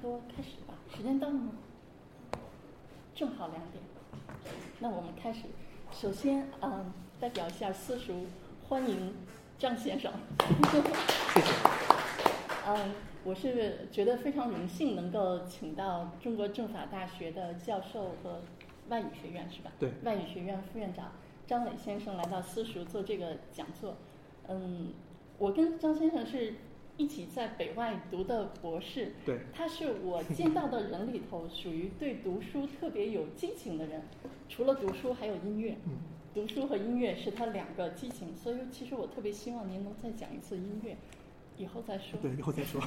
不多开始吧，时间到了吗？正好两点，那我们开始。首先，嗯，代表一下私塾，欢迎张先生。谢谢。嗯，我是觉得非常荣幸能够请到中国政法大学的教授和外语学院是吧？对。外语学院副院长张磊先生来到私塾做这个讲座。嗯，我跟张先生是。一起在北外读的博士，对，他是我见到的人里头属于对读书特别有激情的人。除了读书，还有音乐。嗯，读书和音乐是他两个激情，所以其实我特别希望您能再讲一次音乐，以后再说。对，以后再说。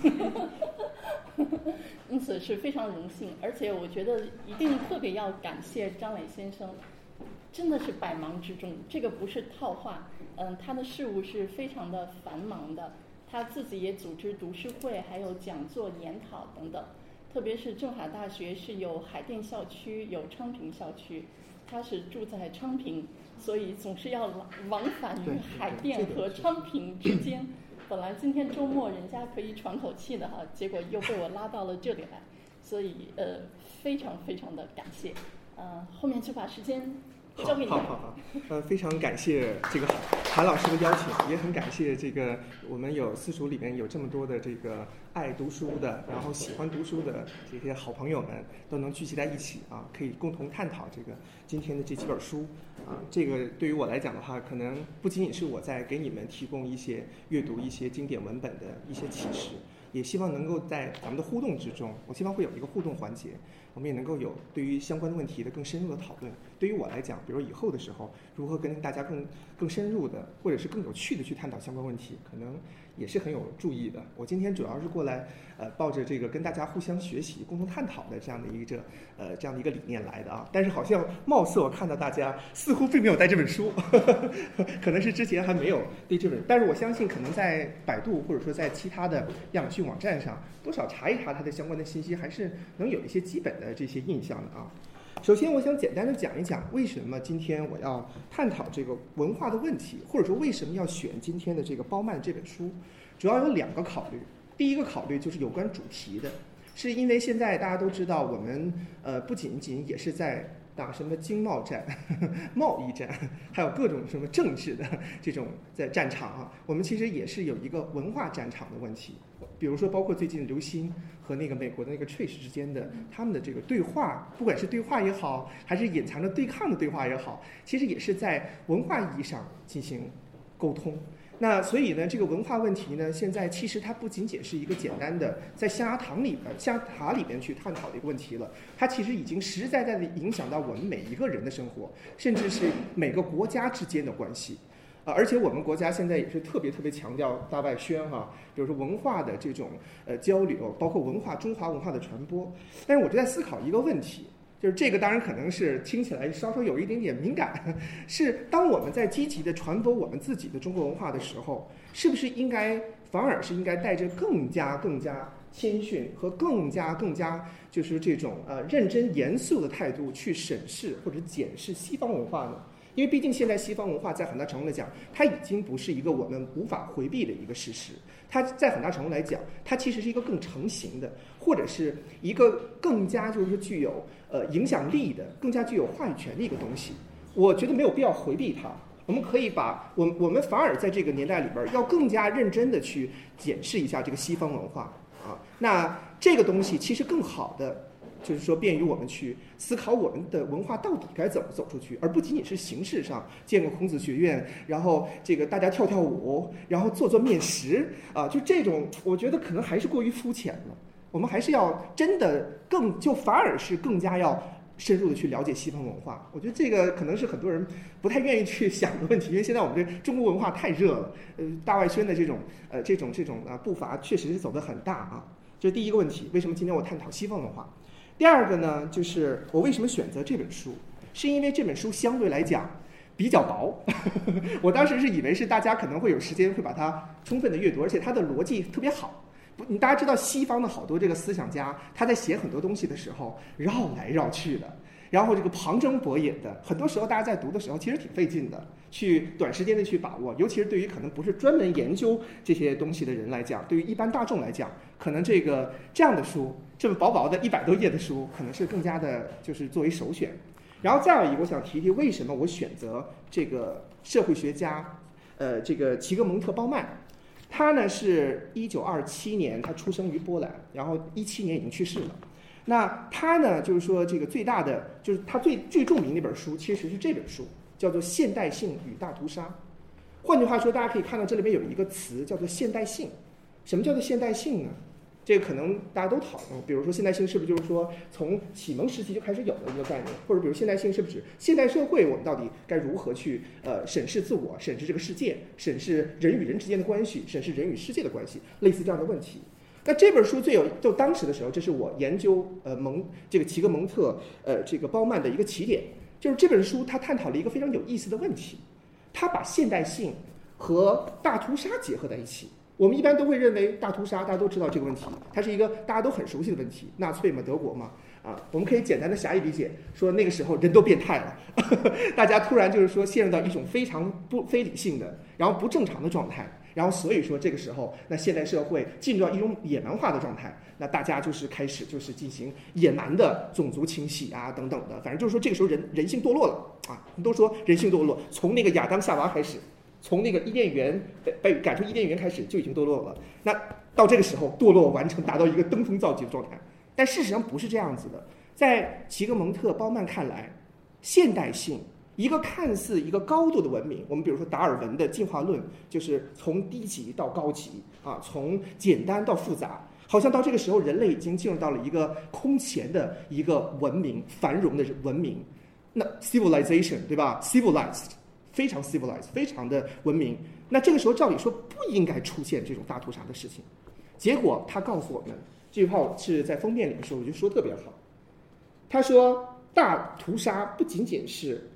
因此是非常荣幸，而且我觉得一定特别要感谢张磊先生，真的是百忙之中，这个不是套话。嗯，他的事务是非常的繁忙的。他自己也组织读书会，还有讲座、研讨等等。特别是政法大学是有海淀校区、有昌平校区，他是住在昌平，所以总是要往返于海淀和昌平之间。本来今天周末人家可以喘口气的哈，结果又被我拉到了这里来，所以呃非常非常的感谢。呃，后面就把时间。好好好好，呃，非常感谢这个韩老师的邀请，也很感谢这个我们有私塾里面有这么多的这个爱读书的，然后喜欢读书的这些好朋友们都能聚集在一起啊，可以共同探讨这个今天的这几本书啊。这个对于我来讲的话，可能不仅仅是我在给你们提供一些阅读一些经典文本的一些启示，也希望能够在咱们的互动之中，我希望会有一个互动环节。我们也能够有对于相关的问题的更深入的讨论。对于我来讲，比如以后的时候，如何跟大家更更深入的，或者是更有趣的去探讨相关问题，可能。也是很有注意的。我今天主要是过来，呃，抱着这个跟大家互相学习、共同探讨的这样的一个，呃，这样的一个理念来的啊。但是好像貌似我看到大家似乎并没有带这本书，可能是之前还没有对这本。但是我相信，可能在百度或者说在其他的亚马逊网站上，多少查一查它的相关的信息，还是能有一些基本的这些印象的啊。首先，我想简单的讲一讲为什么今天我要探讨这个文化的问题，或者说为什么要选今天的这个包曼这本书，主要有两个考虑。第一个考虑就是有关主题的，是因为现在大家都知道，我们呃不仅仅也是在打什么经贸战、贸易战，还有各种什么政治的这种在战场啊，我们其实也是有一个文化战场的问题。比如说，包括最近刘星和那个美国的那个 Trish 之间的他们的这个对话，不管是对话也好，还是隐藏着对抗的对话也好，其实也是在文化意义上进行沟通。那所以呢，这个文化问题呢，现在其实它不仅仅是一个简单的在象牙塔里边、象牙塔里边去探讨的一个问题了，它其实已经实实在在的影响到我们每一个人的生活，甚至是每个国家之间的关系。啊，而且我们国家现在也是特别特别强调大外宣哈，比如说文化的这种呃交流，包括文化中华文化的传播。但是我就在思考一个问题，就是这个当然可能是听起来稍稍有一点点敏感，是当我们在积极的传播我们自己的中国文化的时候，是不是应该反而是应该带着更加更加谦逊和更加更加就是这种呃认真严肃的态度去审视或者检视西方文化呢？因为毕竟现在西方文化在很大程度来讲，它已经不是一个我们无法回避的一个事实。它在很大程度来讲，它其实是一个更成型的，或者是一个更加就是具有呃影响力的、更加具有话语权的一个东西。我觉得没有必要回避它。我们可以把我我们反而在这个年代里边要更加认真的去检视一下这个西方文化啊。那这个东西其实更好的。就是说，便于我们去思考我们的文化到底该怎么走出去，而不仅仅是形式上建个孔子学院，然后这个大家跳跳舞，然后做做面食啊，就这种，我觉得可能还是过于肤浅了。我们还是要真的更，就反而是更加要深入的去了解西方文化。我觉得这个可能是很多人不太愿意去想的问题，因为现在我们这中国文化太热了，呃，大外宣的这种呃这种这种啊步伐确实是走得很大啊。这是第一个问题，为什么今天我探讨西方文化？第二个呢，就是我为什么选择这本书，是因为这本书相对来讲比较薄。我当时是以为是大家可能会有时间会把它充分的阅读，而且它的逻辑特别好。不，你大家知道西方的好多这个思想家，他在写很多东西的时候绕来绕去的。然后这个旁征博引的，很多时候大家在读的时候其实挺费劲的，去短时间内去把握，尤其是对于可能不是专门研究这些东西的人来讲，对于一般大众来讲，可能这个这样的书，这么薄薄的一百多页的书，可能是更加的就是作为首选。然后再有一个，我想提提为什么我选择这个社会学家，呃，这个齐格蒙特·鲍曼，他呢是一九二七年他出生于波兰，然后一七年已经去世了。那他呢，就是说这个最大的，就是他最最著名那本书，其实是这本书，叫做《现代性与大屠杀》。换句话说，大家可以看到这里面有一个词叫做现代性。什么叫做现代性呢？这个可能大家都讨论，比如说现代性是不是就是说从启蒙时期就开始有的一个概念，或者比如现代性是不是现代社会我们到底该如何去呃审视自我、审视这个世界、审视人与人之间的关系、审视人与世界的关系，类似这样的问题。那这本书最有，就当时的时候，这是我研究呃蒙这个齐格蒙特呃这个鲍曼的一个起点，就是这本书它探讨了一个非常有意思的问题，它把现代性和大屠杀结合在一起。我们一般都会认为大屠杀，大家都知道这个问题，它是一个大家都很熟悉的问题，纳粹嘛，德国嘛，啊，我们可以简单的狭义理解，说那个时候人都变态了，大家突然就是说陷入到一种非常不非理性的，然后不正常的状态。然后所以说这个时候，那现代社会进入到一种野蛮化的状态，那大家就是开始就是进行野蛮的种族清洗啊等等的，反正就是说这个时候人人性堕落了啊，都说人性堕落，从那个亚当夏娃开始，从那个伊甸园被被赶出伊甸园开始就已经堕落了。那到这个时候堕落完成，达到一个登峰造极的状态，但事实上不是这样子的，在齐格蒙特·鲍曼看来，现代性。一个看似一个高度的文明，我们比如说达尔文的进化论，就是从低级到高级啊，从简单到复杂，好像到这个时候人类已经进入到了一个空前的一个文明繁荣的文明，那 civilization 对吧？civilized 非常 civilized 非常的文明，那这个时候照理说不应该出现这种大屠杀的事情，结果他告诉我们这句话是在封面里面说，我觉得说特别好，他说大屠杀不仅仅是。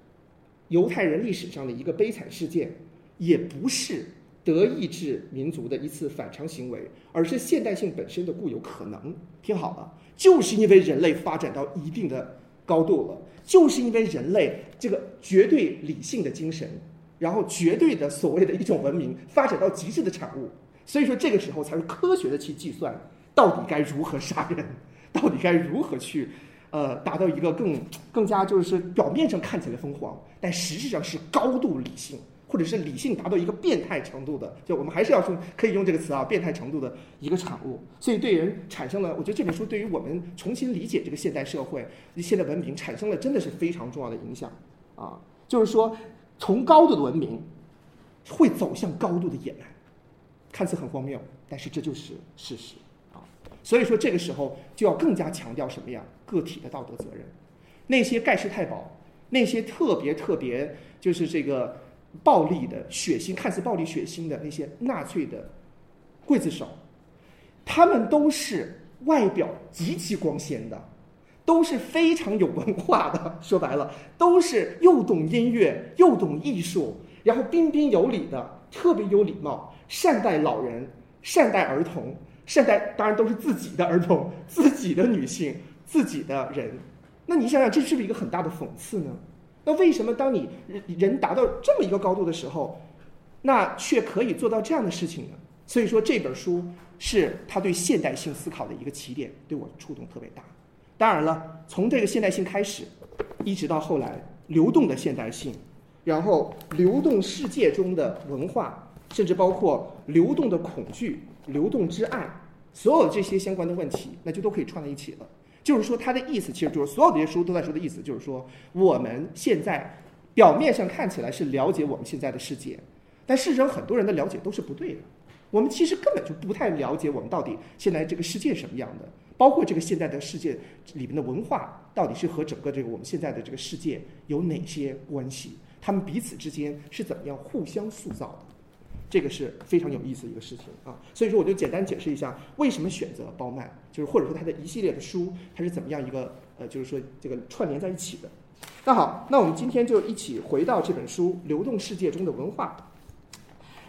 犹太人历史上的一个悲惨事件，也不是德意志民族的一次反常行为，而是现代性本身的固有可能。听好了，就是因为人类发展到一定的高度了，就是因为人类这个绝对理性的精神，然后绝对的所谓的一种文明发展到极致的产物，所以说这个时候才是科学的去计算到底该如何杀人，到底该如何去。呃，达到一个更更加就是表面上看起来疯狂，但实质上是高度理性，或者是理性达到一个变态程度的，就我们还是要说可以用这个词啊，变态程度的一个产物。所以对人产生了，我觉得这本书对于我们重新理解这个现代社会、现代文明产生了真的是非常重要的影响啊。就是说，从高度的文明会走向高度的野蛮，看似很荒谬，但是这就是事实。所以说，这个时候就要更加强调什么呀？个体的道德责任。那些盖世太保，那些特别特别就是这个暴力的、血腥、看似暴力血腥的那些纳粹的刽子手，他们都是外表极其光鲜的，都是非常有文化的。说白了，都是又懂音乐又懂艺术，然后彬彬有礼的，特别有礼貌，善待老人，善待儿童。善待当然都是自己的儿童、自己的女性、自己的人，那你想想，这是不是一个很大的讽刺呢？那为什么当你人达到这么一个高度的时候，那却可以做到这样的事情呢？所以说这本书是他对现代性思考的一个起点，对我触动特别大。当然了，从这个现代性开始，一直到后来流动的现代性，然后流动世界中的文化，甚至包括流动的恐惧。流动之爱，所有这些相关的问题，那就都可以串在一起了。就是说，他的意思其实就是所有这些书都在说的意思，就是说，我们现在表面上看起来是了解我们现在的世界，但事实上很多人的了解都是不对的。我们其实根本就不太了解我们到底现在这个世界什么样的，包括这个现在的世界里面的文化到底是和整个这个我们现在的这个世界有哪些关系，他们彼此之间是怎么样互相塑造的。这个是非常有意思的一个事情啊，所以说我就简单解释一下为什么选择包曼，就是或者说他的一系列的书，它是怎么样一个呃，就是说这个串联在一起的。那好，那我们今天就一起回到这本书《流动世界中的文化》。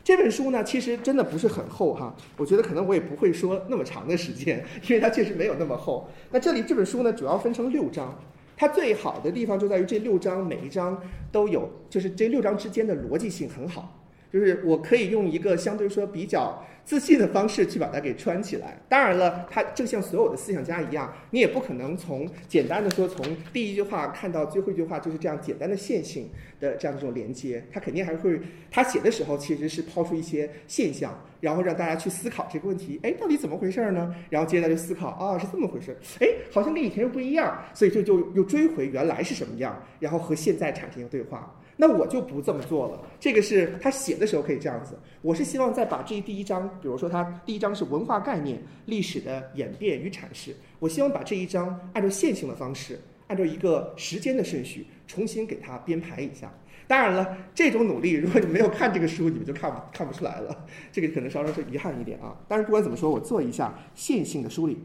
这本书呢，其实真的不是很厚哈，我觉得可能我也不会说那么长的时间，因为它确实没有那么厚。那这里这本书呢，主要分成六章，它最好的地方就在于这六章每一章都有，就是这六章之间的逻辑性很好，就是我可以用一个相对说比较。自信的方式去把它给穿起来。当然了，它就像所有的思想家一样，你也不可能从简单的说从第一句话看到最后一句话就是这样简单的线性的这样一种连接。他肯定还会，他写的时候其实是抛出一些现象，然后让大家去思考这个问题。哎，到底怎么回事呢？然后接着就思考，啊，是这么回事。哎，好像跟以前又不一样，所以这就又追回原来是什么样，然后和现在产生一个对话。那我就不这么做了。这个是他写的时候可以这样子。我是希望再把这第一章，比如说他第一章是文化概念、历史的演变与阐释，我希望把这一章按照线性的方式，按照一个时间的顺序重新给它编排一下。当然了，这种努力如果你没有看这个书，你们就看不看不出来了。这个可能稍稍是遗憾一点啊。但是不管怎么说，我做一下线性的梳理。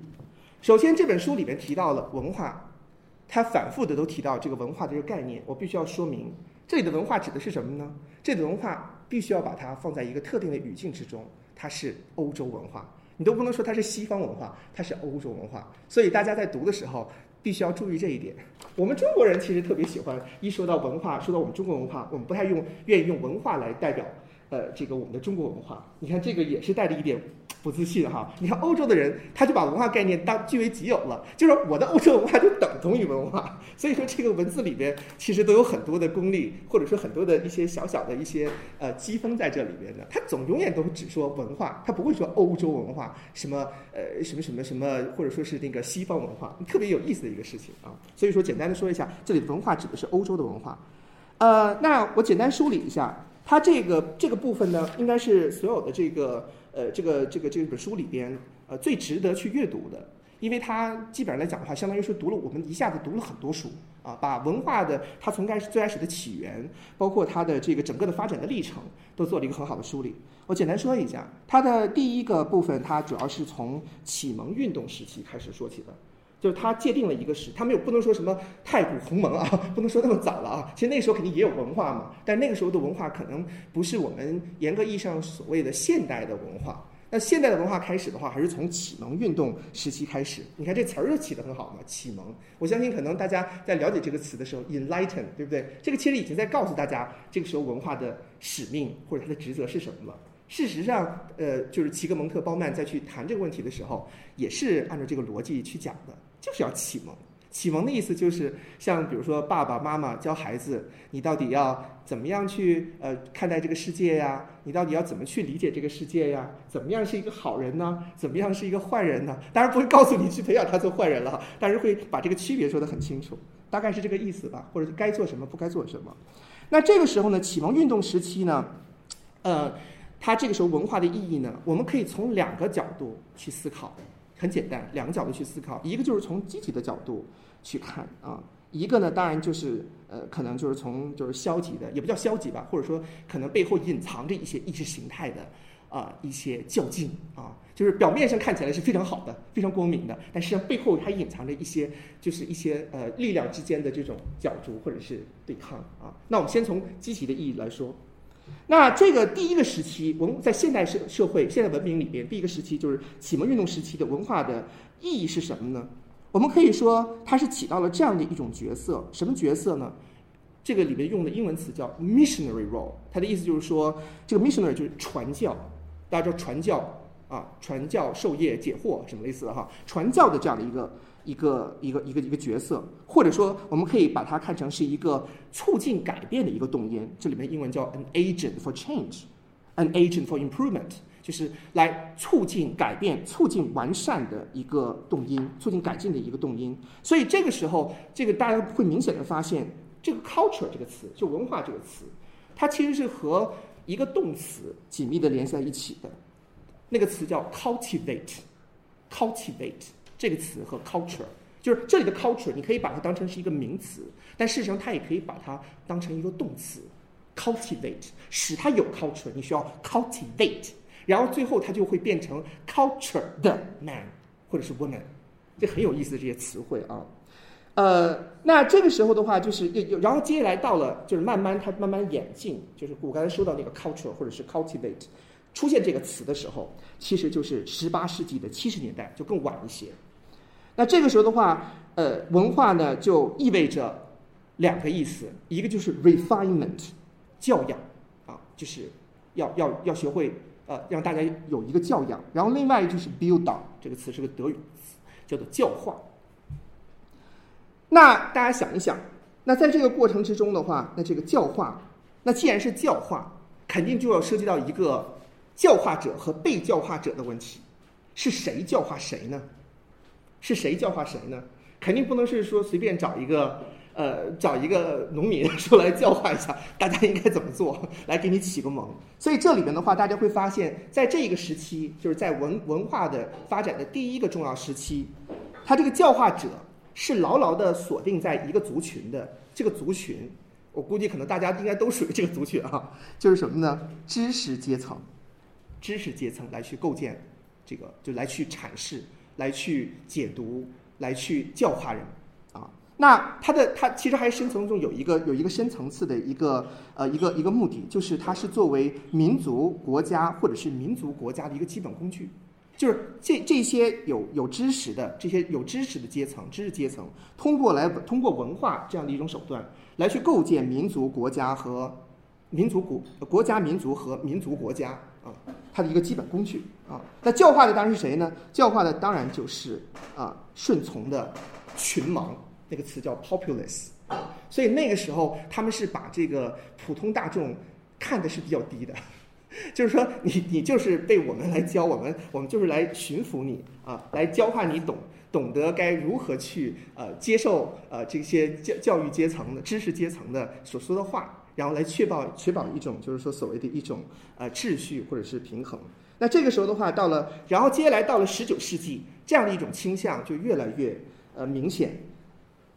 首先，这本书里面提到了文化，它反复的都提到这个文化的这个概念，我必须要说明。这里的文化指的是什么呢？这里的文化必须要把它放在一个特定的语境之中，它是欧洲文化，你都不能说它是西方文化，它是欧洲文化。所以大家在读的时候必须要注意这一点。我们中国人其实特别喜欢一说到文化，说到我们中国文化，我们不太用愿意用文化来代表，呃，这个我们的中国文化。你看这个也是带着一点。不自信哈，你看欧洲的人，他就把文化概念当据为己有了，就是我的欧洲文化就等同于文化。所以说这个文字里边其实都有很多的功利，或者说很多的一些小小的一些呃积分在这里边的。他总永远都只说文化，他不会说欧洲文化什么呃什么什么什么，或者说是那个西方文化，特别有意思的一个事情啊。所以说简单的说一下，这里的文化指的是欧洲的文化。呃，那我简单梳理一下，它这个这个部分呢，应该是所有的这个。呃，这个这个这本书里边，呃，最值得去阅读的，因为它基本上来讲的话，相当于是读了我们一下子读了很多书啊，把文化的它从开始最开始的起源，包括它的这个整个的发展的历程，都做了一个很好的梳理。我简单说一下，它的第一个部分，它主要是从启蒙运动时期开始说起的。就是他界定了一个时，他没有不能说什么太古鸿蒙啊，不能说那么早了啊。其实那时候肯定也有文化嘛，但那个时候的文化可能不是我们严格意义上所谓的现代的文化。那现代的文化开始的话，还是从启蒙运动时期开始。你看这词儿就起得很好嘛，启蒙。我相信可能大家在了解这个词的时候，enlighten，对不对？这个其实已经在告诉大家，这个时候文化的使命或者它的职责是什么了。事实上，呃，就是齐格蒙特鲍曼在去谈这个问题的时候，也是按照这个逻辑去讲的。就是要启蒙，启蒙的意思就是像比如说爸爸妈妈教孩子，你到底要怎么样去呃看待这个世界呀？你到底要怎么去理解这个世界呀？怎么样是一个好人呢？怎么样是一个坏人呢？当然不会告诉你去培养他做坏人了，但是会把这个区别说得很清楚，大概是这个意思吧，或者该做什么不该做什么。那这个时候呢，启蒙运动时期呢，呃，它这个时候文化的意义呢，我们可以从两个角度去思考。很简单，两个角度去思考，一个就是从积极的角度去看啊，一个呢，当然就是呃，可能就是从就是消极的，也不叫消极吧，或者说可能背后隐藏着一些意识形态的啊一些较劲啊，就是表面上看起来是非常好的、非常光明的，但实际上背后还隐藏着一些就是一些呃力量之间的这种角逐或者是对抗啊。那我们先从积极的意义来说。那这个第一个时期文在现代社社会、现代文明里边，第一个时期就是启蒙运动时期的文化的意义是什么呢？我们可以说它是起到了这样的一种角色，什么角色呢？这个里面用的英文词叫 missionary role，它的意思就是说，这个 missionary 就是传教，大家知道传教啊，传教授业解惑什么类似的哈，传教的这样的一个。一个一个一个一个角色，或者说我们可以把它看成是一个促进改变的一个动因。这里面英文叫 an agent for change，an agent for improvement，就是来促进改变、促进完善的一个动因，促进改进的一个动因。所以这个时候，这个大家会明显的发现，这个 culture 这个词，就文化这个词，它其实是和一个动词紧密的联系在一起的。那个词叫 cultivate，cultivate。这个词和 culture，就是这里的 culture，你可以把它当成是一个名词，但事实上它也可以把它当成一个动词，cultivate，使它有 culture，你需要 cultivate，然后最后它就会变成 culture 的 man 或者是 woman，这很有意思的这些词汇啊。呃，那这个时候的话，就是又然后接下来到了，就是慢慢它慢慢演进，就是我刚才说到那个 culture 或者是 cultivate 出现这个词的时候，其实就是十八世纪的七十年代，就更晚一些。那这个时候的话，呃，文化呢就意味着两个意思，一个就是 refinement，教养啊，就是要要要学会呃让大家有一个教养，然后另外就是 build up 这个词是个德语词，叫做教化。那大家想一想，那在这个过程之中的话，那这个教化，那既然是教化，肯定就要涉及到一个教化者和被教化者的问题，是谁教化谁呢？是谁教化谁呢？肯定不能是说随便找一个呃找一个农民说来教化一下 大家应该怎么做，来给你起个蒙。所以这里面的话，大家会发现，在这一个时期，就是在文文化的发展的第一个重要时期，它这个教化者。是牢牢的锁定在一个族群的这个族群，我估计可能大家应该都属于这个族群啊，就是什么呢？知识阶层，知识阶层来去构建这个，就来去阐释，来去解读，来去教化人啊。那它的它其实还深层中有一个有一个深层次的一个呃一个一个目的，就是它是作为民族国家或者是民族国家的一个基本工具。就是这这些有有知识的这些有知识的阶层，知识阶层通过来通过文化这样的一种手段来去构建民族国家和民族国国家民族和民族国家啊，它的一个基本工具啊。那教化的当然是谁呢？教化的当然就是啊顺从的群盲，那个词叫 populace。所以那个时候他们是把这个普通大众看的是比较低的。就是说，你你就是被我们来教我们，我们就是来驯服你啊，来教化你懂懂得该如何去呃接受呃这些教教育阶层的知识阶层的所说的话，然后来确保确保一种就是说所谓的一种呃秩序或者是平衡。那这个时候的话，到了然后接下来到了十九世纪，这样的一种倾向就越来越呃明显。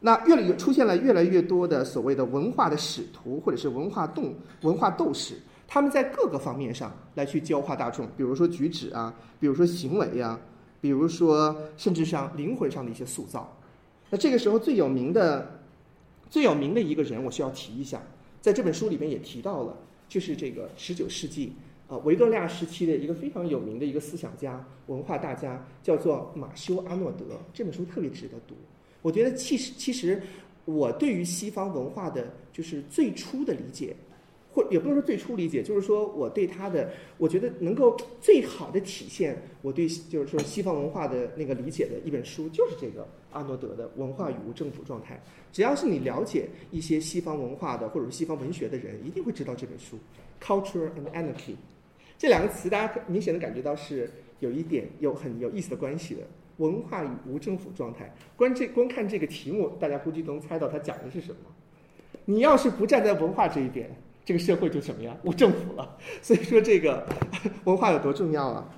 那越来越出现了越来越多的所谓的文化的使徒或者是文化动文化斗士。他们在各个方面上来去教化大众，比如说举止啊，比如说行为呀，比如说甚至上灵魂上的一些塑造。那这个时候最有名的、最有名的一个人，我需要提一下，在这本书里面也提到了，就是这个十九世纪呃维多利亚时期的一个非常有名的一个思想家、文化大家，叫做马修·阿诺德。这本书特别值得读。我觉得其实其实我对于西方文化的就是最初的理解。或也不能说最初理解，就是说我对他的，我觉得能够最好的体现我对就是说西方文化的那个理解的一本书，就是这个阿诺德的《文化与无政府状态》。只要是你了解一些西方文化的或者是西方文学的人，一定会知道这本书《Culture and Anarchy》这两个词，大家明显的感觉到是有一点有很有意思的关系的。文化与无政府状态，光这光看这个题目，大家估计都能猜到他讲的是什么。你要是不站在文化这一边，这个社会就什么呀？无政府了。所以说这个文化有多重要啊？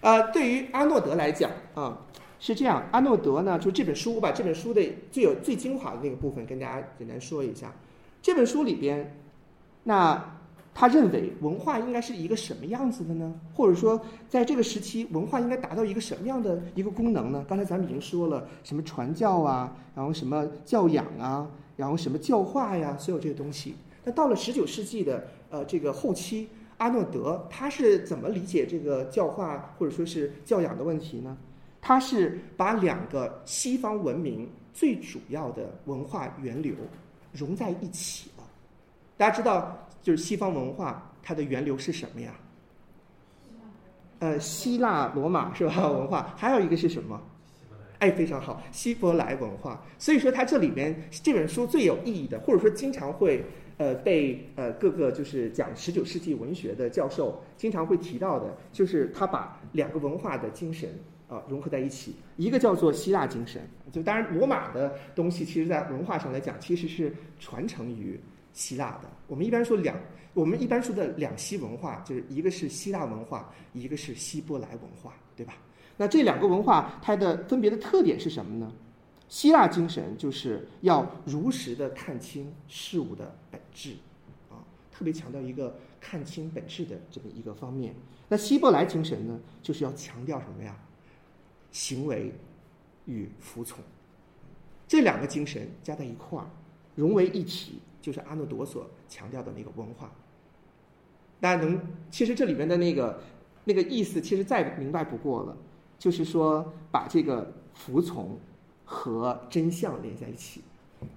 呃，对于阿诺德来讲啊，是这样。阿诺德呢，就这本书，我把这本书的最有最精华的那个部分跟大家简单说一下。这本书里边，那他认为文化应该是一个什么样子的呢？或者说，在这个时期，文化应该达到一个什么样的一个功能呢？刚才咱们已经说了，什么传教啊，然后什么教养啊，然后什么教化呀，所有这些东西。那到了十九世纪的呃这个后期，阿诺德他是怎么理解这个教化或者说是教养的问题呢？它是把两个西方文明最主要的文化源流融在一起了。大家知道，就是西方文化它的源流是什么呀？呃，希腊罗马是吧？文化还有一个是什么？哎，非常好，希伯来文化。所以说，它这里面这本书最有意义的，或者说经常会。呃，被呃各个就是讲十九世纪文学的教授经常会提到的，就是他把两个文化的精神啊融合在一起，一个叫做希腊精神，就当然罗马的东西，其实在文化上来讲，其实是传承于希腊的。我们一般说两，我们一般说的两西文化，就是一个是希腊文化，一个是希伯来文化，对吧？那这两个文化它的分别的特点是什么呢？希腊精神就是要如实的看清事物的本质，啊，特别强调一个看清本质的这么一个方面。那希伯来精神呢，就是要强调什么呀？行为与服从，这两个精神加在一块儿，融为一体，就是阿诺朵所强调的那个文化。大家能，其实这里面的那个那个意思，其实再明白不过了，就是说把这个服从。和真相连在一起。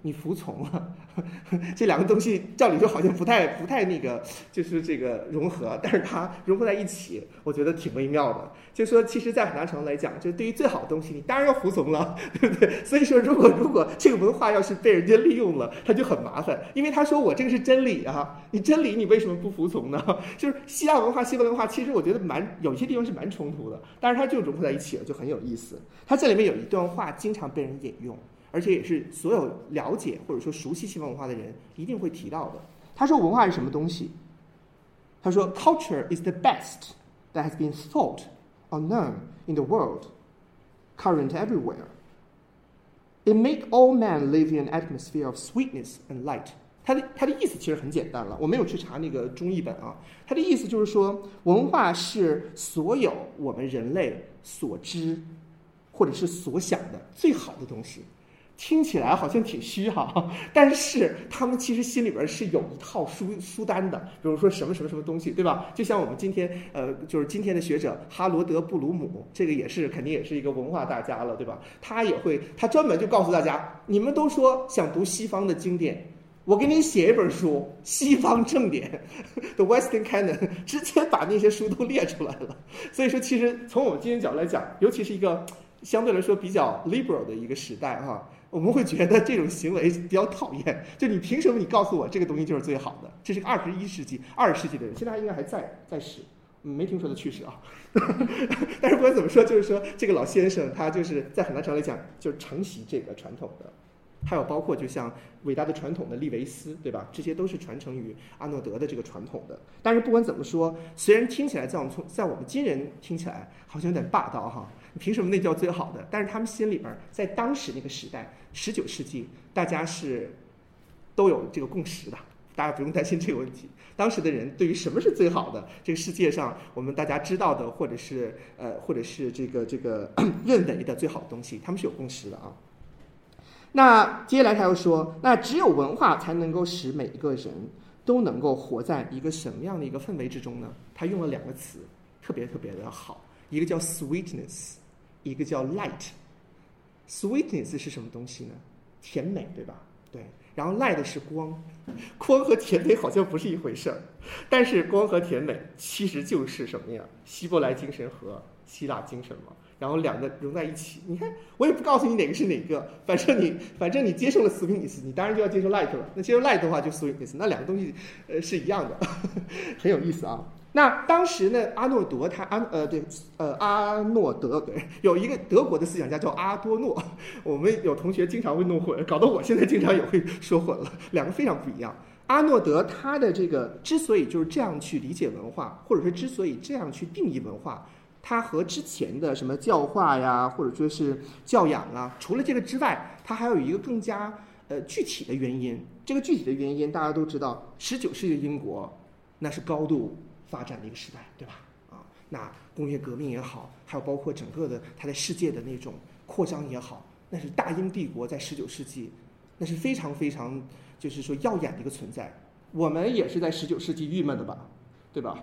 你服从了，这两个东西照理说好像不太不太那个，就是这个融合，但是它融合在一起，我觉得挺微妙的。就说其实，在很大程度来讲，就对于最好的东西，你当然要服从了，对不对？所以说，如果如果这个文化要是被人家利用了，它就很麻烦，因为他说我这个是真理啊，你真理你为什么不服从呢？就是希腊文化、西方文化，其实我觉得蛮有些地方是蛮冲突的，但是它就融合在一起了，就很有意思。它这里面有一段话经常被人引用。而且也是所有了解或者说熟悉西方文化的人一定会提到的。他说：“文化是什么东西？”他说：“Culture is the best that has been thought or known in the world, current everywhere. It make all men live in an atmosphere of sweetness and light。”他的他的意思其实很简单了，我没有去查那个中译本啊。他的意思就是说，文化是所有我们人类所知或者是所想的最好的东西。听起来好像挺虚哈，但是他们其实心里边是有一套书书单的，比如说什么什么什么东西，对吧？就像我们今天呃，就是今天的学者哈罗德·布鲁姆，这个也是肯定也是一个文化大家了，对吧？他也会，他专门就告诉大家，你们都说想读西方的经典，我给你写一本书《西方正典》，The Western Canon，直接把那些书都列出来了。所以说，其实从我们今天角度来讲，尤其是一个相对来说比较 liberal 的一个时代哈。我们会觉得这种行为比较讨厌，就你凭什么你告诉我这个东西就是最好的？这是个二十一世纪、二十世纪的人，现在应该还在在使，没听说他去世啊。但是不管怎么说，就是说这个老先生他就是在很大程度来讲就是承袭这个传统的，还有包括就像伟大的传统的利维斯，对吧？这些都是传承于阿诺德的这个传统的。但是不管怎么说，虽然听起来在我们从在我们今人听起来好像有点霸道哈。凭什么那叫最好的？但是他们心里边，在当时那个时代，十九世纪，大家是都有这个共识的，大家不用担心这个问题。当时的人对于什么是最好的，这个世界上我们大家知道的，或者是呃，或者是这个这个认为的最好的东西，他们是有共识的啊。那接下来他又说，那只有文化才能够使每一个人都能够活在一个什么样的一个氛围之中呢？他用了两个词，特别特别的好，一个叫 sweetness。一个叫 light，sweetness 是什么东西呢？甜美，对吧？对。然后 light 是光，光和甜美好像不是一回事儿，但是光和甜美其实就是什么呀？希伯来精神和希腊精神嘛。然后两个融在一起，你看，我也不告诉你哪个是哪个，反正你反正你接受了 sweetness，你当然就要接受 light 了。那接受 light 的话就 sweetness，那两个东西呃是一样的，很有意思啊。那当时呢，阿诺德他阿呃对呃阿诺德对有一个德国的思想家叫阿多诺，我们有同学经常会弄混，搞得我现在经常也会说混了，两个非常不一样。阿诺德他的这个之所以就是这样去理解文化，或者说之所以这样去定义文化，他和之前的什么教化呀，或者说是教养啊，除了这个之外，他还有一个更加呃具体的原因。这个具体的原因大家都知道，十九世纪英国那是高度。发展的一个时代，对吧？啊，那工业革命也好，还有包括整个的它的世界的那种扩张也好，那是大英帝国在十九世纪，那是非常非常就是说耀眼的一个存在。我们也是在十九世纪郁闷的吧？对吧？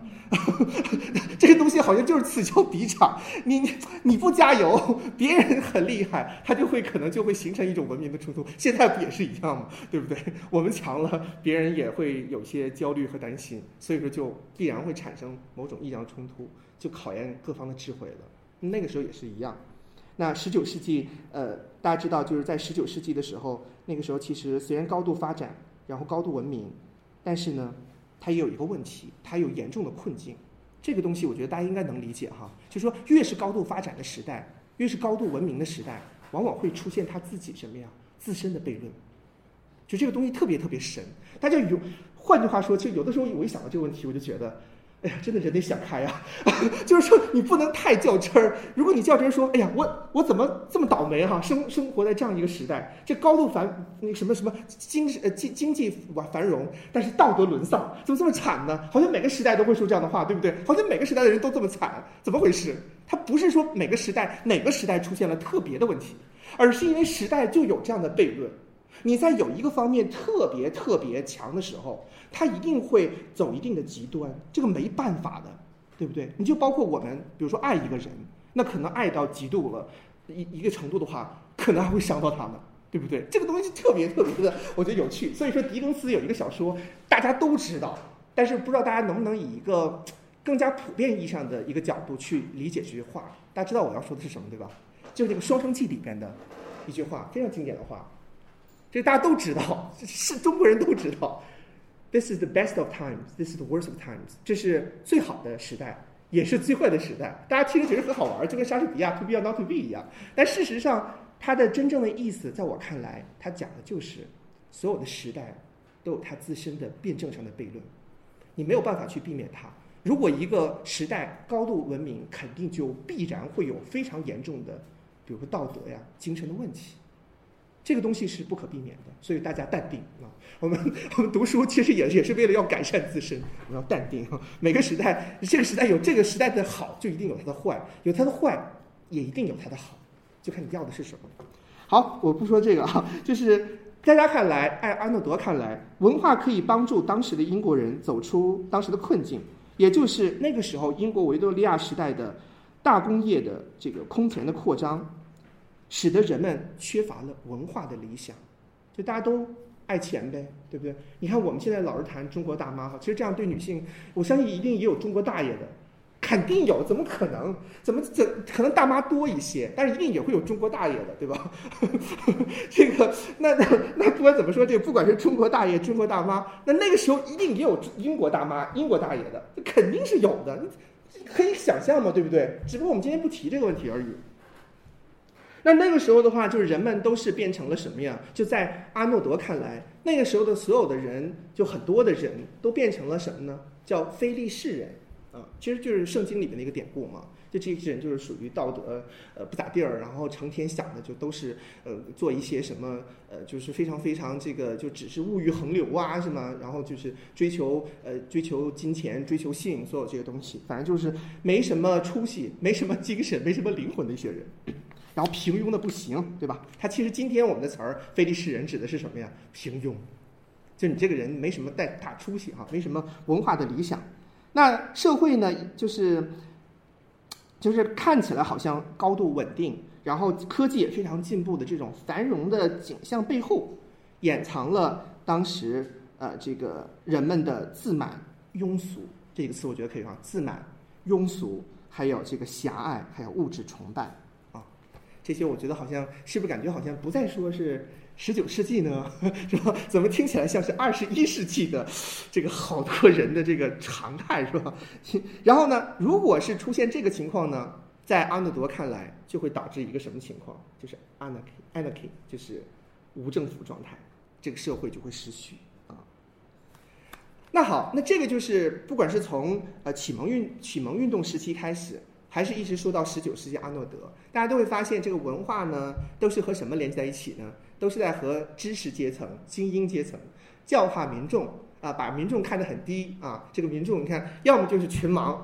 这个东西好像就是此消彼长。你你你不加油，别人很厉害，他就会可能就会形成一种文明的冲突。现在不也是一样吗？对不对？我们强了，别人也会有些焦虑和担心，所以说就必然会产生某种意义上的冲突，就考验各方的智慧了。那个时候也是一样。那十九世纪，呃，大家知道，就是在十九世纪的时候，那个时候其实虽然高度发展，然后高度文明，但是呢。它也有一个问题，它有严重的困境。这个东西我觉得大家应该能理解哈，就是说越是高度发展的时代，越是高度文明的时代，往往会出现他自己什么呀自身的悖论。就这个东西特别特别神。大家有，换句话说，就有的时候我一想到这个问题，我就觉得。哎呀，真的人得想开呀！就是说，你不能太较真儿。如果你较真儿说，哎呀，我我怎么这么倒霉哈？生生活在这样一个时代，这高度繁那什么什么经呃经经济繁繁荣，但是道德沦丧，怎么这么惨呢？好像每个时代都会说这样的话，对不对？好像每个时代的人都这么惨，怎么回事？他不是说每个时代哪个时代出现了特别的问题，而是因为时代就有这样的悖论。你在有一个方面特别特别强的时候。他一定会走一定的极端，这个没办法的，对不对？你就包括我们，比如说爱一个人，那可能爱到极度了，一一个程度的话，可能还会伤到他们，对不对？这个东西特别特别的，我觉得有趣。所以说，狄更斯有一个小说，大家都知道，但是不知道大家能不能以一个更加普遍意义上的一个角度去理解这句话。大家知道我要说的是什么，对吧？就是那个《双生记》里边的一句话，非常经典的话，这大家都知道，是中国人都知道。This is the best of times. This is the worst of times. 这是最好的时代，也是最坏的时代。大家听着觉得很好玩，就跟莎士比亚 “to be or not to be” 一样。但事实上，它的真正的意思，在我看来，它讲的就是所有的时代都有它自身的辩证上的悖论，你没有办法去避免它。如果一个时代高度文明，肯定就必然会有非常严重的，比如说道德呀、精神的问题。这个东西是不可避免的，所以大家淡定啊。我们 我们读书其实也也是为了要改善自身，我们要淡定。每个时代，这个时代有这个时代的好，就一定有它的坏；有它的坏，也一定有它的好，就看你要的是什么。好，我不说这个啊，就是大家看来，按安诺德看来，文化可以帮助当时的英国人走出当时的困境，也就是那个时候英国维多利亚时代的大工业的这个空前的扩张。使得人们缺乏了文化的理想，就大家都爱钱呗，对不对？你看我们现在老是谈中国大妈哈，其实这样对女性，我相信一定也有中国大爷的，肯定有，怎么可能？怎么怎可能大妈多一些，但是一定也会有中国大爷的，对吧？这个那那那不管怎么说，这个不管是中国大爷、中国大妈，那那个时候一定也有英国大妈、英国大爷的，这肯定是有的，可以想象嘛，对不对？只不过我们今天不提这个问题而已。那那个时候的话，就是人们都是变成了什么呀？就在阿诺德看来，那个时候的所有的人，就很多的人都变成了什么呢？叫非利士人啊，其实就是圣经里面的一个典故嘛。就这些人就是属于道德呃不咋地儿，然后成天想的就都是呃做一些什么呃就是非常非常这个就只是物欲横流啊，是吗？然后就是追求呃追求金钱、追求性，所有这些东西，反正就是没什么出息、没什么精神、没什么灵魂的一些人。然后平庸的不行，对吧？他其实今天我们的词儿“非利士人”指的是什么呀？平庸，就你这个人没什么带大出息哈，没什么文化的理想。那社会呢，就是就是看起来好像高度稳定，然后科技也非常进步的这种繁荣的景象背后，掩藏了当时呃这个人们的自满、庸俗这个词，我觉得可以啊，自满、庸俗，还有这个狭隘，还有物质崇拜。这些我觉得好像是不是感觉好像不再说是十九世纪呢，是吧？怎么听起来像是二十一世纪的这个好多人的这个常态，是吧？然后呢，如果是出现这个情况呢，在阿诺德看来，就会导致一个什么情况？就是 anarchy，anarchy 就是无政府状态，这个社会就会失序啊。那好，那这个就是不管是从呃启蒙运启蒙运动时期开始。还是一直说到十九世纪阿诺德，大家都会发现这个文化呢，都是和什么连接在一起呢？都是在和知识阶层、精英阶层教化民众啊，把民众看得很低啊。这个民众你看，要么就是群盲，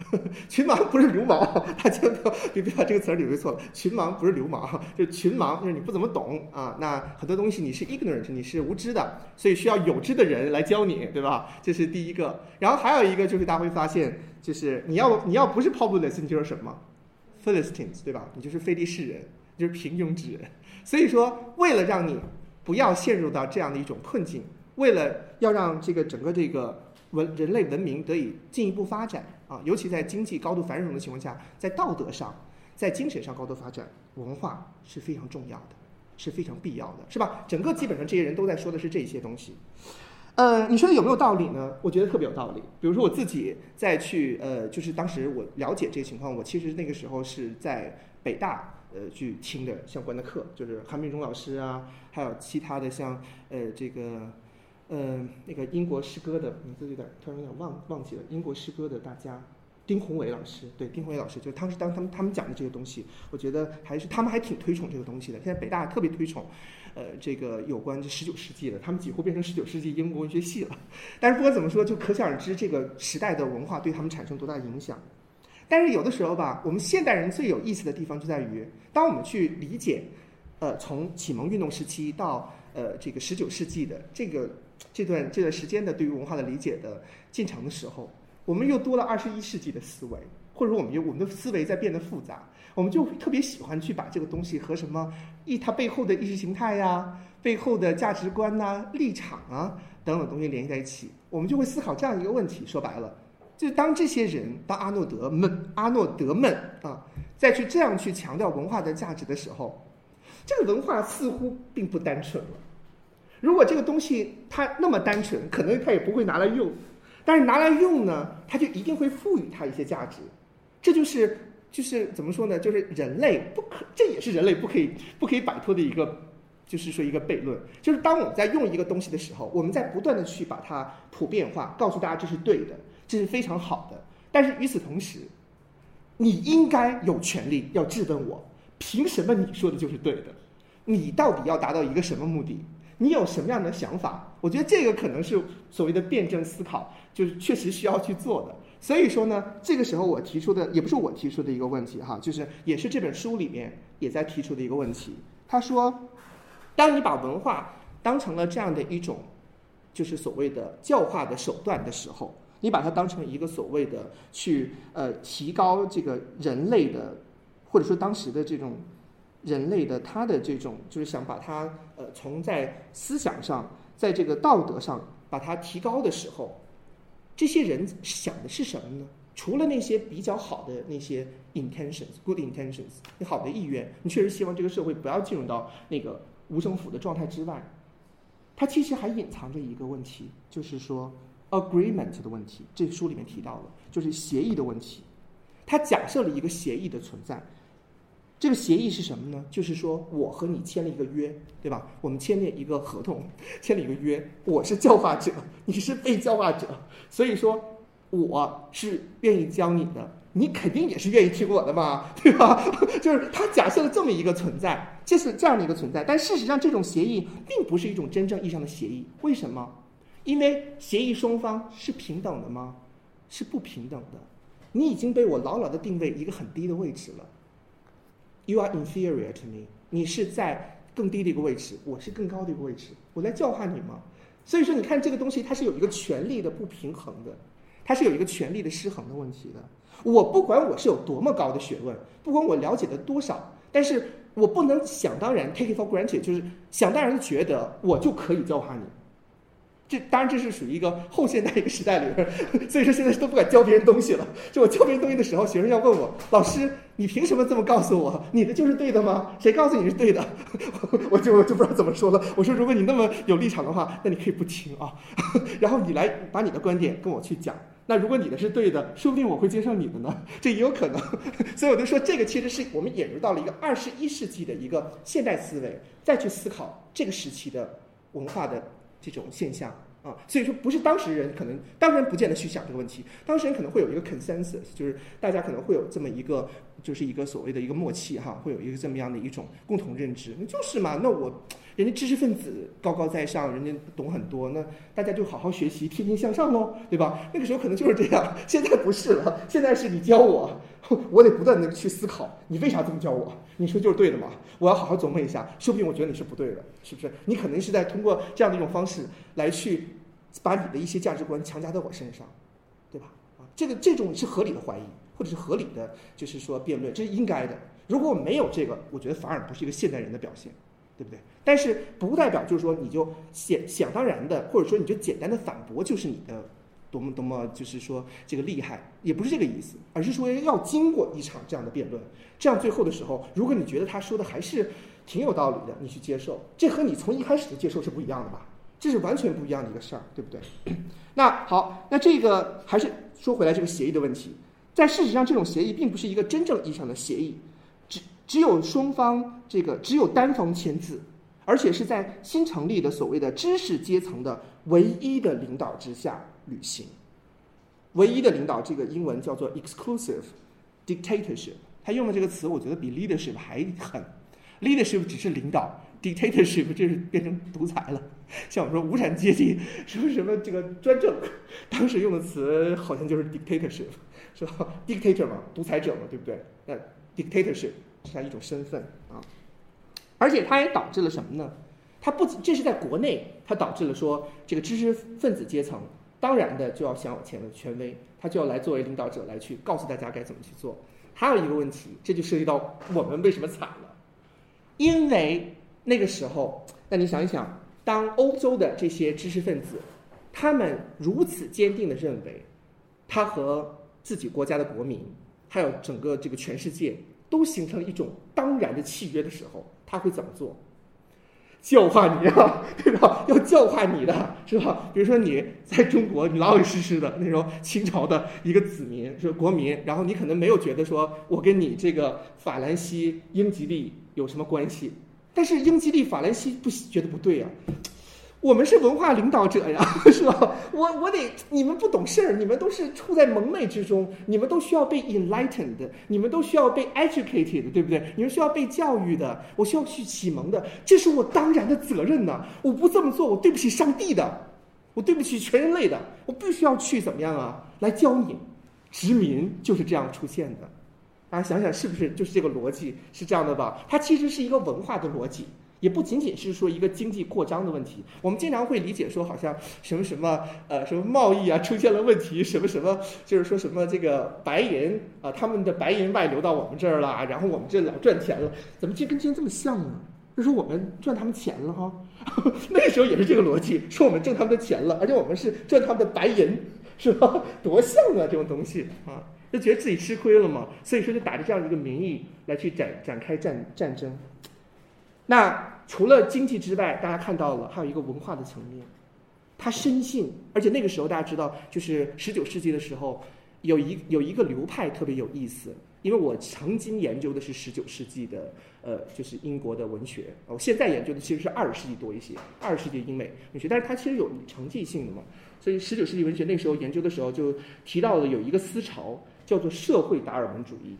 群盲不是流氓，大家不要别别把这个词儿理会错了。群盲不是流氓，就是群盲，就是你不怎么懂啊。那很多东西你是 ignorant，你是无知的，所以需要有知的人来教你，对吧？这是第一个。然后还有一个就是大家会发现。就是你要你要不是 populist，你就是什么 Philistines，对吧？你就是非利士人，就是平庸之人。所以说，为了让你不要陷入到这样的一种困境，为了要让这个整个这个文人类文明得以进一步发展啊，尤其在经济高度繁荣的情况下，在道德上，在精神上高度发展，文化是非常重要的，是非常必要的，是吧？整个基本上这些人都在说的是这些东西。呃，你说的有没有道理呢？我觉得特别有道理。比如说我自己再去，呃，就是当时我了解这个情况，我其实那个时候是在北大，呃，去听的相关的课，就是韩明忠老师啊，还有其他的像，呃，这个，呃，那个英国诗歌的名字有点突然有点忘忘记了，英国诗歌的大家。丁宏伟老师，对丁宏伟老师，就当时当他们他们讲的这个东西，我觉得还是他们还挺推崇这个东西的。现在北大特别推崇，呃，这个有关这十九世纪的，他们几乎变成十九世纪英国文学系了。但是不管怎么说，就可想而知这个时代的文化对他们产生多大影响。但是有的时候吧，我们现代人最有意思的地方就在于，当我们去理解，呃，从启蒙运动时期到呃这个十九世纪的这个这段这段时间的对于文化的理解的进程的时候。我们又多了二十一世纪的思维，或者我们又我们的思维在变得复杂。我们就特别喜欢去把这个东西和什么意它背后的意识形态呀、背后的价值观呐、立场啊等等东西联系在一起，我们就会思考这样一个问题。说白了，就是当这些人，当阿诺德们、阿诺德们啊，再去这样去强调文化的价值的时候，这个文化似乎并不单纯了。如果这个东西它那么单纯，可能它也不会拿来用。但是拿来用呢，它就一定会赋予它一些价值。这就是就是怎么说呢？就是人类不可，这也是人类不可以不可以摆脱的一个，就是说一个悖论。就是当我们在用一个东西的时候，我们在不断的去把它普遍化，告诉大家这是对的，这是非常好的。但是与此同时，你应该有权利要质问我，凭什么你说的就是对的？你到底要达到一个什么目的？你有什么样的想法？我觉得这个可能是所谓的辩证思考，就是确实需要去做的。所以说呢，这个时候我提出的也不是我提出的一个问题哈，就是也是这本书里面也在提出的一个问题。他说，当你把文化当成了这样的一种，就是所谓的教化的手段的时候，你把它当成一个所谓的去呃提高这个人类的，或者说当时的这种。人类的他的这种就是想把他呃从在思想上，在这个道德上把它提高的时候，这些人想的是什么呢？除了那些比较好的那些 intentions，good intentions，你好的意愿，你确实希望这个社会不要进入到那个无政府的状态之外，它其实还隐藏着一个问题，就是说 agreement 的问题。这书里面提到了，就是协议的问题。它假设了一个协议的存在。这个协议是什么呢？就是说我和你签了一个约，对吧？我们签了一个合同，签了一个约。我是教化者，你是被教化者，所以说我是愿意教你的，你肯定也是愿意听我的嘛，对吧？就是他假设了这么一个存在，这是这样的一个存在。但事实上，这种协议并不是一种真正意义上的协议。为什么？因为协议双方是平等的吗？是不平等的。你已经被我牢牢的定位一个很低的位置了。You are inferior to me。你是在更低的一个位置，我是更高的一个位置。我在教化你吗？所以说，你看这个东西，它是有一个权力的不平衡的，它是有一个权力的失衡的问题的。我不管我是有多么高的学问，不管我了解的多少，但是我不能想当然 take it for granted，就是想当然的觉得我就可以教化你。这当然这是属于一个后现代一个时代里边，所以说现在都不敢教别人东西了。就我教别人东西的时候，学生要问我，老师，你凭什么这么告诉我？你的就是对的吗？谁告诉你是对的？我就我就不知道怎么说了。我说，如果你那么有立场的话，那你可以不听啊，然后你来把你的观点跟我去讲。那如果你的是对的，说不定我会接受你的呢，这也有可能。所以我就说，这个其实是我们引入到了一个二十一世纪的一个现代思维，再去思考这个时期的文化的。这种现象啊，所以说不是当事人可能当然不见得去想这个问题，当事人可能会有一个 consensus，就是大家可能会有这么一个，就是一个所谓的一个默契哈，会有一个这么样的一种共同认知，那就是嘛，那我人家知识分子高高在上，人家懂很多，那大家就好好学习，天天向上喽，对吧？那个时候可能就是这样，现在不是了，现在是你教我，我得不断的去思考，你为啥这么教我？你说就是对的嘛？我要好好琢磨一下，说不定我觉得你是不对的，是不是？你可能是在通过这样的一种方式来去把你的一些价值观强加在我身上，对吧？啊，这个这种是合理的怀疑，或者是合理的，就是说辩论，这是应该的。如果我没有这个，我觉得反而不是一个现代人的表现，对不对？但是不代表就是说你就想想当然的，或者说你就简单的反驳就是你的。多么多么，就是说这个厉害，也不是这个意思，而是说要经过一场这样的辩论，这样最后的时候，如果你觉得他说的还是挺有道理的，你去接受，这和你从一开始的接受是不一样的吧？这是完全不一样的一个事儿，对不对？那好，那这个还是说回来这个协议的问题，在事实上，这种协议并不是一个真正意义上的协议，只只有双方这个只有单方签字，而且是在新成立的所谓的知识阶层的唯一的领导之下。履行，唯一的领导，这个英文叫做 exclusive dictatorship。他用的这个词，我觉得比 leadership 还狠。leadership 只是领导，dictatorship 这是变成独裁了。像我们说无产阶级什么什么这个专政，当时用的词好像就是 dictatorship，是吧？dictator 嘛，独裁者嘛，对不对？那 dictatorship 是他一种身份啊。而且它也导致了什么呢？它不仅这是在国内，它导致了说这个知识分子阶层。当然的，就要享有权权威，他就要来作为领导者来去告诉大家该怎么去做。还有一个问题，这就涉及到我们为什么惨了，因为那个时候，那你想一想，当欧洲的这些知识分子，他们如此坚定的认为，他和自己国家的国民，还有整个这个全世界，都形成了一种当然的契约的时候，他会怎么做？教化你啊，对吧？要教化你的是吧？比如说你在中国，你老老实实的那种清朝的一个子民，是国民，然后你可能没有觉得说我跟你这个法兰西、英吉利有什么关系，但是英吉利、法兰西不觉得不对呀。我们是文化领导者呀，是吧？我我得，你们不懂事儿，你们都是处在蒙昧之中，你们都需要被 enlightened，你们都需要被 educated，对不对？你们需要被教育的，我需要去启蒙的，这是我当然的责任呢。我不这么做，我对不起上帝的，我对不起全人类的，我必须要去怎么样啊？来教你，殖民就是这样出现的。大家想想，是不是就是这个逻辑是这样的吧？它其实是一个文化的逻辑。也不仅仅是说一个经济扩张的问题，我们经常会理解说，好像什么什么呃什么贸易啊出现了问题，什么什么就是说什么这个白银啊，他们的白银外流到我们这儿了，然后我们这老赚钱了，怎么这跟今天这么像呢？就说我们赚他们钱了哈，那个时候也是这个逻辑，说我们挣他们的钱了，而且我们是赚他们的白银，是吧？多像啊这种东西啊，就觉得自己吃亏了嘛，所以说就打着这样一个名义来去展展开战战争。那除了经济之外，大家看到了还有一个文化的层面，他深信，而且那个时候大家知道，就是十九世纪的时候，有一有一个流派特别有意思，因为我曾经研究的是十九世纪的，呃，就是英国的文学，我现在研究的其实是二十世纪多一些，二十世纪英美文学，但是它其实有成绩性的嘛，所以十九世纪文学那时候研究的时候就提到了有一个思潮叫做社会达尔文主义，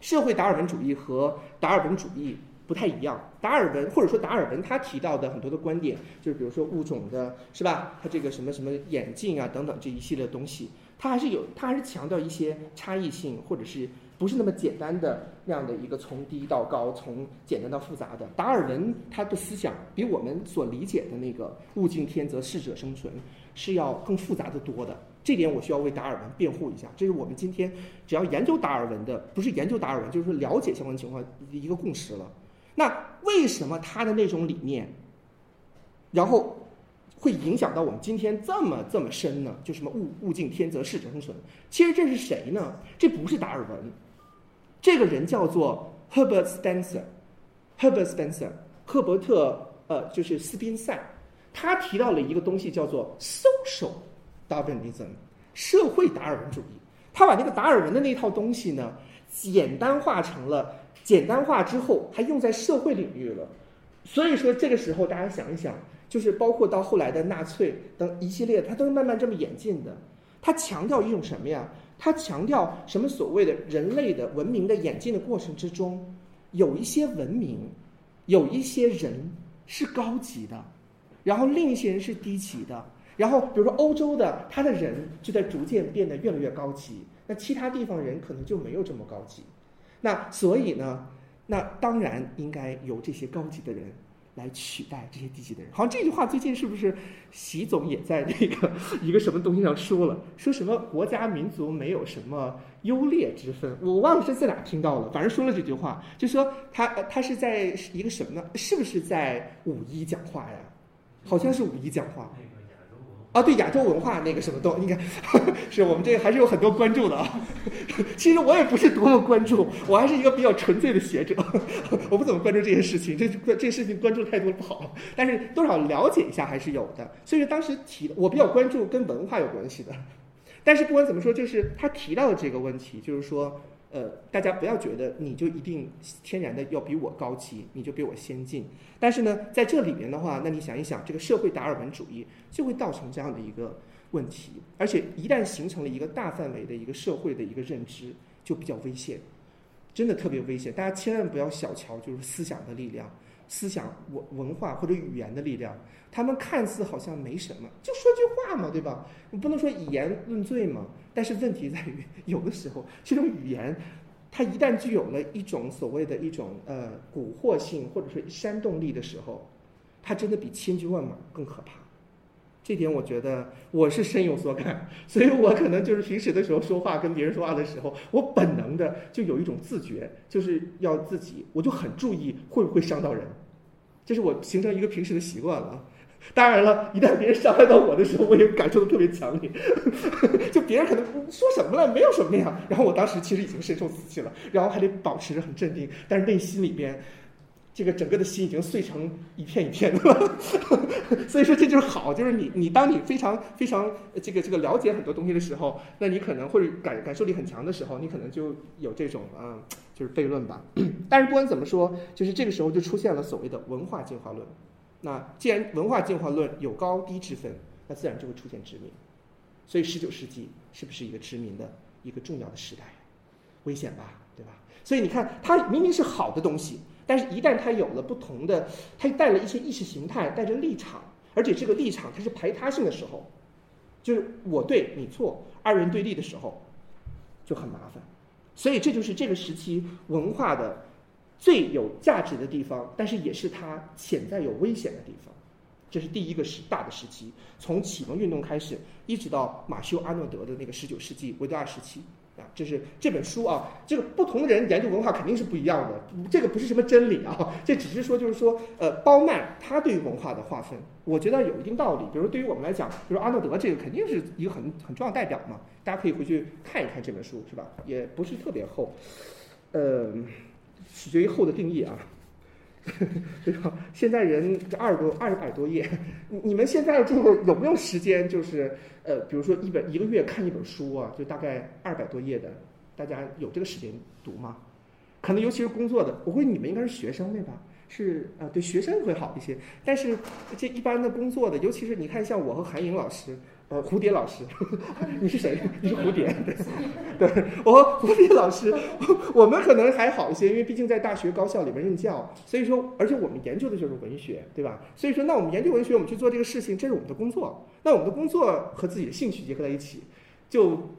社会达尔文主义和达尔文主义。不太一样，达尔文或者说达尔文他提到的很多的观点，就是比如说物种的，是吧？他这个什么什么演进啊等等这一系列东西，他还是有，他还是强调一些差异性，或者是不是那么简单的那样的一个从低到高，从简单到复杂的。达尔文他的思想比我们所理解的那个物竞天择适者生存是要更复杂的多的。这点我需要为达尔文辩护一下，这是我们今天只要研究达尔文的，不是研究达尔文，就是说了解相关情况一个共识了。那为什么他的那种理念，然后会影响到我们今天这么这么深呢？就什么物物竞天择适者生存？其实这是谁呢？这不是达尔文，这个人叫做 Herbert Spencer。Herbert Spencer，赫伯特呃，就是斯宾塞，他提到了一个东西叫做 social Darwinism，社会达尔文主义。他把那个达尔文的那套东西呢，简单化成了。简单化之后，还用在社会领域了，所以说这个时候大家想一想，就是包括到后来的纳粹等一系列，它都是慢慢这么演进的。它强调一种什么呀？它强调什么？所谓的人类的文明的演进的过程之中，有一些文明，有一些人是高级的，然后另一些人是低级的。然后比如说欧洲的，他的人就在逐渐变得越来越高级，那其他地方人可能就没有这么高级。那所以呢，那当然应该由这些高级的人来取代这些低级的人。好像这句话最近是不是习总也在那个 一个什么东西上说了？说什么国家民族没有什么优劣之分？我忘了是在哪听到了，反正说了这句话，就说他他是在一个什么呢？是不是在五一讲话呀？好像是五一讲话。啊，对亚洲文化那个什么都，你看，是我们这个还是有很多关注的啊。其实我也不是多么关注，我还是一个比较纯粹的学者，我不怎么关注这些事情，这这事情关注太多不好。但是多少了解一下还是有的。所以说当时提，我比较关注跟文化有关系的。但是不管怎么说，就是他提到的这个问题，就是说。呃，大家不要觉得你就一定天然的要比我高级，你就比我先进。但是呢，在这里面的话，那你想一想，这个社会达尔文主义就会造成这样的一个问题，而且一旦形成了一个大范围的一个社会的一个认知，就比较危险，真的特别危险。大家千万不要小瞧就是思想的力量、思想文文化或者语言的力量。他们看似好像没什么，就说句话嘛，对吧？你不能说以言论罪嘛。但是问题在于，有的时候这种语言，它一旦具有了一种所谓的一种呃蛊惑性或者说煽动力的时候，它真的比千军万马更可怕。这点我觉得我是深有所感，所以我可能就是平时的时候说话跟别人说话的时候，我本能的就有一种自觉，就是要自己，我就很注意会不会伤到人，这是我形成一个平时的习惯了。当然了，一旦别人伤害到我的时候，我也感受的特别强烈。就别人可能说什么了，没有什么呀。然后我当时其实已经深受刺激了，然后还得保持着很镇定，但是内心里边。这个整个的心已经碎成一片一片的了，所以说这就是好，就是你你当你非常非常这个这个了解很多东西的时候，那你可能或者感感受力很强的时候，你可能就有这种啊，就是悖论吧。但是不管怎么说，就是这个时候就出现了所谓的文化进化论。那既然文化进化论有高低之分，那自然就会出现殖民。所以十九世纪是不是一个殖民的一个重要的时代？危险吧，对吧？所以你看，它明明是好的东西。但是，一旦它有了不同的，它带了一些意识形态，带着立场，而且这个立场它是排他性的时候，就是我对你错，二人对立的时候，就很麻烦。所以，这就是这个时期文化的最有价值的地方，但是也是它潜在有危险的地方。这是第一个时大的时期，从启蒙运动开始，一直到马修·阿诺德的那个十九世纪维多亚时期。啊，这是这本书啊，这个不同人研究文化肯定是不一样的，这个不是什么真理啊，这只是说就是说，呃，包曼他对于文化的划分，我觉得有一定道理。比如对于我们来讲，比如阿诺德这个肯定是一个很很重要代表嘛，大家可以回去看一看这本书，是吧？也不是特别厚，呃，取决于后的定义啊。对吧？现在人这二十多二百多页，你们现在就有没有时间？就是呃，比如说一本一个月看一本书啊，就大概二百多页的，大家有这个时间读吗？可能尤其是工作的，我估计你们应该是学生对吧？是啊，对学生会好一些，但是这一般的工作的，尤其是你看像我和韩颖老师。呃，蝴蝶老师，你是谁？你是蝴蝶，对，对我蝴蝶老师，我们可能还好一些，因为毕竟在大学高校里面任教，所以说，而且我们研究的就是文学，对吧？所以说，那我们研究文学，我们去做这个事情，这是我们的工作。那我们的工作和自己的兴趣结合在一起，就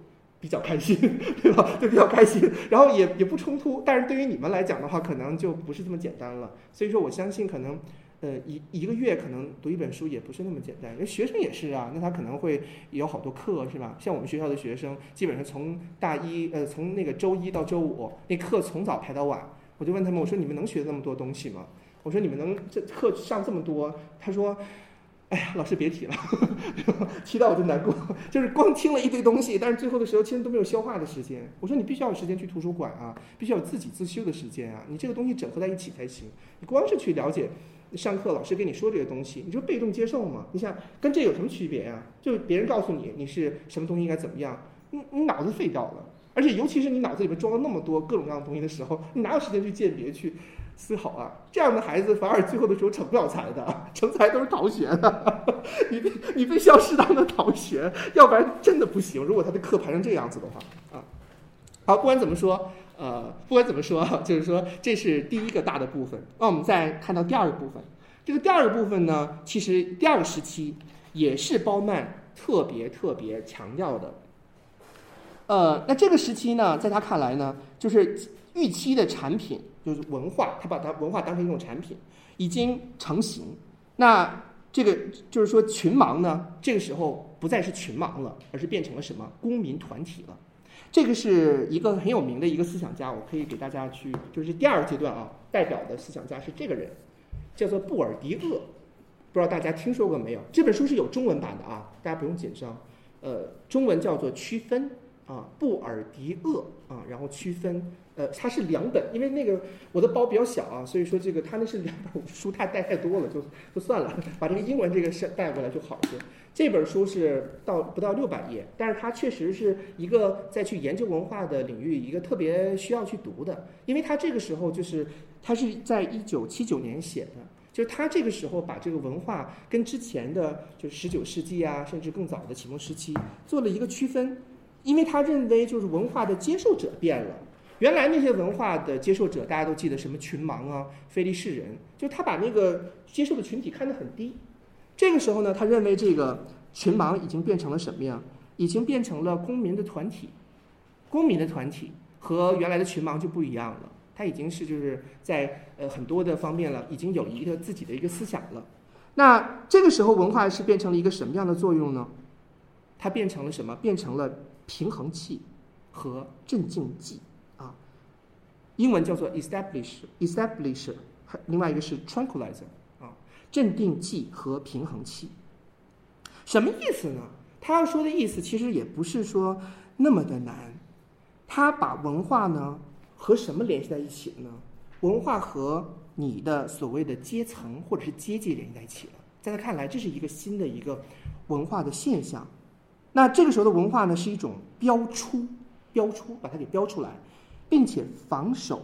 比较开心，对吧？就比较开心，然后也也不冲突。但是对于你们来讲的话，可能就不是这么简单了。所以说，我相信可能。呃，一一个月可能读一本书也不是那么简单，因为学生也是啊，那他可能会有好多课，是吧？像我们学校的学生，基本上从大一，呃，从那个周一到周五，那课从早排到晚。我就问他们，我说你们能学那么多东西吗？我说你们能这课上这么多？他说，哎呀，老师别提了，提到我就难过，就是光听了一堆东西，但是最后的时候其实都没有消化的时间。我说你必须要有时间去图书馆啊，必须要有自己自修的时间啊，你这个东西整合在一起才行。你光是去了解。上课老师跟你说这些东西，你就被动接受嘛？你想跟这有什么区别呀？就别人告诉你你是什么东西应该怎么样，你你脑子废掉了。而且尤其是你脑子里面装了那么多各种各样的东西的时候，你哪有时间去鉴别去思考啊？这样的孩子反而最后的时候成不了才的，成才都是逃学的。你你必须要适当的逃学，要不然真的不行。如果他的课排成这样子的话，啊，好，不管怎么说。呃，不管怎么说，就是说这是第一个大的部分。那我们再看到第二个部分，这个第二个部分呢，其实第二个时期也是包曼特别特别强调的。呃，那这个时期呢，在他看来呢，就是预期的产品就是文化，他把它文化当成一种产品已经成型。那这个就是说群盲呢，这个时候不再是群盲了，而是变成了什么公民团体了。这个是一个很有名的一个思想家，我可以给大家去，就是第二阶段啊，代表的思想家是这个人，叫做布尔迪厄，不知道大家听说过没有？这本书是有中文版的啊，大家不用紧张，呃，中文叫做区分。啊，布尔迪厄啊，然后区分，呃，它是两本，因为那个我的包比较小啊，所以说这个它那是两本书，太带太多了，就就算了，把这个英文这个是带过来就好一些。这本书是到不到六百页，但是它确实是一个在去研究文化的领域一个特别需要去读的，因为它这个时候就是它是在一九七九年写的，就是他这个时候把这个文化跟之前的就十九世纪啊，甚至更早的启蒙时期做了一个区分。因为他认为，就是文化的接受者变了。原来那些文化的接受者，大家都记得什么群盲啊、非利士人，就他把那个接受的群体看得很低。这个时候呢，他认为这个群盲已经变成了什么呀？已经变成了公民的团体。公民的团体和原来的群盲就不一样了，他已经是就是在呃很多的方面了，已经有一个自己的一个思想了。那这个时候文化是变成了一个什么样的作用呢？它变成了什么？变成了平衡器和镇静剂啊。英文叫做 establish，establish，另外一个是 tranquilizer 啊，镇定剂和平衡器。什么意思呢？他要说的意思其实也不是说那么的难。他把文化呢和什么联系在一起了呢？文化和你的所谓的阶层或者是阶级联系在一起了。在他看来，这是一个新的一个文化的现象。那这个时候的文化呢，是一种标出、标出，把它给标出来，并且防守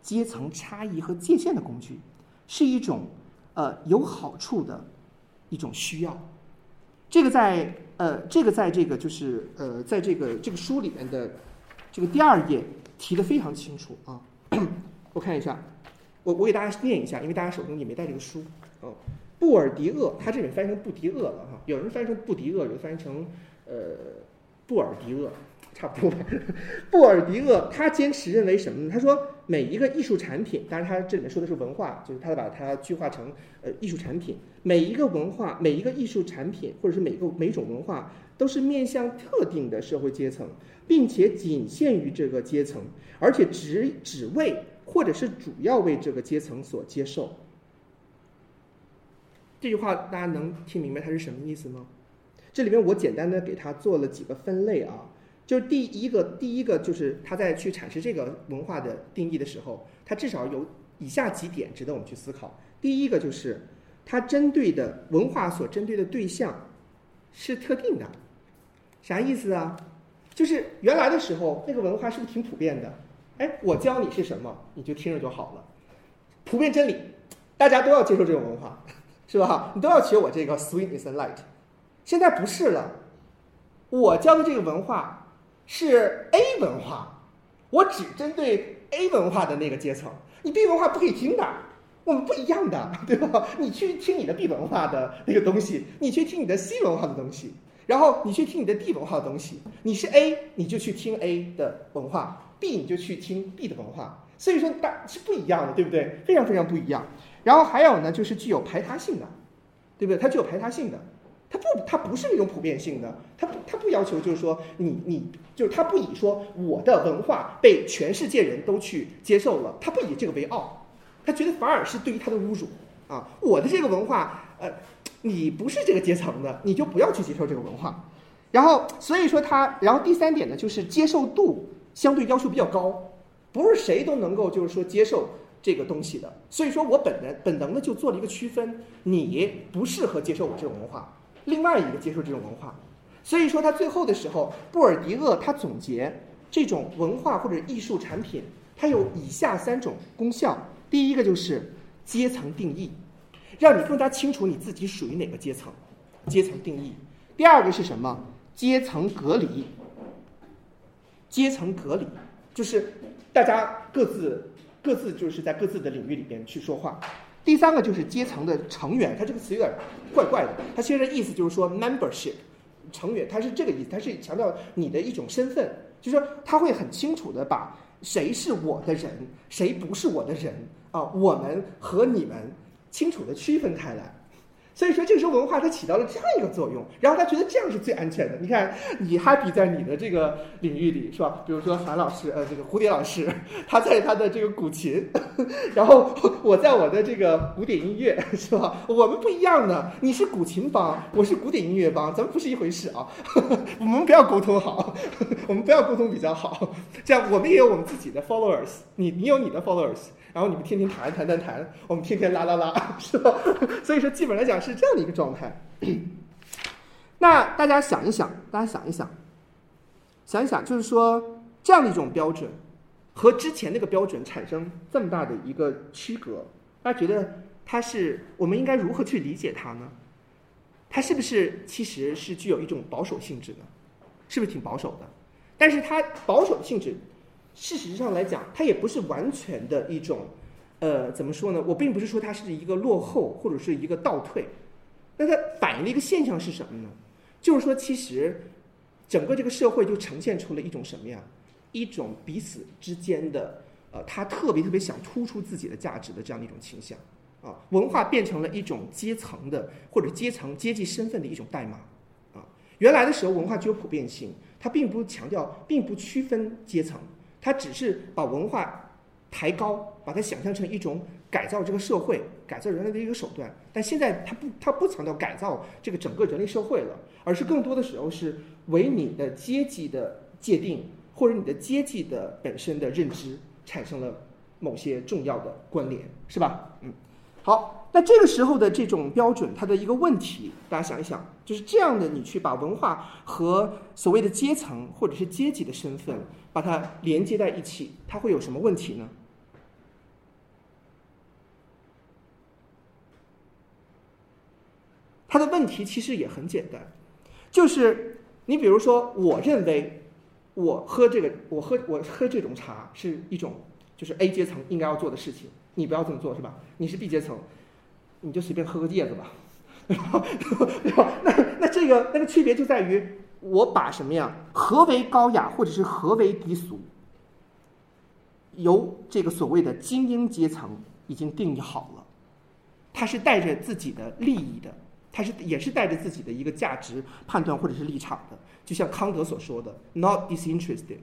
阶层差异和界限的工具，是一种呃有好处的一种需要。这个在呃，这个在这个就是呃，在这个这个书里面的这个第二页提的非常清楚啊。我看一下，我我给大家念一下，因为大家手中也没带这个书哦。布尔迪厄，他这里翻译成布迪厄了哈，有人翻译成布迪厄，有人翻译成呃布尔迪厄，差不多吧。布尔迪厄他坚持认为什么呢？他说每一个艺术产品，当然它这里面说的是文化，就是它把它具化成呃艺术产品。每一个文化，每一个艺术产品，或者是每个每种文化，都是面向特定的社会阶层，并且仅限于这个阶层，而且只只为或者是主要为这个阶层所接受。这句话大家能听明白它是什么意思吗？这里面我简单的给它做了几个分类啊，就是第一个，第一个就是他在去阐释这个文化的定义的时候，他至少有以下几点值得我们去思考。第一个就是它针对的文化所针对的对象是特定的，啥意思啊？就是原来的时候那个文化是不是挺普遍的？哎，我教你是什么，你就听着就好了，普遍真理，大家都要接受这种文化。是吧？你都要学我这个 sweet is a light。现在不是了，我教的这个文化是 A 文化，我只针对 A 文化的那个阶层。你 B 文化不可以听的，我们不一样的，对吧？你去听你的 B 文化的那个东西，你去听你的 C 文化的东西，然后你去听你的 D 文化的东西。你是 A，你就去听 A 的文化；B 你就去听 B 的文化。所以说，大是不一样的，对不对？非常非常不一样。然后还有呢，就是具有排他性的，对不对？它具有排他性的，它不，它不是那种普遍性的，它不，它不要求就是说你，你就是它不以说我的文化被全世界人都去接受了，它不以这个为傲，他觉得反而是对于他的侮辱啊！我的这个文化，呃，你不是这个阶层的，你就不要去接受这个文化。然后所以说他，然后第三点呢，就是接受度相对要求比较高，不是谁都能够就是说接受。这个东西的，所以说我本能本能的就做了一个区分，你不适合接受我这种文化，另外一个接受这种文化，所以说他最后的时候，布尔迪厄他总结这种文化或者艺术产品，它有以下三种功效，第一个就是阶层定义，让你更加清楚你自己属于哪个阶层，阶层定义；第二个是什么？阶层隔离，阶层隔离就是大家各自。各自就是在各自的领域里边去说话。第三个就是阶层的成员，它这个词有点怪怪的。它其实意思就是说 membership，成员，它是这个意思，它是强调你的一种身份，就是说他会很清楚的把谁是我的人，谁不是我的人啊，我们和你们清楚的区分开来。所以说，这个时候文化它起到了这样一个作用，然后他觉得这样是最安全的。你看，你 happy 在你的这个领域里是吧？比如说韩老师，呃，这个蝴蝶老师，他在他的这个古琴，然后我在我的这个古典音乐是吧？我们不一样的，你是古琴帮，我是古典音乐帮，咱们不是一回事啊。我们不要沟通好，我们不要沟通比较好，这样我们也有我们自己的 followers，你你有你的 followers。然后你们天天谈谈谈谈，我们天天拉拉拉，是吧？所以说，基本来讲是这样的一个状态。那大家想一想，大家想一想，想一想，就是说这样的一种标准和之前那个标准产生这么大的一个区隔，大家觉得它是我们应该如何去理解它呢？它是不是其实是具有一种保守性质呢？是不是挺保守的？但是它保守的性质。事实上来讲，它也不是完全的一种，呃，怎么说呢？我并不是说它是一个落后或者是一个倒退，那它反映的一个现象是什么呢？就是说，其实整个这个社会就呈现出了一种什么呀？一种彼此之间的，呃，他特别特别想突出自己的价值的这样的一种倾向。啊，文化变成了一种阶层的或者阶层阶级身份的一种代码啊。原来的时候，文化具有普遍性，它并不强调，并不区分阶层，它只是把文化抬高，把它想象成一种改造这个社会、改造人类的一个手段。但现在，它不，它不强调改造这个整个人类社会了，而是更多的时候是为你的阶级的界定或者你的阶级的本身的认知产生了某些重要的关联，是吧？嗯。好，那这个时候的这种标准，它的一个问题，大家想一想，就是这样的，你去把文化和所谓的阶层或者是阶级的身份把它连接在一起，它会有什么问题呢？它的问题其实也很简单，就是你比如说，我认为我喝这个，我喝我喝这种茶是一种就是 A 阶层应该要做的事情。你不要这么做是吧？你是 B 阶层，你就随便喝个叶子吧，对吧？那那这个那个区别就在于，我把什么呀？何为高雅，或者是何为低俗，由这个所谓的精英阶层已经定义好了，他是带着自己的利益的，他是也是带着自己的一个价值判断或者是立场的，就像康德所说的，not disinterested。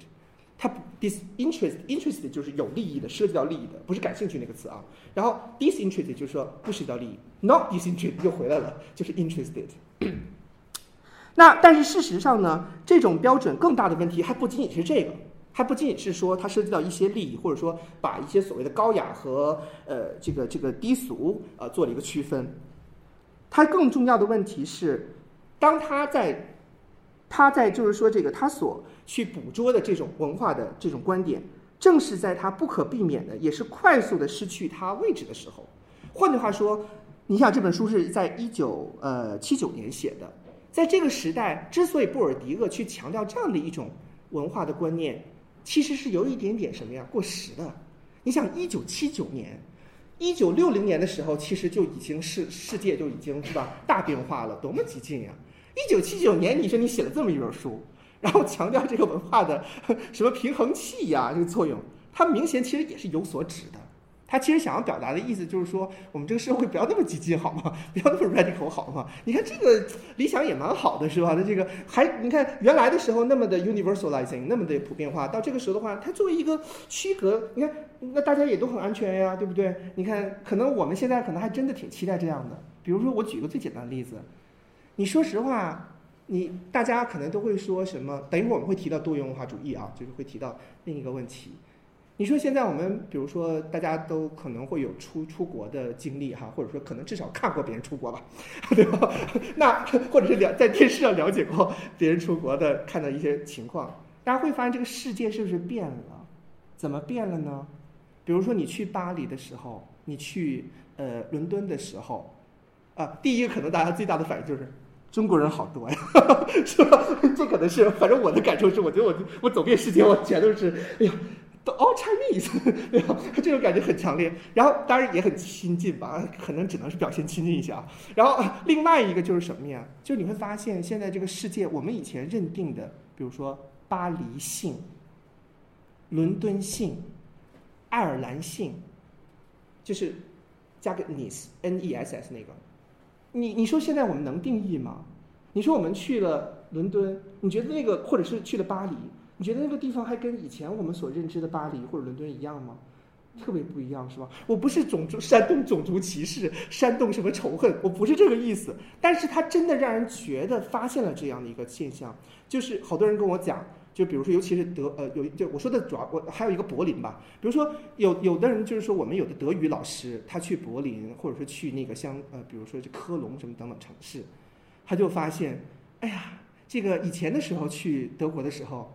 它 disinterest interest 就是有利益的，涉及到利益的，不是感兴趣那个词啊。然后 “disinterested” 就是说不涉及到利益，not disinterested” 又回来了，就是 interested。那但是事实上呢，这种标准更大的问题还不仅仅是这个，还不仅仅是说它涉及到一些利益，或者说把一些所谓的高雅和呃这个这个低俗呃做了一个区分。它更重要的问题是，当他在他在就是说这个他所去捕捉的这种文化的这种观点，正是在他不可避免的，也是快速的失去他位置的时候。换句话说，你想这本书是在一九呃七九年写的，在这个时代，之所以布尔迪厄去强调这样的一种文化的观念，其实是有一点点什么呀过时的。你想一九七九年，一九六零年的时候，其实就已经是世界就已经是吧大变化了，多么激进呀！一九七九年，你说你写了这么一本书。然后强调这个文化的 什么平衡器呀，这个作用，它明显其实也是有所指的。他其实想要表达的意思就是说，我们这个社会不要那么激进，好吗？不要那么 radical，好吗？你看这个理想也蛮好的，是吧？那这个还你看原来的时候那么的 universalizing，那么的普遍化，到这个时候的话，它作为一个区隔，你看那大家也都很安全呀，对不对？你看，可能我们现在可能还真的挺期待这样的。比如说，我举个最简单的例子，你说实话。你大家可能都会说什么？等一会儿我们会提到多元文化主义啊，就是会提到另一个问题。你说现在我们，比如说大家都可能会有出出国的经历哈，或者说可能至少看过别人出国吧，对吧？那或者是了在电视上了解过别人出国的看到一些情况，大家会发现这个世界是不是变了？怎么变了呢？比如说你去巴黎的时候，你去呃伦敦的时候，啊，第一个可能大家最大的反应就是。中国人好多呀，是吧？这可能是，反正我的感受是，我觉得我我走遍世界，我全都是，哎呀，都 all Chinese，对吧？这种感觉很强烈。然后当然也很亲近吧，可能只能是表现亲近一下。然后另外一个就是什么呀？就你会发现，现在这个世界，我们以前认定的，比如说巴黎性、伦敦性、爱尔兰性，就是加个 ness，n e s s 那个。你你说现在我们能定义吗？你说我们去了伦敦，你觉得那个或者是去了巴黎，你觉得那个地方还跟以前我们所认知的巴黎或者伦敦一样吗？特别不一样是吧？我不是种族煽动种族歧视，煽动什么仇恨，我不是这个意思。但是它真的让人觉得发现了这样的一个现象，就是好多人跟我讲。就比如说，尤其是德呃，有就我说的主要，我还有一个柏林吧。比如说，有有的人就是说，我们有的德语老师，他去柏林，或者说去那个像呃，比如说这科隆什么等等城市，他就发现，哎呀，这个以前的时候去德国的时候，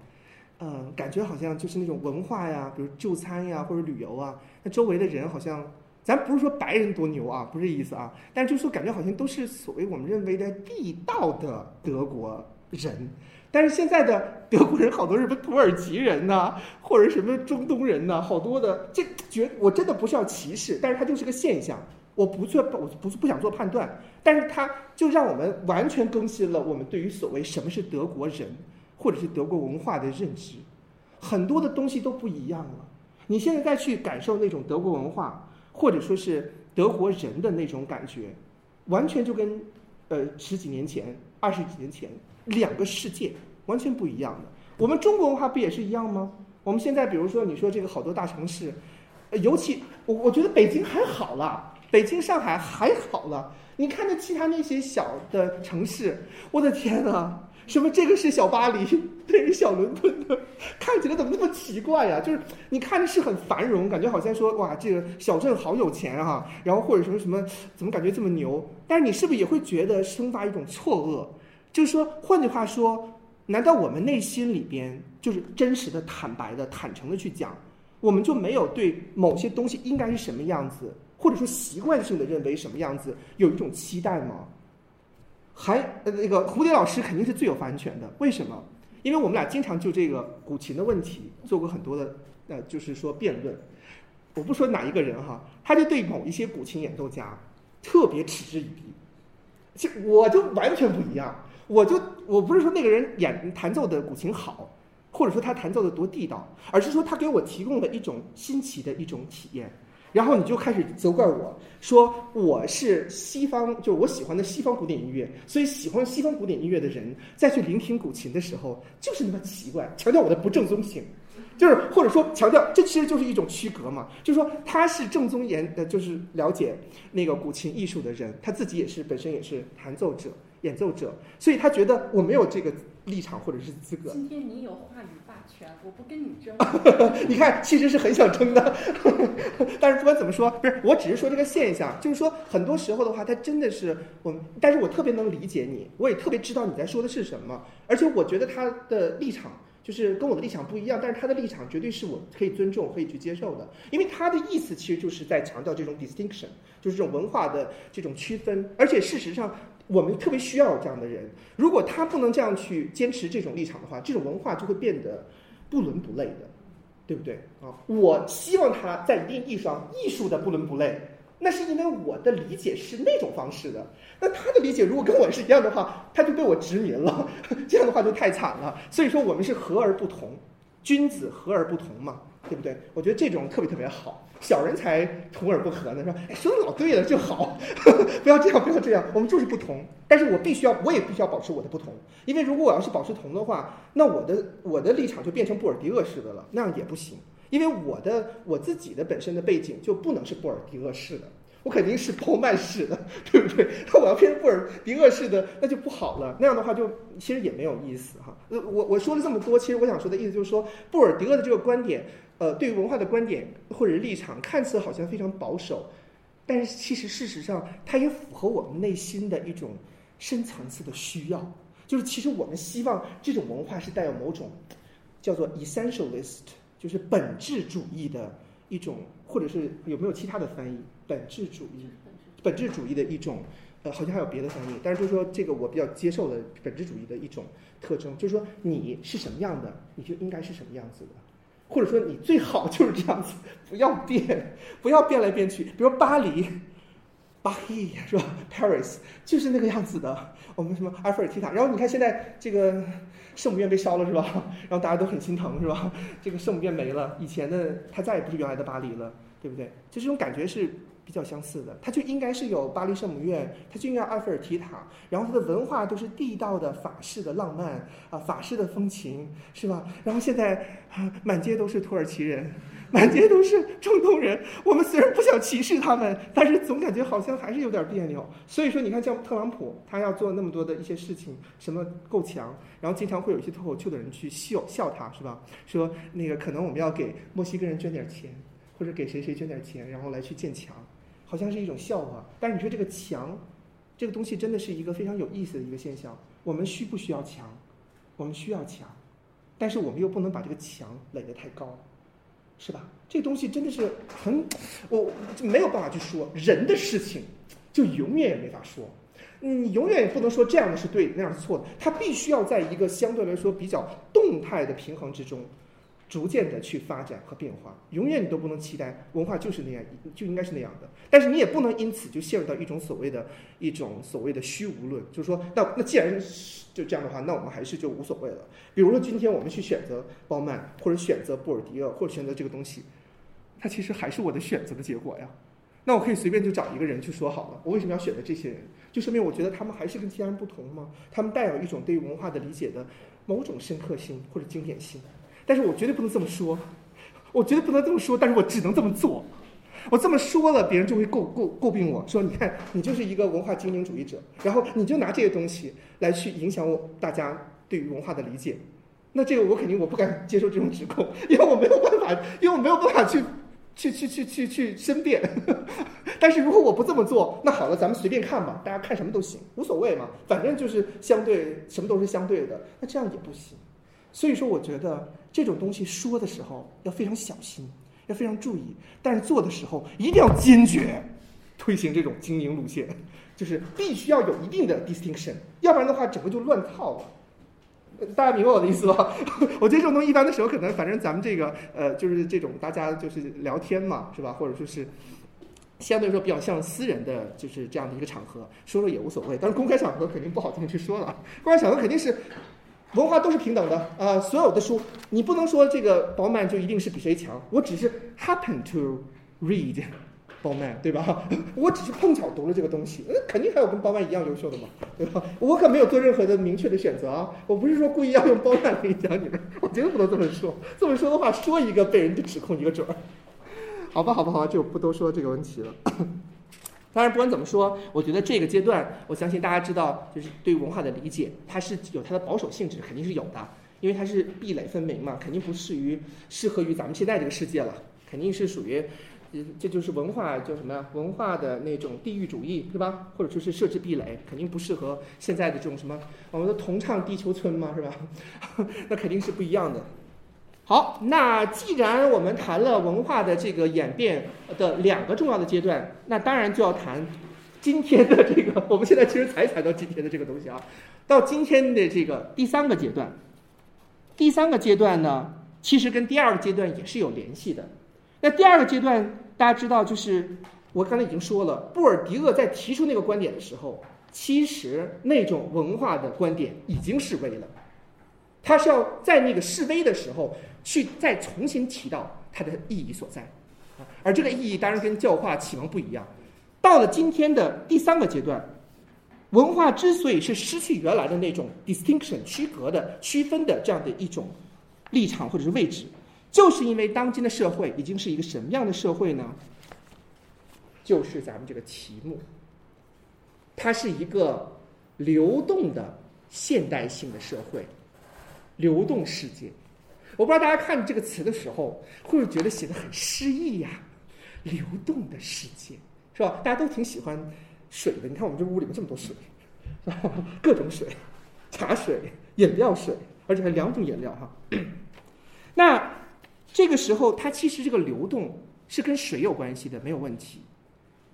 嗯，感觉好像就是那种文化呀，比如就餐呀或者旅游啊，那周围的人好像，咱不是说白人多牛啊，不是这意思啊，但是就是说感觉好像都是所谓我们认为的地道的德国人。但是现在的德国人好多什么土耳其人呐，或者什么中东人呐，好多的这觉我真的不是要歧视，但是它就是个现象。我不做，我不不想做判断，但是它就让我们完全更新了我们对于所谓什么是德国人，或者是德国文化的认知，很多的东西都不一样了。你现在再去感受那种德国文化，或者说是德国人的那种感觉，完全就跟呃十几年前、二十几年前两个世界完全不一样的。我们中国文化不也是一样吗？我们现在比如说你说这个好多大城市，尤其我我觉得北京还好了，北京、上海还好了。你看着其他那些小的城市，我的天呐！什么这个是小巴黎，那是小伦敦的，看起来怎么那么奇怪呀、就是你看着是很繁荣，感觉好像说哇，这个小镇好有钱啊，然后或者什么什么，怎么感觉这么牛？但是你是不是也会觉得生发一种错愕？就是说，换句话说，难道我们内心里边就是真实的、坦白的、坦诚的去讲，我们就没有对某些东西应该是什么样子，或者说习惯性的认为什么样子有一种期待吗？还呃那个蝴蝶老师肯定是最有发言权的，为什么？因为我们俩经常就这个古琴的问题做过很多的呃，就是说辩论。我不说哪一个人哈，他就对某一些古琴演奏家特别嗤之以鼻。其实我就完全不一样，我就我不是说那个人演弹奏的古琴好，或者说他弹奏的多地道，而是说他给我提供了一种新奇的一种体验。然后你就开始责怪我说我是西方，就是我喜欢的西方古典音乐，所以喜欢西方古典音乐的人再去聆听古琴的时候，就是那么奇怪，强调我的不正宗性，就是或者说强调这其实就是一种区隔嘛，就是说他是正宗研呃，就是了解那个古琴艺术的人，他自己也是本身也是弹奏者、演奏者，所以他觉得我没有这个立场或者是资格。今天你有话语霸权，我不跟你争。你看，其实是很想争的，但是不管怎么说，不是，我只是说这个现象，就是说很多时候的话，他真的是我们，但是我特别能理解你，我也特别知道你在说的是什么，而且我觉得他的立场就是跟我的立场不一样，但是他的立场绝对是我可以尊重、可以去接受的，因为他的意思其实就是在强调这种 distinction，就是这种文化的这种区分，而且事实上。我们特别需要这样的人，如果他不能这样去坚持这种立场的话，这种文化就会变得不伦不类的。对不对啊？我希望他在一定意义上艺术的不伦不类，那是因为我的理解是那种方式的。那他的理解如果跟我是一样的话，他就被我殖民了，这样的话就太惨了。所以说我们是和而不同，君子和而不同嘛，对不对？我觉得这种特别特别好，小人才同而不和呢，是吧？哎，说的老对了就好，不要这样，不要这样，我们就是不同。但是我必须要，我也必须要保持我的不同，因为如果我要是保持同的话，那我的我的立场就变成布尔迪厄式的了，那样也不行。因为我的我自己的本身的背景就不能是布尔迪厄式的，我肯定是鲍曼式的，对不对？那我要变成布尔迪厄式的，那就不好了。那样的话就其实也没有意思哈。呃，我我说了这么多，其实我想说的意思就是说，布尔迪厄的这个观点，呃，对于文化的观点或者立场，看似好像非常保守，但是其实事实上，它也符合我们内心的一种深层次的需要。就是其实我们希望这种文化是带有某种叫做 essentialist。就是本质主义的一种，或者是有没有其他的翻译？本质主义，本质主义的一种，呃，好像还有别的翻译，但是就是说这个我比较接受的本质主义的一种特征，就是说你是什么样的，你就应该是什么样子的，或者说你最好就是这样子，不要变，不要变来变去。比如巴黎，巴黎是吧？Paris 就是那个样子的。我们什么埃菲尔铁塔，然后你看现在这个圣母院被烧了是吧？然后大家都很心疼是吧？这个圣母院没了，以前的它再也不是原来的巴黎了，对不对？就这种感觉是比较相似的，它就应该是有巴黎圣母院，它就应该埃菲尔铁塔，然后它的文化都是地道的法式的浪漫啊，法式的风情是吧？然后现在啊，满街都是土耳其人。满街都是中东人，我们虽然不想歧视他们，但是总感觉好像还是有点别扭。所以说，你看像特朗普，他要做那么多的一些事情，什么够强，然后经常会有一些脱口秀的人去笑笑他，是吧？说那个可能我们要给墨西哥人捐点钱，或者给谁谁捐点钱，然后来去建墙，好像是一种笑话。但是你说这个墙，这个东西真的是一个非常有意思的一个现象。我们需不需要墙？我们需要墙，但是我们又不能把这个墙垒得太高。是吧？这东西真的是很，我没有办法去说人的事情，就永远也没法说。你永远也不能说这样的是对，那样是错的。它必须要在一个相对来说比较动态的平衡之中，逐渐的去发展和变化。永远你都不能期待文化就是那样，就应该是那样的。但是你也不能因此就陷入到一种所谓的一种所谓的虚无论，就是说，那那既然是就这样的话，那我们还是就无所谓了。比如说今天我们去选择鲍曼，或者选择布尔迪厄，或者选择这个东西，它其实还是我的选择的结果呀。那我可以随便就找一个人去说好了。我为什么要选择这些人？就说明我觉得他们还是跟其他人不同吗？他们带有一种对于文化的理解的某种深刻性或者经典性。但是我绝对不能这么说，我绝对不能这么说，但是我只能这么做。我这么说了，别人就会诟诟诟病我说：“你看，你就是一个文化精英主义者，然后你就拿这些东西来去影响我大家对于文化的理解。”那这个我肯定我不敢接受这种指控，因为我没有办法，因为我没有办法去去去去去去申辩。但是如果我不这么做，那好了，咱们随便看吧，大家看什么都行，无所谓嘛，反正就是相对，什么都是相对的。那这样也不行。所以说，我觉得这种东西说的时候要非常小心。要非常注意，但是做的时候一定要坚决推行这种经营路线，就是必须要有一定的 distinction，要不然的话整个就乱套了。大家明白我的意思吧？我觉得这种东西一般的时候，可能反正咱们这个呃，就是这种大家就是聊天嘛，是吧？或者说是相对来说比较像私人的就是这样的一个场合，说说也无所谓。但是公开场合肯定不好这么去说了，公开场合肯定是。文化都是平等的啊！所有的书，你不能说这个包曼就一定是比谁强。我只是 happen to read 包曼，对吧？我只是碰巧读了这个东西，那肯定还有跟包曼一样优秀的嘛，对吧？我可没有做任何的明确的选择啊！我不是说故意要用包曼来讲你们，我绝对不能这么说。这么说的话，说一个被人家指控一个准儿。好吧，好吧，好吧，就不多说这个问题了。当然，不管怎么说，我觉得这个阶段，我相信大家知道，就是对文化的理解，它是有它的保守性质，肯定是有的，因为它是壁垒分明嘛，肯定不适于适合于咱们现在这个世界了，肯定是属于，这就是文化叫什么呀？文化的那种地域主义，对吧？或者说是设置壁垒，肯定不适合现在的这种什么，我们的同唱地球村嘛，是吧？那肯定是不一样的。好，那既然我们谈了文化的这个演变的两个重要的阶段，那当然就要谈今天的这个，我们现在其实才谈到今天的这个东西啊。到今天的这个第三个阶段，第三个阶段呢，其实跟第二个阶段也是有联系的。那第二个阶段，大家知道，就是我刚才已经说了，布尔迪厄在提出那个观点的时候，其实那种文化的观点已经示威了，他是要在那个示威的时候。去再重新提到它的意义所在，啊，而这个意义当然跟教化启蒙不一样。到了今天的第三个阶段，文化之所以是失去原来的那种 distinction 区隔的区分的这样的一种立场或者是位置，就是因为当今的社会已经是一个什么样的社会呢？就是咱们这个题目，它是一个流动的现代性的社会，流动世界。我不知道大家看这个词的时候，会不会觉得写的很诗意呀？流动的世界，是吧？大家都挺喜欢水的。你看我们这屋里面这么多水，各种水，茶水、饮料水，而且还两种饮料哈。那这个时候，它其实这个流动是跟水有关系的，没有问题。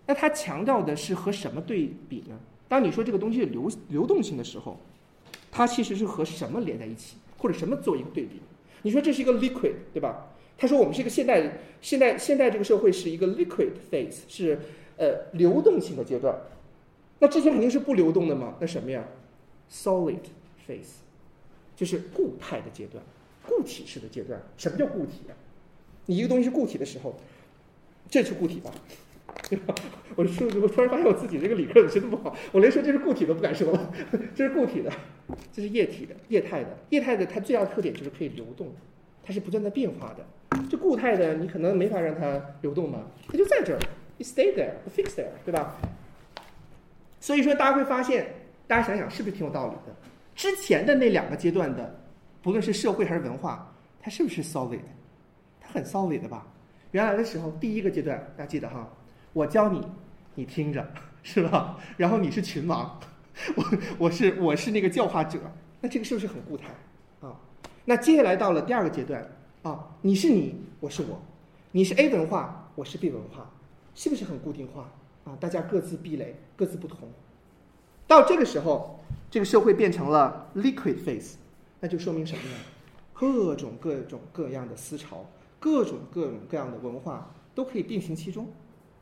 那它强调的是和什么对比呢？当你说这个东西流流动性的时候，它其实是和什么连在一起，或者什么做一个对比？你说这是一个 liquid，对吧？他说我们是一个现代、现代、现代这个社会是一个 liquid phase，是呃流动性的阶段。那之前肯定是不流动的嘛？那什么呀？solid phase，就是固态的阶段，固体式的阶段。什么叫固体啊？你一个东西是固体的时候，这是固体吧？对吧？我说，我突然发现我自己这个理科学的不好，我连说这是固体都不敢说了。这是固体的，这是液体的，液态的。液态的它最大的特点就是可以流动，它是不断在变化的。这固态的你可能没法让它流动嘛，它就在这儿，it stay there，fix there，对吧？所以说大家会发现，大家想想是不是挺有道理的？之前的那两个阶段的，不论是社会还是文化，它是不是 solid？它很 solid 的吧？原来的时候，第一个阶段大家记得哈。我教你，你听着，是吧？然后你是群王，我我是我是那个教化者，那这个是不是很固态啊？那接下来到了第二个阶段啊，你是你，我是我，你是 A 文化，我是 B 文化，是不是很固定化啊？大家各自壁垒，各自不同。到这个时候，这个社会变成了 liquid phase，那就说明什么呢？各种各种各样的思潮，各种各种各样的文化都可以并行其中。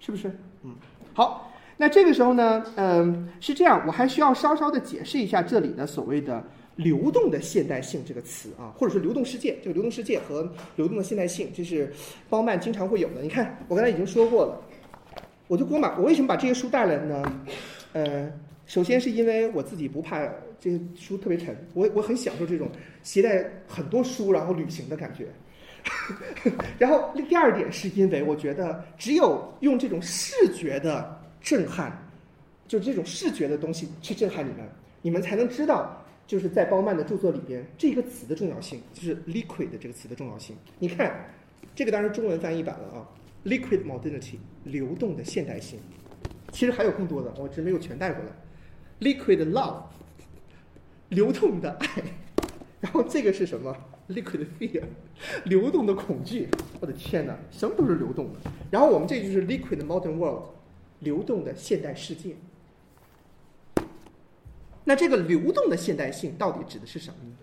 是不是？嗯，好，那这个时候呢，嗯，是这样，我还需要稍稍的解释一下这里的所谓的“流动的现代性”这个词啊，或者说“流动世界”。这个“流动世界”和“流动的现代性”，这是包曼经常会有的。你看，我刚才已经说过了，我就光把我为什么把这些书带来呢？呃，首先是因为我自己不怕这些书特别沉，我我很享受这种携带很多书然后旅行的感觉。然后第二点是因为我觉得只有用这种视觉的震撼，就这种视觉的东西去震撼你们，你们才能知道就是在包曼的著作里边这个词的重要性，就是 liquid 这个词的重要性。你看，这个当然中文翻译版了啊，liquid modernity 流动的现代性。其实还有更多的，我只没有全带过来。liquid love 流动的爱，然后这个是什么？liquid fear 流动的恐惧。我的天哪，什么都是流动的。然后我们这就是 liquid modern world 流动的现代世界。那这个流动的现代性到底指的是什么呢？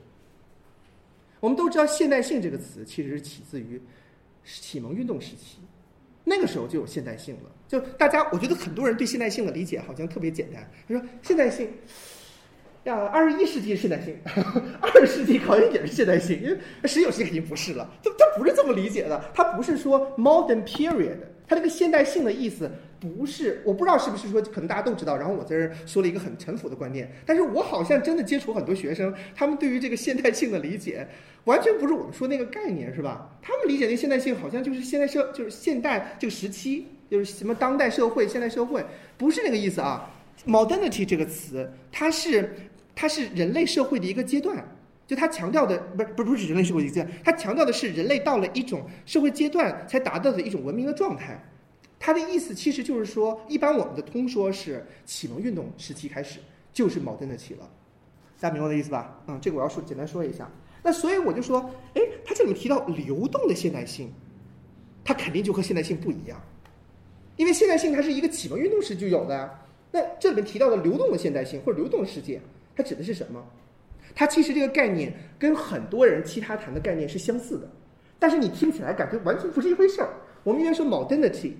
我们都知道“现代性”这个词其实是起自于启蒙运动时期，那个时候就有现代性了。就大家，我觉得很多人对现代性的理解好像特别简单。他说现代性，呀，二十一世纪现代性，二十世纪好像也是现代性，因为十九世纪肯定不是了。它它不是这么理解的，它不是说 modern period，它这个现代性的意思不是，我不知道是不是说可能大家都知道。然后我在这儿说了一个很陈腐的观念，但是我好像真的接触很多学生，他们对于这个现代性的理解完全不是我们说那个概念，是吧？他们理解那个现代性好像就是现代社，就是现代这个时期。就是什么当代社会、现代社会，不是那个意思啊。modernity 这个词，它是它是人类社会的一个阶段，就它强调的不是不是不是人类社会一个阶段，它强调的是人类到了一种社会阶段才达到的一种文明的状态。它的意思其实就是说，一般我们的通说是启蒙运动时期开始就是矛盾的起了，大家明白我的意思吧？嗯，这个我要说简单说一下。那所以我就说，哎，它这里面提到流动的现代性，它肯定就和现代性不一样。因为现代性它是一个启蒙运动时就有的，那这里面提到的流动的现代性或者流动的世界，它指的是什么？它其实这个概念跟很多人其他谈的概念是相似的，但是你听起来感觉完全不是一回事儿。我们一般说 modernity，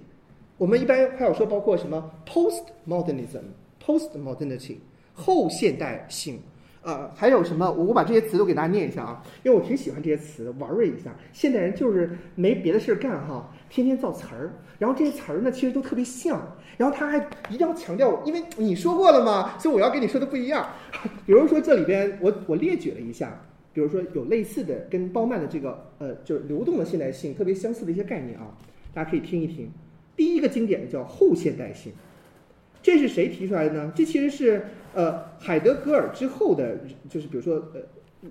我们一般还有说包括什么 postmodernism、postmodernity 后现代性。呃，还有什么？我我把这些词都给大家念一下啊，因为我挺喜欢这些词，玩味一下。现代人就是没别的事儿干哈，天天造词儿，然后这些词儿呢，其实都特别像。然后他还一定要强调，因为你说过了嘛，所以我要跟你说的不一样。比如说这里边，我我列举了一下，比如说有类似的跟包曼的这个呃，就是流动的现代性特别相似的一些概念啊，大家可以听一听。第一个经典的叫后现代性，这是谁提出来的呢？这其实是。呃，海德格尔之后的，就是比如说呃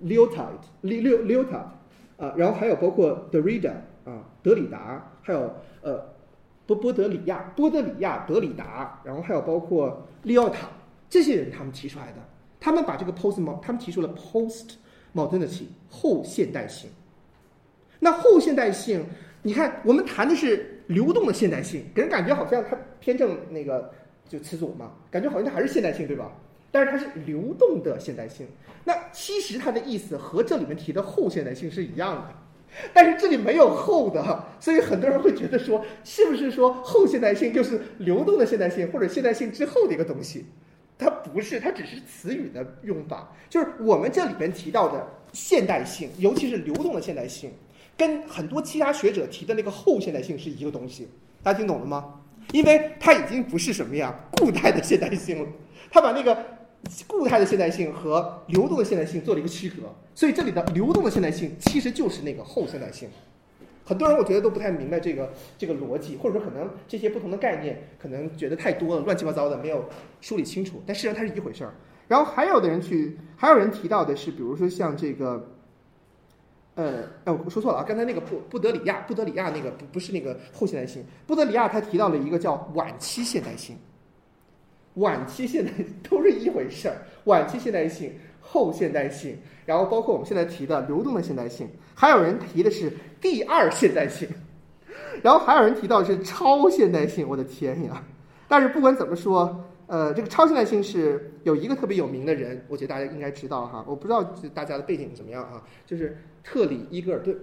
，Lyotard，Lyotard，啊，然后还有包括 Derrida，德里达，还有呃，波波德里亚，波德里亚，德里达，然后还有包括利奥塔这些人他们提出来的，他们把这个 post，他们提出了 post modernity 后现代性。那后现代性，你看我们谈的是流动的现代性，给人感觉好像它偏正那个就词组嘛，感觉好像它还是现代性，对吧？但是它是流动的现代性，那其实它的意思和这里面提的后现代性是一样的，但是这里没有后的，所以很多人会觉得说，是不是说后现代性就是流动的现代性或者现代性之后的一个东西？它不是，它只是词语的用法。就是我们这里边提到的现代性，尤其是流动的现代性，跟很多其他学者提的那个后现代性是一个东西。大家听懂了吗？因为它已经不是什么呀固态的现代性了，他把那个。固态的现代性和流动的现代性做了一个区隔，所以这里的流动的现代性其实就是那个后现代性。很多人我觉得都不太明白这个这个逻辑，或者说可能这些不同的概念可能觉得太多了，乱七八糟的没有梳理清楚。但事实上它是一回事儿。然后还有的人去，还有人提到的是，比如说像这个，呃，哦，我说错了啊，刚才那个布布德里亚，布德里亚那个不不是那个后现代性，布德里亚他提到了一个叫晚期现代性。晚期现代都是一回事儿，晚期现代性、后现代性，然后包括我们现在提的流动的现代性，还有人提的是第二现代性，然后还有人提到是超现代性。我的天呀！但是不管怎么说，呃，这个超现代性是有一个特别有名的人，我觉得大家应该知道哈。我不知道大家的背景怎么样哈，就是特里伊戈尔顿，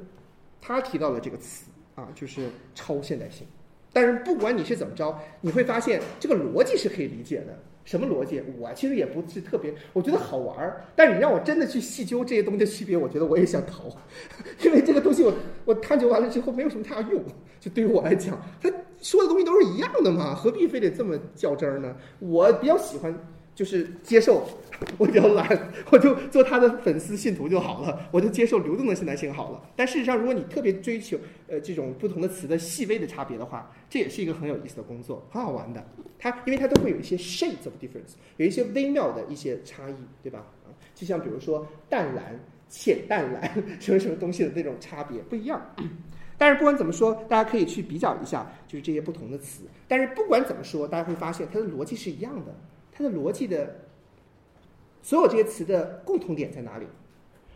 他提到了这个词啊，就是超现代性。但是不管你是怎么着，你会发现这个逻辑是可以理解的。什么逻辑？我其实也不是特别，我觉得好玩儿。但是你让我真的去细究这些东西的区别，我觉得我也想逃，因为这个东西我我探究完了之后没有什么太大用。就对于我来讲，他说的东西都是一样的嘛，何必非得这么较真儿呢？我比较喜欢就是接受，我比较懒，我就做他的粉丝信徒就好了，我就接受流动的现代性好了。但事实上，如果你特别追求呃这种不同的词的细微的差别的话，这也是一个很有意思的工作，很好玩的。它因为它都会有一些 shades of difference，有一些微妙的一些差异，对吧？啊，就像比如说淡蓝、浅淡蓝什么什么东西的那种差别不一样。但是不管怎么说，大家可以去比较一下，就是这些不同的词。但是不管怎么说，大家会发现它的逻辑是一样的。它的逻辑的所有这些词的共同点在哪里？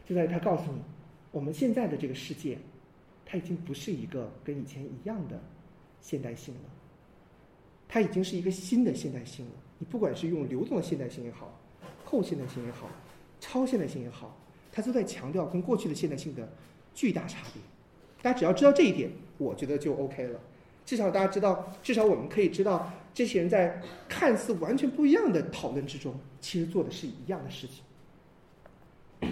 就在于它告诉你，我们现在的这个世界，它已经不是一个跟以前一样的现代性了。它已经是一个新的现代性了。你不管是用流动的现代性也好，后现代性也好，超现代性也好，它都在强调跟过去的现代性的巨大差别。大家只要知道这一点，我觉得就 OK 了。至少大家知道，至少我们可以知道，这些人在看似完全不一样的讨论之中，其实做的是一样的事情。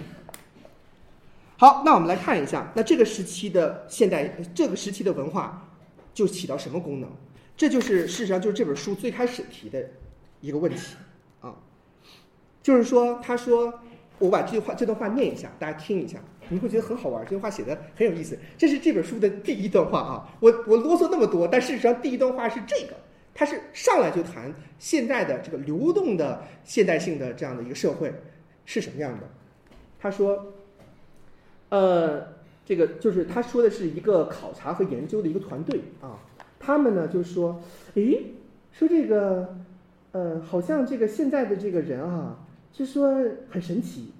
好，那我们来看一下，那这个时期的现代，这个时期的文化就起到什么功能？这就是事实上就是这本书最开始提的一个问题啊，就是说，他说，我把这句话这段话念一下，大家听一下。你会觉得很好玩，这句话写的很有意思。这是这本书的第一段话啊，我我啰嗦那么多，但事实上第一段话是这个，他是上来就谈现在的这个流动的现代性的这样的一个社会是什么样的。他说，呃，这个就是他说的是一个考察和研究的一个团队啊，他们呢就是说，诶，说这个，呃，好像这个现在的这个人啊，就说很神奇，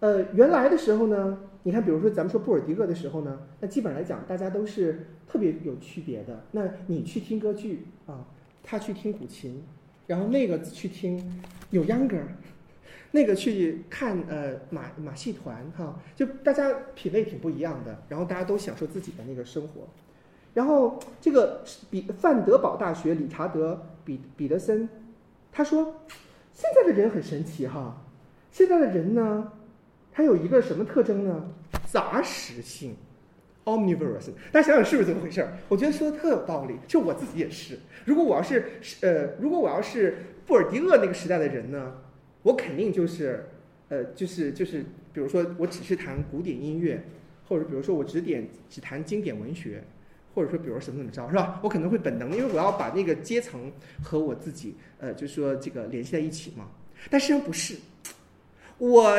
呃，原来的时候呢。你看，比如说咱们说布尔迪厄的时候呢，那基本上来讲，大家都是特别有区别的。那你去听歌剧啊，他去听古琴，然后那个去听有秧歌，那个去看呃马马戏团哈，就大家品味挺不一样的。然后大家都享受自己的那个生活。然后这个比范德堡大学理查德彼彼得森他说，现在的人很神奇哈，现在的人呢。他有一个什么特征呢？杂食性，omnivorous。大家想想是不是这么回事儿？我觉得说的特有道理。就我自己也是。如果我要是呃，如果我要是布尔迪厄那个时代的人呢，我肯定就是呃，就是就是，比如说我只是弹古典音乐，或者比如说我只点只弹经典文学，或者说比如什么怎么着，是吧？我可能会本能，因为我要把那个阶层和我自己呃，就是说这个联系在一起嘛。但实际上不是。我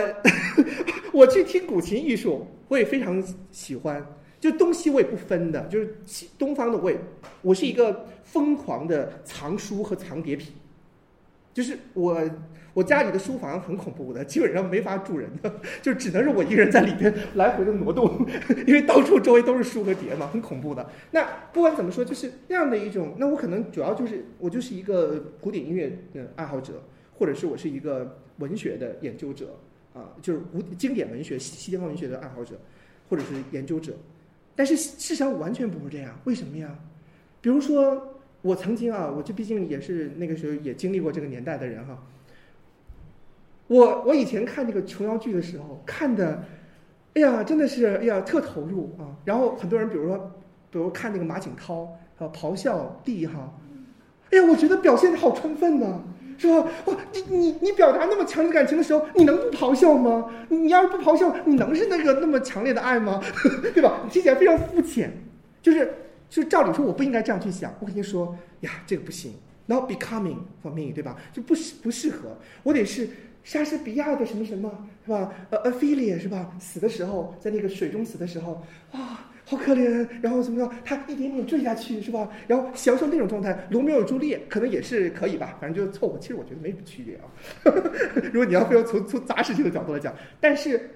我去听古琴艺术，我也非常喜欢。就东西我也不分的，就是西东方的我也，我是一个疯狂的藏书和藏碟癖。就是我我家里的书房很恐怖的，基本上没法住人的，就只能是我一个人在里边来回的挪动，因为到处周围都是书和碟嘛，很恐怖的。那不管怎么说，就是那样的一种。那我可能主要就是我就是一个古典音乐的爱好者，或者是我是一个。文学的研究者啊，就是古经典文学、西西方文学的爱好者，或者是研究者，但是事实上完全不是这样。为什么呀？比如说，我曾经啊，我就毕竟也是那个时候也经历过这个年代的人哈。我我以前看那个琼瑶剧的时候，看的，哎呀，真的是哎呀特投入啊。然后很多人，比如说，比如看那个马景涛啊，咆哮帝哈，哎呀，我觉得表现的好充分呢。是吧？哇，你你你表达那么强烈感情的时候，你能不咆哮吗？你要是不咆哮，你能是那个那么强烈的爱吗？对吧？听起来非常肤浅，就是就是照理说我不应该这样去想。我跟你说呀，这个不行，not becoming for me，对吧？就不适不适合，我得是莎士比亚的什么什么，是吧？呃，Ophelia 是吧？死的时候在那个水中死的时候，哇。好可怜，然后怎么着？他一点点坠下去，是吧？然后享受那种状态。罗密欧朱丽叶可能也是可以吧，反正就凑合。其实我觉得没什么区别啊。如果你要非要从从杂事情的角度来讲，但是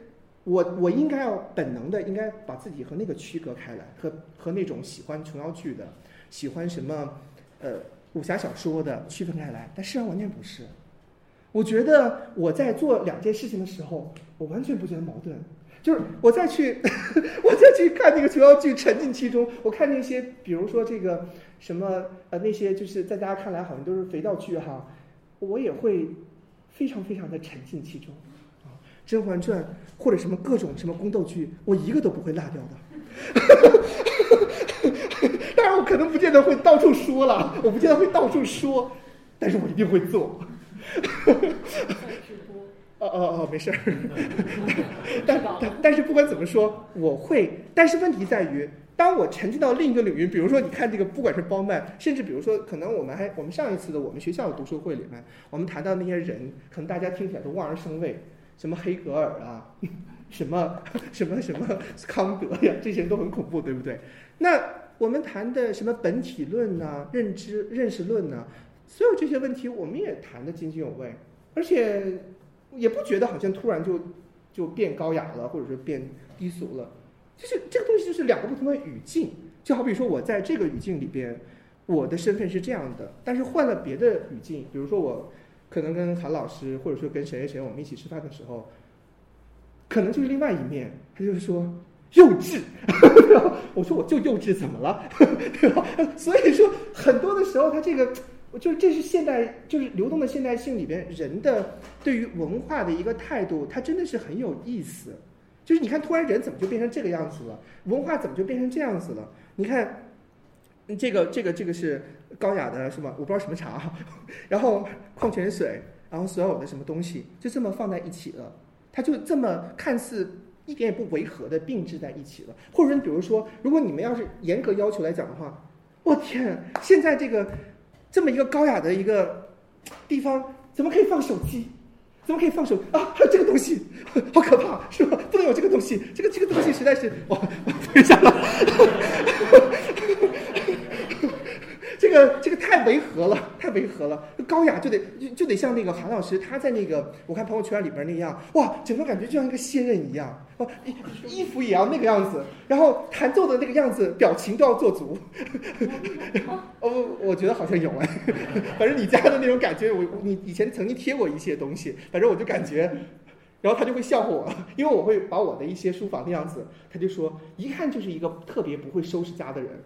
我我应该要本能的，应该把自己和那个区隔开来，和和那种喜欢琼瑶剧的、喜欢什么呃武侠小说的区分开来。但事实上完全不是。我觉得我在做两件事情的时候，我完全不觉得矛盾。就是我再去，我再去看那个琼瑶剧，沉浸其中。我看那些，比如说这个什么呃那些就是在大家看来好像都是肥皂剧哈，我也会非常非常的沉浸其中啊，《甄嬛传》或者什么各种什么宫斗剧，我一个都不会落掉的。当然，我可能不见得会到处说了，我不见得会到处说，但是我一定会做。哦哦哦，没事儿。但但但是不管怎么说，我会。但是问题在于，当我沉浸到另一个领域，比如说你看这个，不管是包曼，甚至比如说，可能我们还我们上一次的我们学校的读书会里面，我们谈到那些人，可能大家听起来都望而生畏，什么黑格尔啊，什么什么什么康德呀，这些人都很恐怖，对不对？那我们谈的什么本体论呐、认知认识论呐，所有这些问题，我们也谈得津津有味，而且。也不觉得好像突然就就变高雅了，或者是变低俗了，就是这个东西就是两个不同的语境。就好比说我在这个语境里边，我的身份是这样的，但是换了别的语境，比如说我可能跟韩老师，或者说跟谁谁谁我们一起吃饭的时候，可能就是另外一面，他就是说幼稚，我说我就幼稚怎么了，对吧？所以说很多的时候他这个。就是这是现代，就是流动的现代性里边人的对于文化的一个态度，它真的是很有意思。就是你看，突然人怎么就变成这个样子了？文化怎么就变成这样子了？你看，这个这个这个是高雅的，是吗？我不知道什么茶，然后矿泉水，然后所有的什么东西就这么放在一起了，它就这么看似一点也不违和的并置在一起了。或者说，比如说，如果你们要是严格要求来讲的话，我天，现在这个。这么一个高雅的一个地方，怎么可以放手机？怎么可以放手啊？还有这个东西，好可怕，是吧？不能有这个东西，这个这个东西实在是，我我放下了。这个这个太违和了，太违和了。高雅就得就得像那个韩老师，他在那个我看朋友圈里边那样，哇，整个感觉就像一个仙人一样，哦，衣衣服也要那个样子，然后弹奏的那个样子，表情都要做足。哦，我觉得好像有哎，反正你家的那种感觉，我你以前曾经贴过一些东西，反正我就感觉，然后他就会笑话我，因为我会把我的一些书房的样子，他就说一看就是一个特别不会收拾家的人。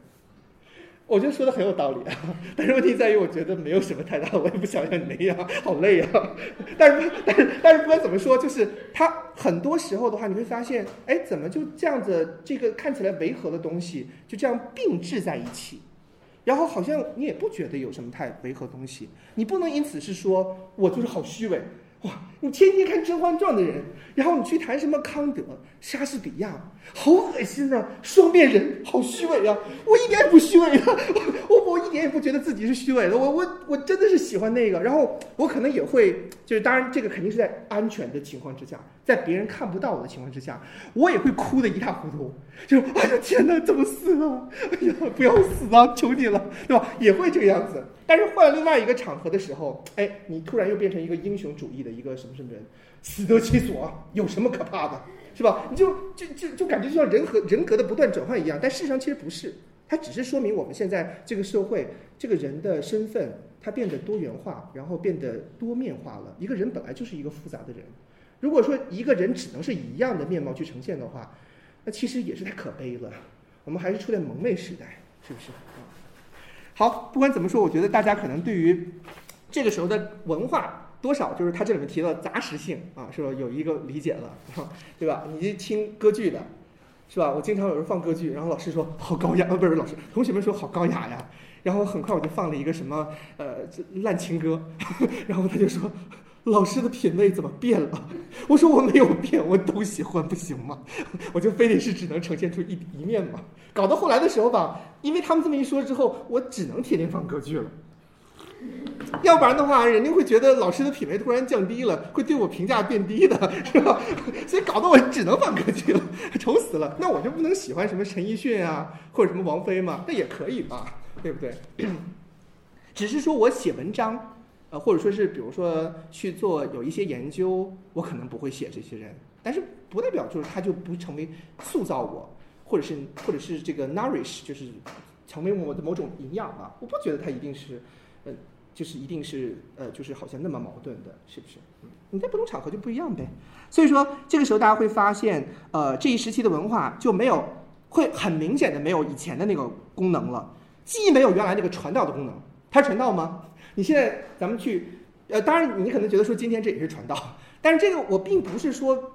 我觉得说的很有道理啊，但是问题在于，我觉得没有什么太大，我也不想像你那样，好累啊。但是，但是，但是不管怎么说，就是他很多时候的话，你会发现，哎，怎么就这样子，这个看起来违和的东西就这样并置在一起，然后好像你也不觉得有什么太违和东西，你不能因此是说我就是好虚伪。哇！你天天看《甄嬛传》的人，然后你去谈什么康德、莎士比亚，好恶心啊！双面人，好虚伪啊！我一点也不虚伪啊！我我一点也不觉得自己是虚伪的，我我我真的是喜欢那个。然后我可能也会，就是当然这个肯定是在安全的情况之下，在别人看不到我的情况之下，我也会哭得一塌糊涂。就哎呀天哪，怎么死了？哎呀，不要死啊！求你了，对吧？也会这个样子。但是换另外一个场合的时候，哎，你突然又变成一个英雄主义的一个什么什么人，死得其所，有什么可怕的，是吧？你就就就就感觉就像人和人格的不断转换一样，但事实上其实不是，它只是说明我们现在这个社会，这个人的身份它变得多元化，然后变得多面化了。一个人本来就是一个复杂的人，如果说一个人只能是一样的面貌去呈现的话，那其实也是太可悲了。我们还是处在蒙昧时代，是不是？好，不管怎么说，我觉得大家可能对于这个时候的文化，多少就是他这里面提到杂食性啊，是吧？有一个理解了，对吧？你听歌剧的，是吧？我经常有人放歌剧，然后老师说好高雅，呃，不是老师，同学们说好高雅呀，然后很快我就放了一个什么呃烂情歌，然后他就说。老师的品味怎么变了？我说我没有变，我都喜欢，不行吗？我就非得是只能呈现出一一面嘛。搞到后来的时候吧，因为他们这么一说之后，我只能天天放歌剧了。要不然的话，人家会觉得老师的品味突然降低了，会对我评价变低的，是吧？所以搞得我只能放歌剧了，愁死了。那我就不能喜欢什么陈奕迅啊，或者什么王菲吗？那也可以吧，对不对？只是说我写文章。呃，或者说是，比如说去做有一些研究，我可能不会写这些人，但是不代表就是他就不成为塑造我，或者是或者是这个 nourish，就是成为我的某种营养吧。我不觉得他一定是，呃，就是一定是呃，就是好像那么矛盾的，是不是？你在不同场合就不一样呗。所以说，这个时候大家会发现，呃，这一时期的文化就没有会很明显的没有以前的那个功能了。既没有原来那个传道的功能，它是传道吗？你现在咱们去，呃，当然你可能觉得说今天这也是传道，但是这个我并不是说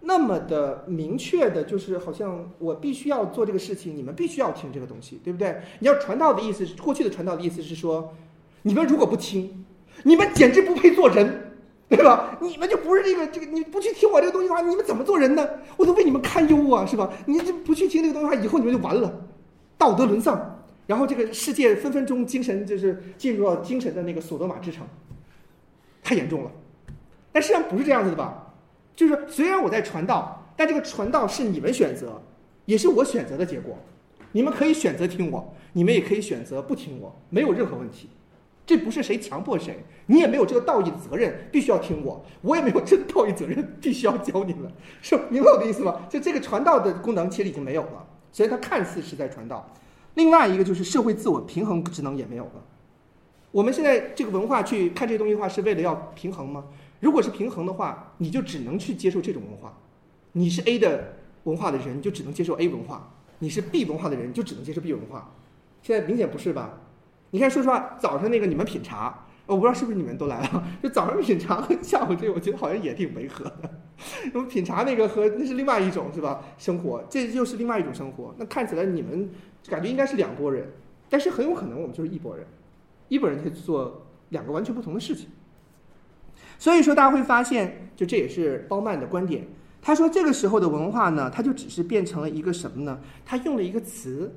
那么的明确的，就是好像我必须要做这个事情，你们必须要听这个东西，对不对？你要传道的意思，过去的传道的意思是说，你们如果不听，你们简直不配做人。对吧？你们就不是这个这个，你不去听我这个东西的话，你们怎么做人呢？我都为你们堪忧啊，是吧？你这不去听这个东西的话，以后你们就完了，道德沦丧，然后这个世界分分钟精神就是进入到精神的那个索多玛之城，太严重了。但实际上不是这样子的吧？就是虽然我在传道，但这个传道是你们选择，也是我选择的结果。你们可以选择听我，你们也可以选择不听我，没有任何问题。这不是谁强迫谁，你也没有这个道义责任，必须要听我；我也没有这个道义责任，必须要教你们，是明白我的意思吗？就这个传道的功能其实已经没有了，所以它看似是在传道。另外一个就是社会自我平衡职能也没有了。我们现在这个文化去看这些东西的话，是为了要平衡吗？如果是平衡的话，你就只能去接受这种文化。你是 A 的文化的人，你就只能接受 A 文化；你是 B 文化的人，就只能接受 B 文化。现在明显不是吧？你看，说实话，早上那个你们品茶，我不知道是不是你们都来了。就早上品茶和下午这个，我觉得好像也挺违和的。那么品茶那个和那是另外一种是吧？生活，这又是另外一种生活。那看起来你们感觉应该是两拨人，但是很有可能我们就是一拨人，一拨人去做两个完全不同的事情。所以说，大家会发现，就这也是包曼的观点。他说，这个时候的文化呢，它就只是变成了一个什么呢？他用了一个词。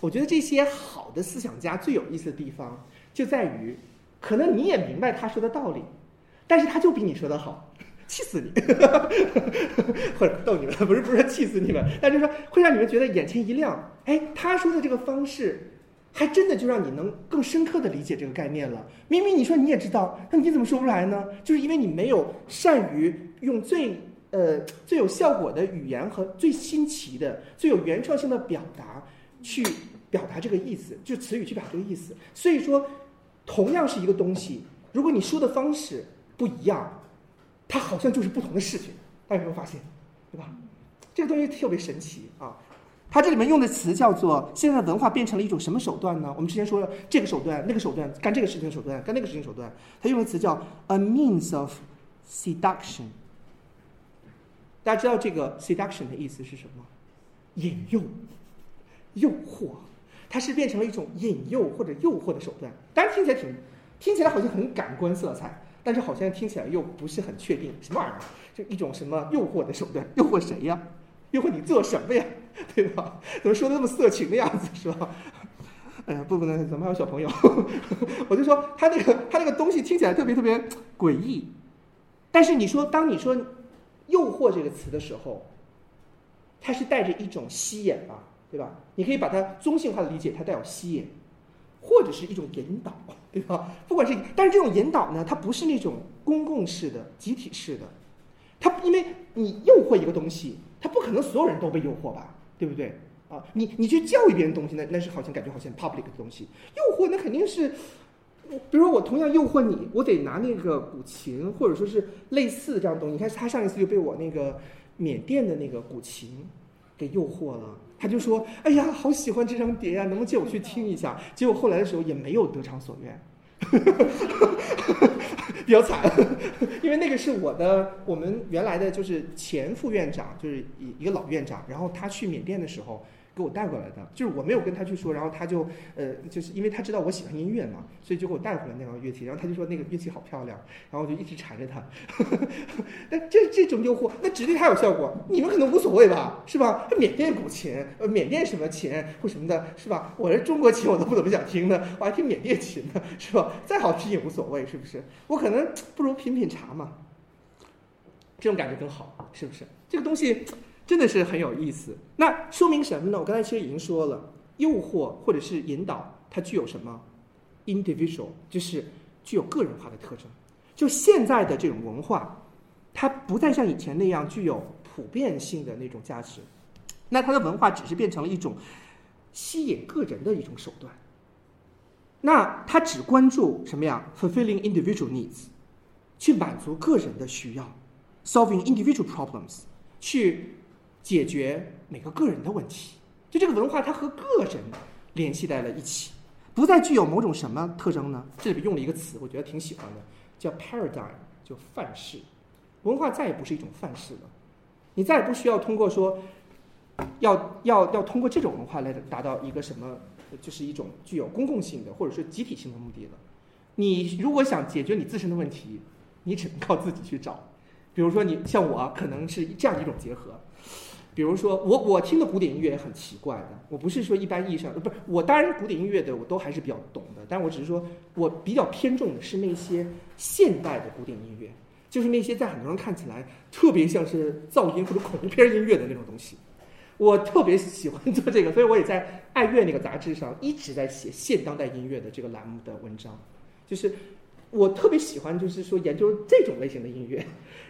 我觉得这些好的思想家最有意思的地方就在于，可能你也明白他说的道理，但是他就比你说的好，气死你，或者逗你们，不是不是气死你们，但就是说会让你们觉得眼前一亮。哎，他说的这个方式，还真的就让你能更深刻的理解这个概念了。明明你说你也知道，那你怎么说不出来呢？就是因为你没有善于用最呃最有效果的语言和最新奇的、最有原创性的表达。去表达这个意思，就词语去表达这个意思。所以说，同样是一个东西，如果你说的方式不一样，它好像就是不同的事情。大家有没有发现？对吧？这个东西特别神奇啊！它这里面用的词叫做“现在文化变成了一种什么手段呢？”我们之前说了这个手段、那个手段，干这个事情的手段，干那个事情的手段。它用的词叫 “a means of seduction”。大家知道这个 “seduction” 的意思是什么？引诱。诱惑，它是变成了一种引诱或者诱惑的手段。当然听起来挺，听起来好像很感官色彩，但是好像听起来又不是很确定，什么玩意儿？就一种什么诱惑的手段？诱惑谁呀？诱惑你做什么呀？对吧？怎么说的那么色情的样子，是吧？哎呀，不不能，怎么还有小朋友？我就说他那个他那个东西听起来特别特别诡异，但是你说当你说“诱惑”这个词的时候，它是带着一种吸引吧？对吧？你可以把它中性化的理解，它带有吸引，或者是一种引导，对吧？不管是，但是这种引导呢，它不是那种公共式的、集体式的，它因为你诱惑一个东西，它不可能所有人都被诱惑吧？对不对？啊，你你去教育别人东西，那那是好像感觉好像 public 的东西，诱惑那肯定是，比如说我同样诱惑你，我得拿那个古琴，或者说是类似这样东西。你看他上一次就被我那个缅甸的那个古琴给诱惑了。他就说：“哎呀，好喜欢这张碟呀，能不能借我去听一下？”结果后来的时候也没有得偿所愿，比较惨。因为那个是我的，我们原来的就是前副院长，就是一一个老院长，然后他去缅甸的时候。给我带过来的，就是我没有跟他去说，然后他就呃，就是因为他知道我喜欢音乐嘛，所以就给我带回来那个乐器，然后他就说那个乐器好漂亮，然后我就一直缠着他。那这这种诱惑，那指定他有效果，你们可能无所谓吧，是吧？缅甸古琴，呃，缅甸什么琴或什么的，是吧？我这中国琴我都不怎么想听的，我还听缅甸琴呢，是吧？再好听也无所谓，是不是？我可能不如品品茶嘛，这种感觉更好，是不是？这个东西。真的是很有意思。那说明什么呢？我刚才其实已经说了，诱惑或者是引导，它具有什么？individual，就是具有个人化的特征。就现在的这种文化，它不再像以前那样具有普遍性的那种价值。那它的文化只是变成了一种吸引个人的一种手段。那它只关注什么呀？fulfilling individual needs，去满足个人的需要，solving individual problems，去。解决每个个人的问题，就这个文化，它和个人联系在了一起，不再具有某种什么特征呢？这里边用了一个词，我觉得挺喜欢的，叫 paradigm，就范式。文化再也不是一种范式了，你再也不需要通过说，要要要通过这种文化来达到一个什么，就是一种具有公共性的或者说集体性的目的了。你如果想解决你自身的问题，你只能靠自己去找。比如说你像我，可能是这样一种结合。比如说我我听的古典音乐也很奇怪的，我不是说一般意义上，不是我当然古典音乐的我都还是比较懂的，但我只是说我比较偏重的是那些现代的古典音乐，就是那些在很多人看起来特别像是噪音或者恐怖片音乐的那种东西。我特别喜欢做这个，所以我也在爱乐那个杂志上一直在写现当代音乐的这个栏目的文章，就是我特别喜欢，就是说研究这种类型的音乐，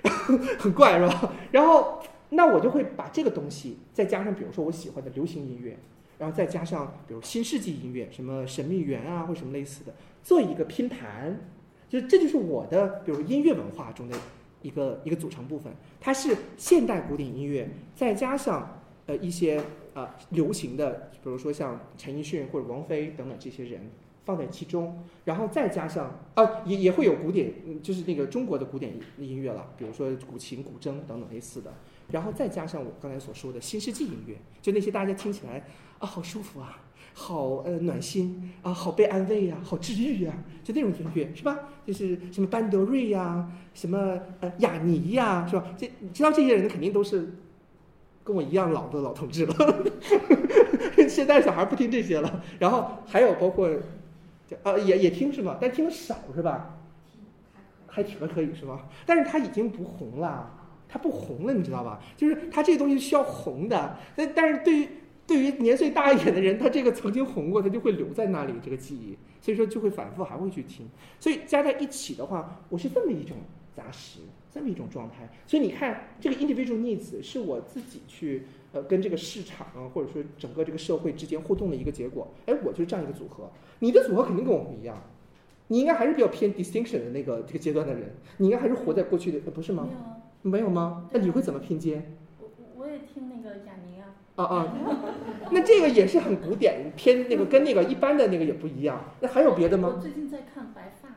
很怪是吧？然后。那我就会把这个东西再加上，比如说我喜欢的流行音乐，然后再加上比如新世纪音乐，什么神秘园啊或什么类似的，做一个拼盘，就这就是我的比如音乐文化中的一个一个组成部分。它是现代古典音乐，再加上呃一些呃流行的，比如说像陈奕迅或者王菲等等这些人放在其中，然后再加上啊也也会有古典，就是那个中国的古典音乐了，比如说古琴、古筝等等类似的。然后再加上我刚才所说的新世纪音乐，就那些大家听起来啊好舒服啊，好呃暖心啊，好被安慰呀，好治愈呀，就那种音乐是吧？就是什么班德瑞呀，什么呃雅尼呀，是吧？这你知道这些人肯定都是跟我一样老的老同志了，现在小孩不听这些了。然后还有包括呃也也听是吗？但听的少是吧？还挺还可以是吧？但是他已经不红了。它不红了，你知道吧？就是它这个东西需要红的，但但是对于对于年岁大一点的人，他这个曾经红过，他就会留在那里这个记忆，所以说就会反复还会去听。所以加在一起的话，我是这么一种杂食，这么一种状态。所以你看，这个 individual needs 是我自己去呃跟这个市场或者说整个这个社会之间互动的一个结果。哎，我就是这样一个组合。你的组合肯定跟我不一样，你应该还是比较偏 distinction 的那个这个阶段的人，你应该还是活在过去的，不是吗？没有吗？那你会怎么拼接？我我也听那个哑铃啊。啊啊，那这个也是很古典，偏那个跟那个一般的那个也不一样。那还有别的吗？我最近在看《白发》。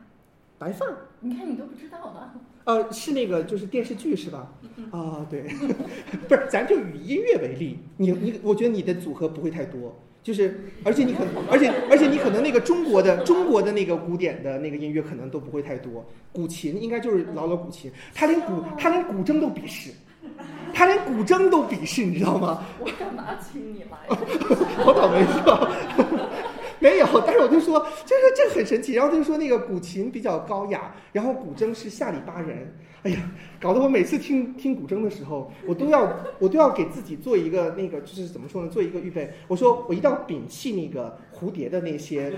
白发？你看你都不知道吧。呃，是那个就是电视剧是吧？啊，对，不是，咱就以音乐为例，你你，我觉得你的组合不会太多。就是，而且你可能，而且而且你可能那个中国的中国的那个古典的那个音乐可能都不会太多，古琴应该就是老老古琴，他连古他连古筝都鄙视，他连古筝都鄙视，你知道吗？我干嘛请你来？好倒霉是吧？没有，但是我就说，就是这个很神奇。然后他就说那个古琴比较高雅，然后古筝是下里巴人。哎呀，搞得我每次听听古筝的时候，我都要我都要给自己做一个那个，就是怎么说呢？做一个预备。我说我一定要摒弃那个蝴蝶的那些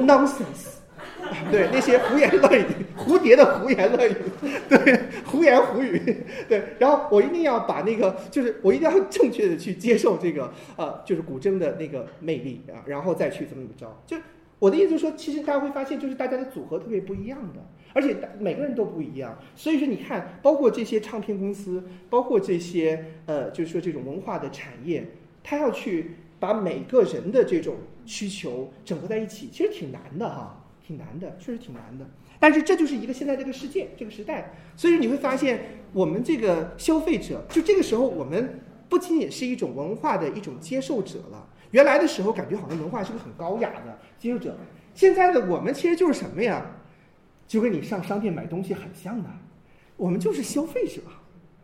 nonsense，对那些胡言乱语，蝴蝶的胡言乱语，对胡言胡语，对。然后我一定要把那个，就是我一定要正确的去接受这个呃，就是古筝的那个魅力啊，然后再去怎么怎么着。就我的意思就是说，其实大家会发现，就是大家的组合特别不一样的。而且每个人都不一样，所以说你看，包括这些唱片公司，包括这些呃，就是说这种文化的产业，他要去把每个人的这种需求整合在一起，其实挺难的哈，挺难的，确实挺难的。但是这就是一个现在这个世界这个时代，所以你会发现，我们这个消费者，就这个时候，我们不仅仅是一种文化的一种接受者了。原来的时候，感觉好像文化是个很高雅的接受者，现在的我们其实就是什么呀？就跟你上商店买东西很像的，我们就是消费者，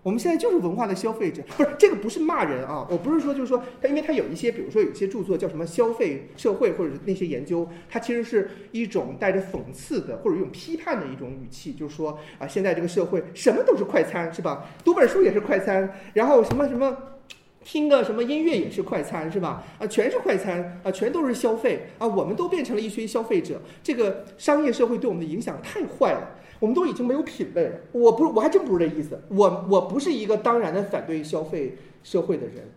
我们现在就是文化的消费者。不是这个不是骂人啊，我不是说就是说，他因为他有一些，比如说有一些著作叫什么消费社会或者是那些研究，它其实是一种带着讽刺的或者一种批判的一种语气，就是说啊，现在这个社会什么都是快餐是吧？读本书也是快餐，然后什么什么。听个什么音乐也是快餐是吧？啊，全是快餐啊，全都是消费啊，我们都变成了一群消费者。这个商业社会对我们的影响太坏了，我们都已经没有品味了。我不，我还真不是这意思。我我不是一个当然的反对消费社会的人。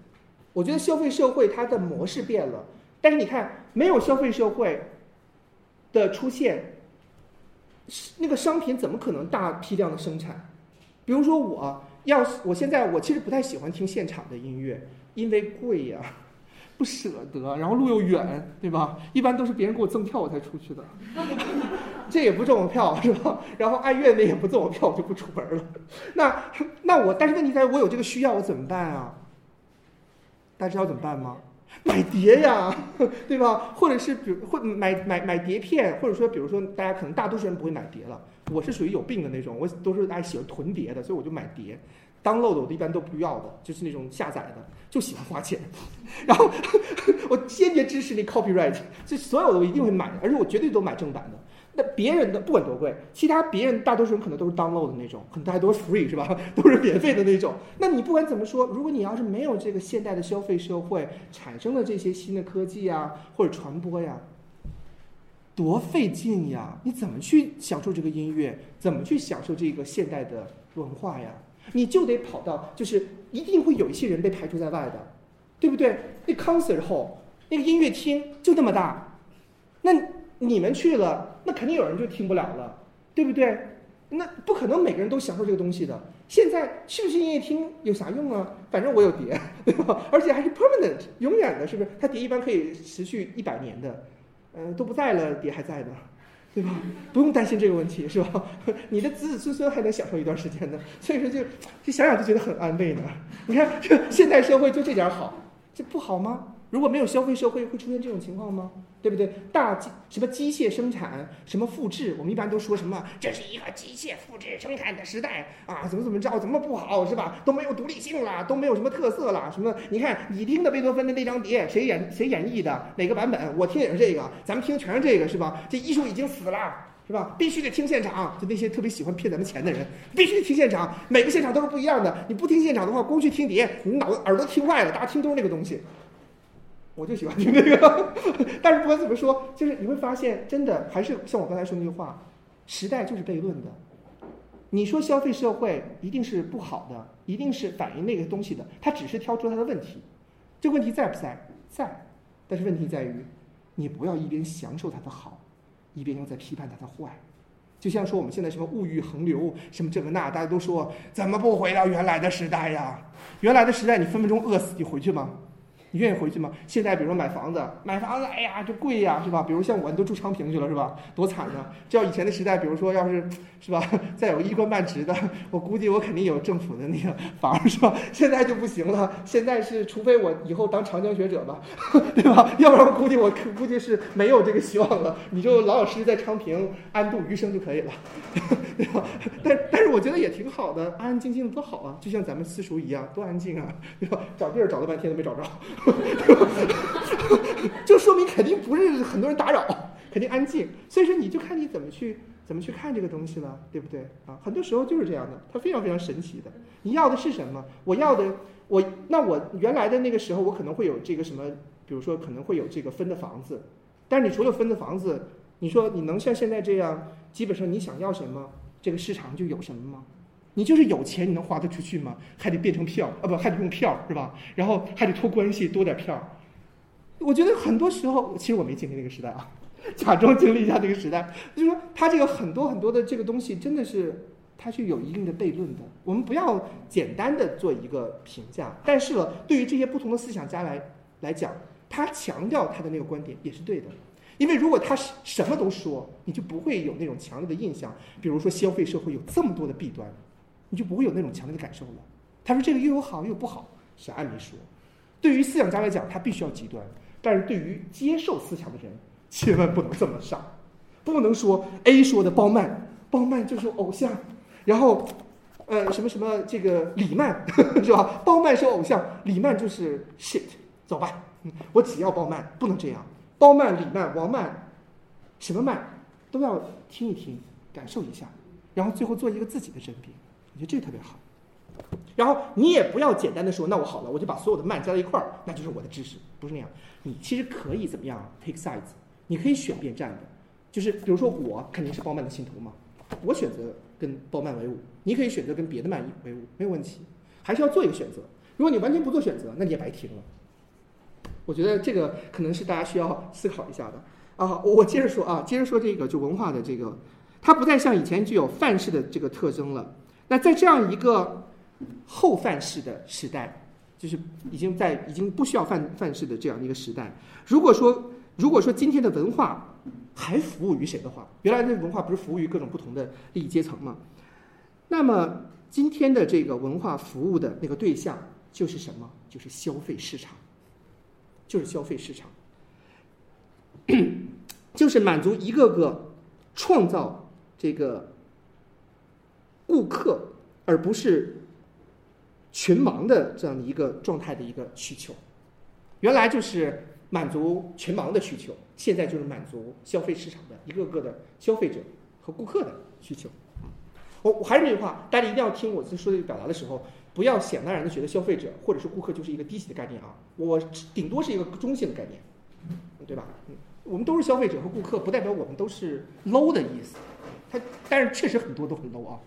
我觉得消费社会它的模式变了，但是你看，没有消费社会的出现，那个商品怎么可能大批量的生产？比如说我。要我现在我其实不太喜欢听现场的音乐，因为贵呀，不舍得，然后路又远，对吧？一般都是别人给我赠票我才出去的，这也不赠我票是吧？然后按月那也不赠我票，我就不出门了。那那我，但是问题在于我有这个需要，我怎么办啊？大家知道怎么办吗？买碟呀，对吧？或者是比如会买买买碟片，或者说比如说大家可能大多数人不会买碟了，我是属于有病的那种，我都是爱喜欢囤碟的，所以我就买碟。download 我一般都不要的，就是那种下载的，就喜欢花钱。然后 我坚决支持那 copyright，就所有的我一定会买，而且我绝对都买正版的。那别人的不管多贵，其他别人大多数人可能都是 download 的那种，可能大家都是 free 是吧？都是免费的那种。那你不管怎么说，如果你要是没有这个现代的消费社会产生了这些新的科技呀，或者传播呀，多费劲呀！你怎么去享受这个音乐？怎么去享受这个现代的文化呀？你就得跑到，就是一定会有一些人被排除在外的，对不对？那 concert hall 那个音乐厅就那么大，那你们去了，那肯定有人就听不了了，对不对？那不可能每个人都享受这个东西的。现在去不去音乐厅有啥用啊？反正我有碟，对吧？而且还是 permanent 永远的，是不是？它碟一般可以持续一百年的，嗯，都不在了，碟还在呢。对吧？不用担心这个问题，是吧？你的子子孙孙还能享受一段时间呢，所以说就就想想就觉得很安慰呢。你看，这现代社会就这点好，这不好吗？如果没有消费社会，会出现这种情况吗？对不对？大机什么机械生产，什么复制，我们一般都说什么？这是一个机械复制生产的时代啊！怎么怎么着？怎么不好是吧？都没有独立性了，都没有什么特色了。什么？你看你听的贝多芬的那张碟，谁演谁演绎的？哪个版本？我听也是这个，咱们听全是这个是吧？这艺术已经死了是吧？必须得听现场。就那些特别喜欢骗咱们钱的人，必须得听现场。每个现场都是不一样的。你不听现场的话，光去听碟，你脑子耳朵听坏了。大家听都是那个东西。我就喜欢听这个，但是不管怎么说，就是你会发现，真的还是像我刚才说那句话，时代就是悖论的。你说消费社会一定是不好的，一定是反映那个东西的，它只是挑出它的问题。这问题在不在？在。但是问题在于，你不要一边享受它的好，一边又在批判它的坏。就像说我们现在什么物欲横流，什么这个那，大家都说怎么不回到原来的时代呀？原来的时代你分分钟饿死，你回去吗？你愿意回去吗？现在比如说买房子，买房子，哎呀，就贵呀，是吧？比如像我，你都住昌平去了，是吧？多惨呢！就要以前的时代，比如说要是，是吧？再有一官半职的，我估计我肯定有政府的那个 房，是吧？现在就不行了，现在是除非我以后当长江学者吧，对吧？要不然我估计我估计是没有这个希望了。你就老老实实在昌平安度余生就可以了，对吧？但但是我觉得也挺好的，安安静静的多好啊！就像咱们私塾一样，多安静啊，对吧？找地儿找了半天都没找着。就说明肯定不是很多人打扰，肯定安静。所以说你就看你怎么去怎么去看这个东西了，对不对啊？很多时候就是这样的，它非常非常神奇的。你要的是什么？我要的我那我原来的那个时候我可能会有这个什么，比如说可能会有这个分的房子，但是你除了分的房子，你说你能像现在这样，基本上你想要什么，这个市场就有什么吗？你就是有钱，你能花得出去吗？还得变成票啊，不还得用票是吧？然后还得托关系多点票。我觉得很多时候，其实我没经历那个时代啊，假装经历一下那个时代。就是说，他这个很多很多的这个东西，真的是它是有一定的悖论的。我们不要简单的做一个评价，但是呢，对于这些不同的思想家来来讲，他强调他的那个观点也是对的。因为如果他什么都说，你就不会有那种强烈的印象。比如说，消费社会有这么多的弊端。你就不会有那种强烈的感受了。他说这个又有好又有不好，啥也没说。对于思想家来讲，他必须要极端；但是对于接受思想的人，千万不能这么上，不能说 A 说的包曼，包曼就是偶像，然后呃什么什么这个李曼 是吧？包曼是偶像，李曼就是 shit，走吧，我只要包曼，不能这样。包曼、李曼、王曼，什么曼都要听一听，感受一下，然后最后做一个自己的甄别。我觉得这个特别好，然后你也不要简单的说，那我好了，我就把所有的慢加在一块儿，那就是我的知识，不是那样。你其实可以怎么样？take sides，你可以选边站的，就是比如说我肯定是包曼的信徒嘛，我选择跟包曼为伍，你可以选择跟别的曼为伍，没有问题，还是要做一个选择。如果你完全不做选择，那你也白听了。我觉得这个可能是大家需要思考一下的啊。我接着说啊，接着说这个就文化的这个，它不再像以前具有范式的这个特征了。那在这样一个后范式的时代，就是已经在已经不需要范范式的这样一个时代。如果说如果说今天的文化还服务于谁的话，原来的文化不是服务于各种不同的利益阶层吗？那么今天的这个文化服务的那个对象就是什么？就是消费市场，就是消费市场，就是满足一个个创造这个顾客，而不是群盲的这样的一个状态的一个需求。原来就是满足群盲的需求，现在就是满足消费市场的一个个的消费者和顾客的需求。我我还是那句话，大家一定要听我在说这个表达的时候，不要想当然的觉得消费者或者是顾客就是一个低级的概念啊，我顶多是一个中性的概念，对吧？嗯，我们都是消费者和顾客，不代表我们都是 low 的意思。它但是确实很多都很 low 啊，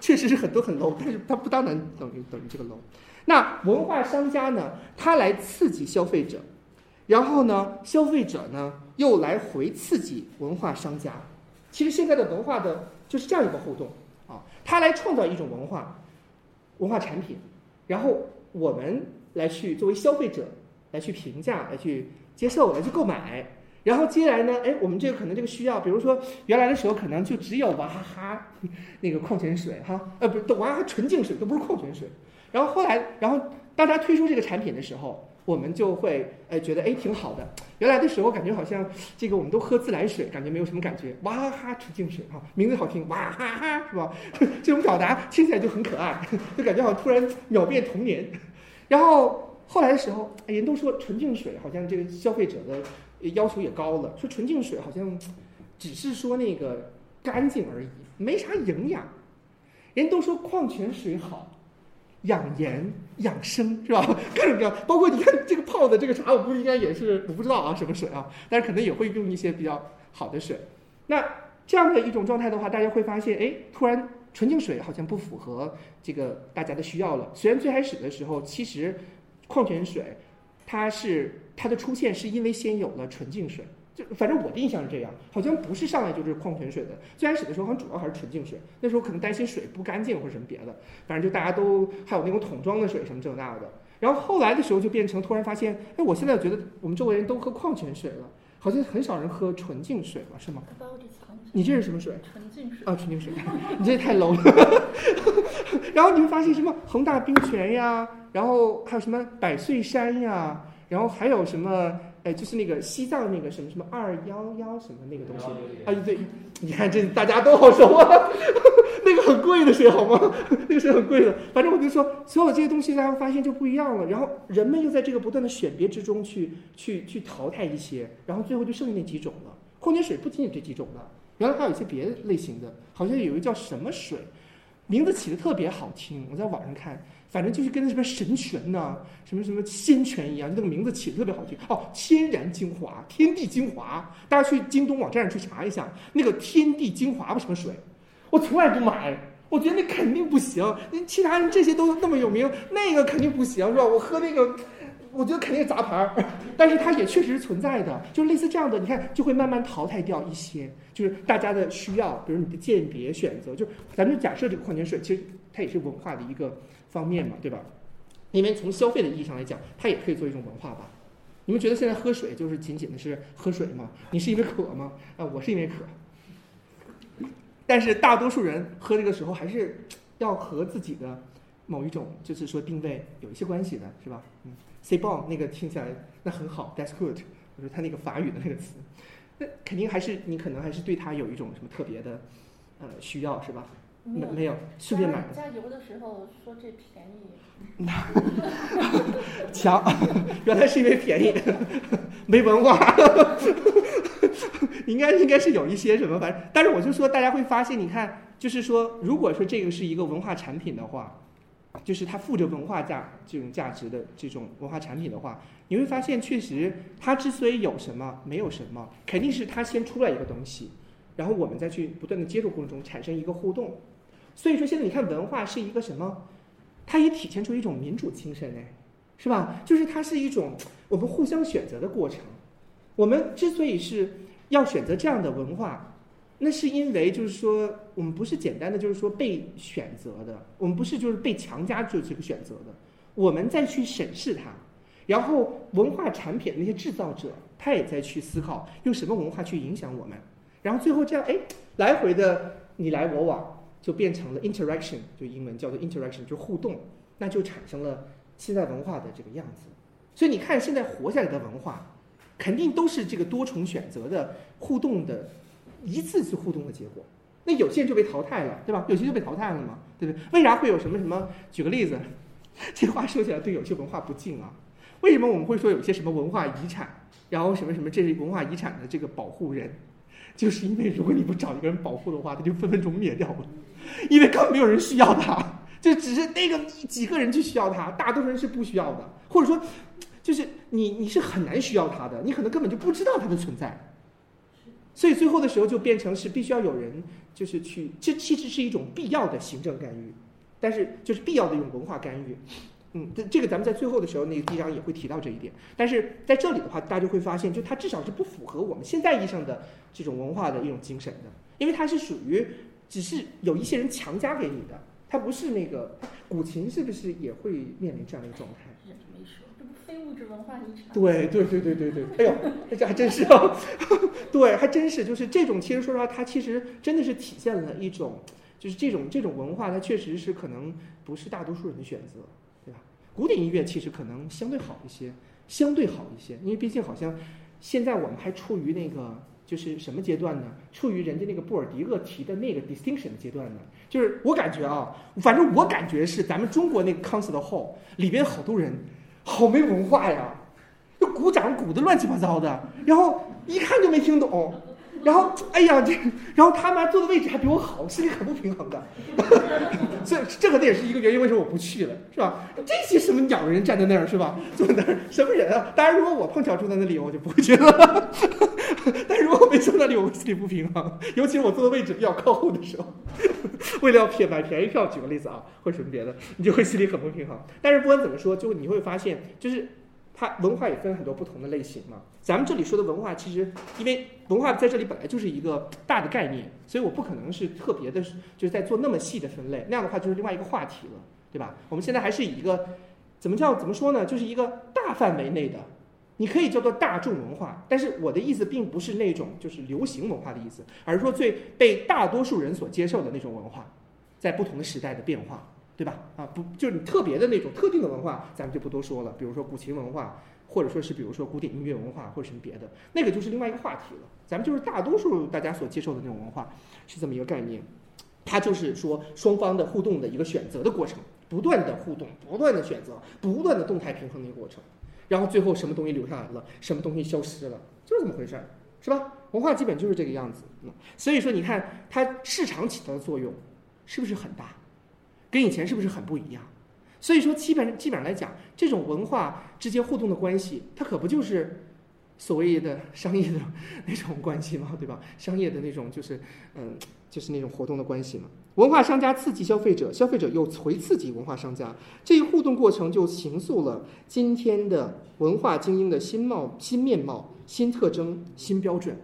确实是很多很 low，但是它不当然等于等于这个 low。那文化商家呢，他来刺激消费者，然后呢，消费者呢又来回刺激文化商家。其实现在的文化的就是这样一个互动啊，他来创造一种文化文化产品，然后我们来去作为消费者来去评价、来去接受、来去购买。然后接下来呢，哎，我们这个可能这个需要，比如说原来的时候可能就只有娃哈哈 那个矿泉水哈，呃，不是娃哈哈纯净水都不是矿泉水。然后后来，然后大家推出这个产品的时候，我们就会哎觉得哎挺好的。原来的时候感觉好像这个我们都喝自来水，感觉没有什么感觉。娃哈哈纯净水哈，名字好听，娃哈哈是吧？这种表达听起来就很可爱，就感觉好像突然秒变童年。然后后来的时候，人都说纯净水好像这个消费者的。要求也高了，说纯净水好像只是说那个干净而已，没啥营养。人都说矿泉水好，养颜养生是吧？各种各样，包括你看这个泡的这个茶，我不应该也是我不知道啊，什么水啊？但是可能也会用一些比较好的水。那这样的一种状态的话，大家会发现，哎，突然纯净水好像不符合这个大家的需要了。虽然最开始的时候，其实矿泉水它是。它的出现是因为先有了纯净水，就反正我的印象是这样，好像不是上来就是矿泉水的。最开始的时候好像主要还是纯净水，那时候可能担心水不干净或者什么别的，反正就大家都还有那种桶装的水什么这那的。然后后来的时候就变成突然发现，哎，我现在觉得我们周围人都喝矿泉水了，好像很少人喝纯净水了，是吗？你这是什么水？纯净水啊，纯净水，你这也太 low 了。然后你会发现什么恒大冰泉呀，然后还有什么百岁山呀。然后还有什么？哎，就是那个西藏那个什么什么二幺幺什么那个东西啊？对，你看这大家都好熟啊，那个很贵的水好吗？那个水很贵的。反正我就说，所有这些东西大家发现就不一样了。然后人们又在这个不断的选别之中去去去淘汰一些，然后最后就剩下那几种了。矿泉水不仅仅这几种了，原来还有一些别的类型的，好像有一个叫什么水，名字起的特别好听。我在网上看。反正就是跟那什么神泉呐，什么什么仙泉一样，就那个名字起的特别好听哦。天然精华，天地精华，大家去京东网站上去查一下，那个天地精华不什么水，我从来不买，我觉得那肯定不行。那其他人这些都那么有名，那个肯定不行，是吧？我喝那个，我觉得肯定是杂牌儿，但是它也确实是存在的，就类似这样的，你看就会慢慢淘汰掉一些，就是大家的需要，比如你的鉴别选择，就咱们假设这个矿泉水，其实它也是文化的一个。方面嘛，对吧？因为从消费的意义上来讲，它也可以做一种文化吧。你们觉得现在喝水就是仅仅的是喝水吗？你是因为渴吗？啊，我是因为渴。但是大多数人喝这个时候还是要和自己的某一种，就是说定位有一些关系的，是吧？嗯，say bon 那个听起来那很好，that's good，我说他那个法语的那个词，那肯定还是你可能还是对他有一种什么特别的呃需要，是吧？没没有，顺便买的。加油的时候说这便宜。强，原来是因为便宜，没文化。应该应该是有一些什么，反正，但是我就说，大家会发现，你看，就是说，如果说这个是一个文化产品的话，就是它附着文化价这种价值的这种文化产品的话，你会发现，确实它之所以有什么，没有什么，肯定是它先出来一个东西，然后我们再去不断的接触过程中产生一个互动。所以说，现在你看文化是一个什么？它也体现出一种民主精神哎，是吧？就是它是一种我们互相选择的过程。我们之所以是要选择这样的文化，那是因为就是说，我们不是简单的就是说被选择的，我们不是就是被强加就这个选择的。我们再去审视它，然后文化产品那些制造者，他也在去思考用什么文化去影响我们，然后最后这样哎，来回的你来我往，就变成了 interaction，就英文叫做 interaction，就互动，那就产生了现在文化的这个样子。所以你看，现在活下来的文化，肯定都是这个多重选择的互动的一次次互动的结果。那有些人就被淘汰了，对吧？有些就被淘汰了嘛，对不对？为啥会有什么什么？举个例子，这话说起来对有些文化不敬啊。为什么我们会说有些什么文化遗产，然后什么什么这是文化遗产的这个保护人？就是因为如果你不找一个人保护的话，他就分分钟灭掉了，因为根本没有人需要他，就只是那个几个人去需要他，大多数人是不需要的，或者说。就是你，你是很难需要它的，你可能根本就不知道它的存在，所以最后的时候就变成是必须要有人，就是去，这其实是一种必要的行政干预，但是就是必要的一种文化干预，嗯，这这个咱们在最后的时候那个地方也会提到这一点，但是在这里的话，大家就会发现，就它至少是不符合我们现在意义上的这种文化的一种精神的，因为它是属于只是有一些人强加给你的，它不是那个古琴是不是也会面临这样的一个状态？物质文化遗产。对对对对对对，哎呦，这还真是啊，对，还真是，就是这种，其实说实话，它其实真的是体现了一种，就是这种这种文化，它确实是可能不是大多数人的选择，对吧？古典音乐其实可能相对好一些，相对好一些，因为毕竟好像现在我们还处于那个就是什么阶段呢？处于人家那个布尔迪厄提的那个 distinction 阶段呢？就是我感觉啊，反正我感觉是咱们中国那个 concert hall 里边好多人。好没文化呀，就鼓掌鼓的乱七八糟的，然后一看就没听懂，然后哎呀这，然后他妈坐的位置还比我好，心里很不平衡的。这这可能也是一个原因，为什么我不去了，是吧？这些什么鸟人站在那儿是吧？坐在那儿什么人啊？当然，如果我碰巧住在那里，我就不会去了。但如果我没坐那里，我心里不平衡，尤其是我坐的位置比较靠后的时候，为了要便买便宜票，举个例子啊，或者什么别的，你就会心里很不平衡。但是不管怎么说，就你会发现，就是它文化也分很多不同的类型嘛。咱们这里说的文化，其实因为文化在这里本来就是一个大的概念，所以我不可能是特别的，就是在做那么细的分类，那样的话就是另外一个话题了，对吧？我们现在还是以一个怎么叫怎么说呢？就是一个大范围内的。你可以叫做大众文化，但是我的意思并不是那种就是流行文化的意思，而是说最被大多数人所接受的那种文化，在不同的时代的变化，对吧？啊，不，就是你特别的那种特定的文化，咱们就不多说了。比如说古琴文化，或者说是比如说古典音乐文化，或者什么别的，那个就是另外一个话题了。咱们就是大多数大家所接受的那种文化，是这么一个概念。它就是说双方的互动的一个选择的过程，不断的互动，不断的选择，不断的动态平衡的一个过程。然后最后什么东西留下来了，什么东西消失了，就是这么回事儿，是吧？文化基本就是这个样子。所以说，你看它市场起到的作用是不是很大？跟以前是不是很不一样？所以说，基本基本上来讲，这种文化之间互动的关系，它可不就是所谓的商业的 那种关系吗？对吧？商业的那种就是嗯，就是那种活动的关系嘛。文化商家刺激消费者，消费者又回刺激文化商家，这一互动过程就形塑了今天的文化精英的新貌、新面貌、新特征、新标准。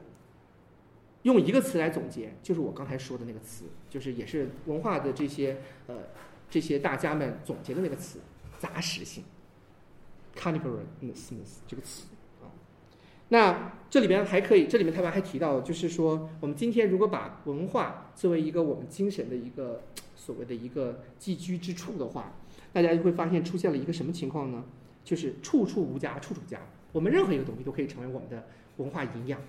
用一个词来总结，就是我刚才说的那个词，就是也是文化的这些呃这些大家们总结的那个词——杂食性 （carnivorous） 这个词啊。那这里边还可以，这里面他们还提到，就是说，我们今天如果把文化作为一个我们精神的一个所谓的一个寄居之处的话，大家就会发现出现了一个什么情况呢？就是处处无家，处处家。我们任何一个东西都可以成为我们的文化营养。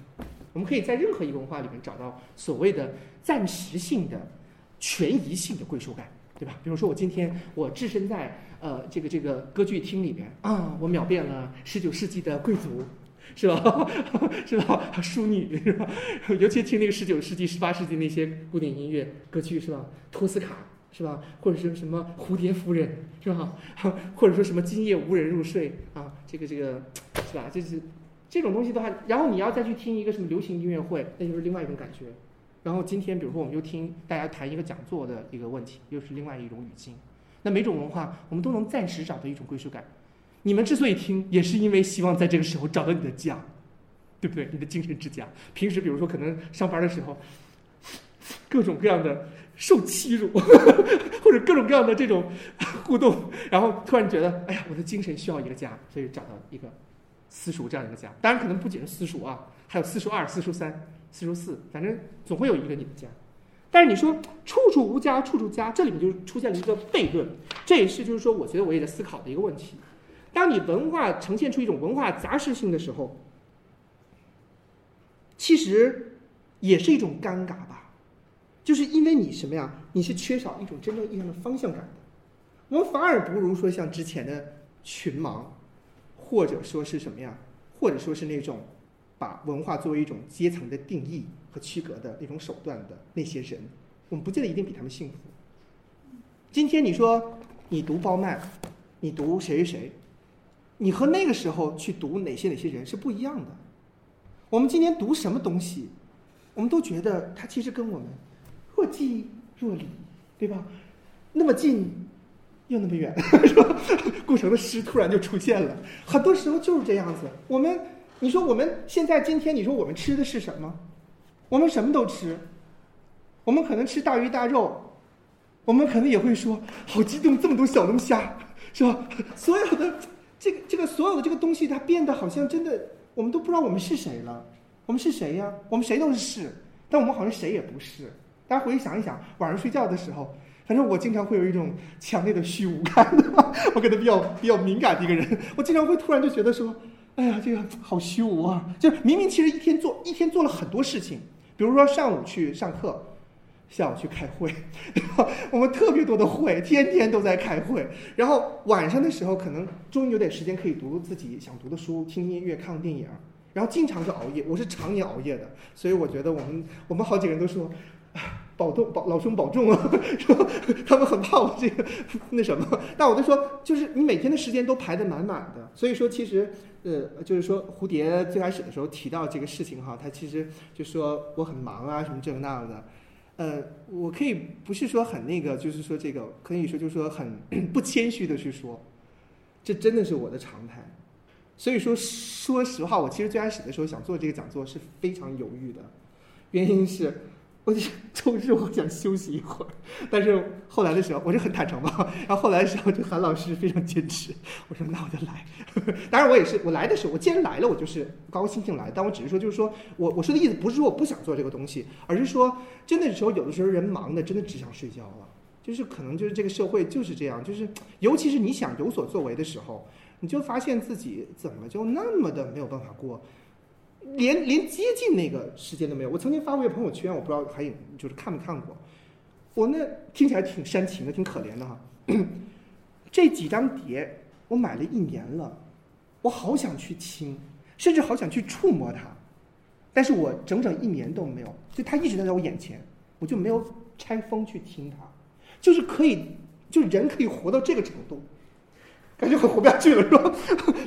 我们可以在任何一个文化里面找到所谓的暂时性的、权宜性的归属感，对吧？比如说，我今天我置身在呃这个这个歌剧厅里面啊，我秒变了十九世纪的贵族。是吧？是吧？淑女是吧？尤其听那个十九世纪、十八世纪那些古典音乐歌曲是吧？托斯卡是吧？或者是什么蝴蝶夫人是吧？或者说什么今夜无人入睡啊？这个这个是吧？这是这种东西的话，然后你要再去听一个什么流行音乐会，那就是另外一种感觉。然后今天比如说我们又听大家谈一个讲座的一个问题，又是另外一种语境。那每种文化我们都能暂时找到一种归属感。你们之所以听，也是因为希望在这个时候找到你的家，对不对？你的精神之家。平时比如说可能上班的时候，各种各样的受欺辱，或者各种各样的这种互动，然后突然觉得，哎呀，我的精神需要一个家，所以找到一个私塾这样一个家。当然，可能不仅是私塾啊，还有私塾二、私塾三、私塾四，反正总会有一个你的家。但是你说处处无家，处处家，这里面就出现了一个悖论，这也是就是说，我觉得我也在思考的一个问题。当你文化呈现出一种文化杂食性的时候，其实也是一种尴尬吧，就是因为你什么呀？你是缺少一种真正意义上的方向感的。我们反而不如说像之前的群盲，或者说是什么呀？或者说是那种把文化作为一种阶层的定义和区隔的那种手段的那些人，我们不见得一定比他们幸福。今天你说你读包曼，你读谁谁谁，你和那个时候去读哪些哪些人是不一样的。我们今天读什么东西，我们都觉得它其实跟我们若即若离，对吧？那么近又那么远，是吧？顾城的诗突然就出现了，很多时候就是这样子。我们，你说我们现在今天，你说我们吃的是什么？我们什么都吃，我们可能吃大鱼大肉，我们可能也会说好激动，这么多小龙虾，是吧？所有的这个这个所有的这个东西，它变得好像真的。我们都不知道我们是谁了，我们是谁呀？我们谁都是是，但我们好像谁也不是。大家回去想一想，晚上睡觉的时候，反正我经常会有一种强烈的虚无感。我可能比较比较敏感的一个人，我经常会突然就觉得说，哎呀，这个好虚无啊！就是明明其实一天做一天做了很多事情，比如说上午去上课，下午去开会，我们特别多的会，天天都在开会。然后晚上的时候，可能终于有点时间可以读自己想读的书，听音乐，看看电影。然后经常就熬夜，我是常年熬夜的，所以我觉得我们我们好几个人都说，保重保老兄保重啊，说他们很怕我这个那什么。但我就说，就是你每天的时间都排得满满的。所以说，其实呃，就是说蝴蝶最开始的时候提到这个事情哈，他其实就说我很忙啊，什么这那的。呃，我可以不是说很那个，就是说这个可以说就是说很 不谦虚的去说，这真的是我的常态。所以说，说实话，我其实最开始的时候想做这个讲座是非常犹豫的，原因是。我就周日 我想休息一会儿，但是后来的时候我是很坦诚嘛。然后后来的时候，这韩老师非常坚持，我说那我就来。当然我也是，我来的时候，我既然来了，我就是高高兴兴来。但我只是说，就是说我我说的意思不是说我不想做这个东西，而是说真的时候，有的时候人忙的真的只想睡觉了。就是可能就是这个社会就是这样，就是尤其是你想有所作为的时候，你就发现自己怎么就那么的没有办法过。连连接近那个时间都没有。我曾经发过一个朋友圈，我不知道还有就是看没看过。我那听起来挺煽情的，挺可怜的哈。这几张碟我买了一年了，我好想去听，甚至好想去触摸它，但是我整整一年都没有，就它一直在我眼前，我就没有拆封去听它。就是可以，就人可以活到这个程度。感觉很活不下去了，是吧？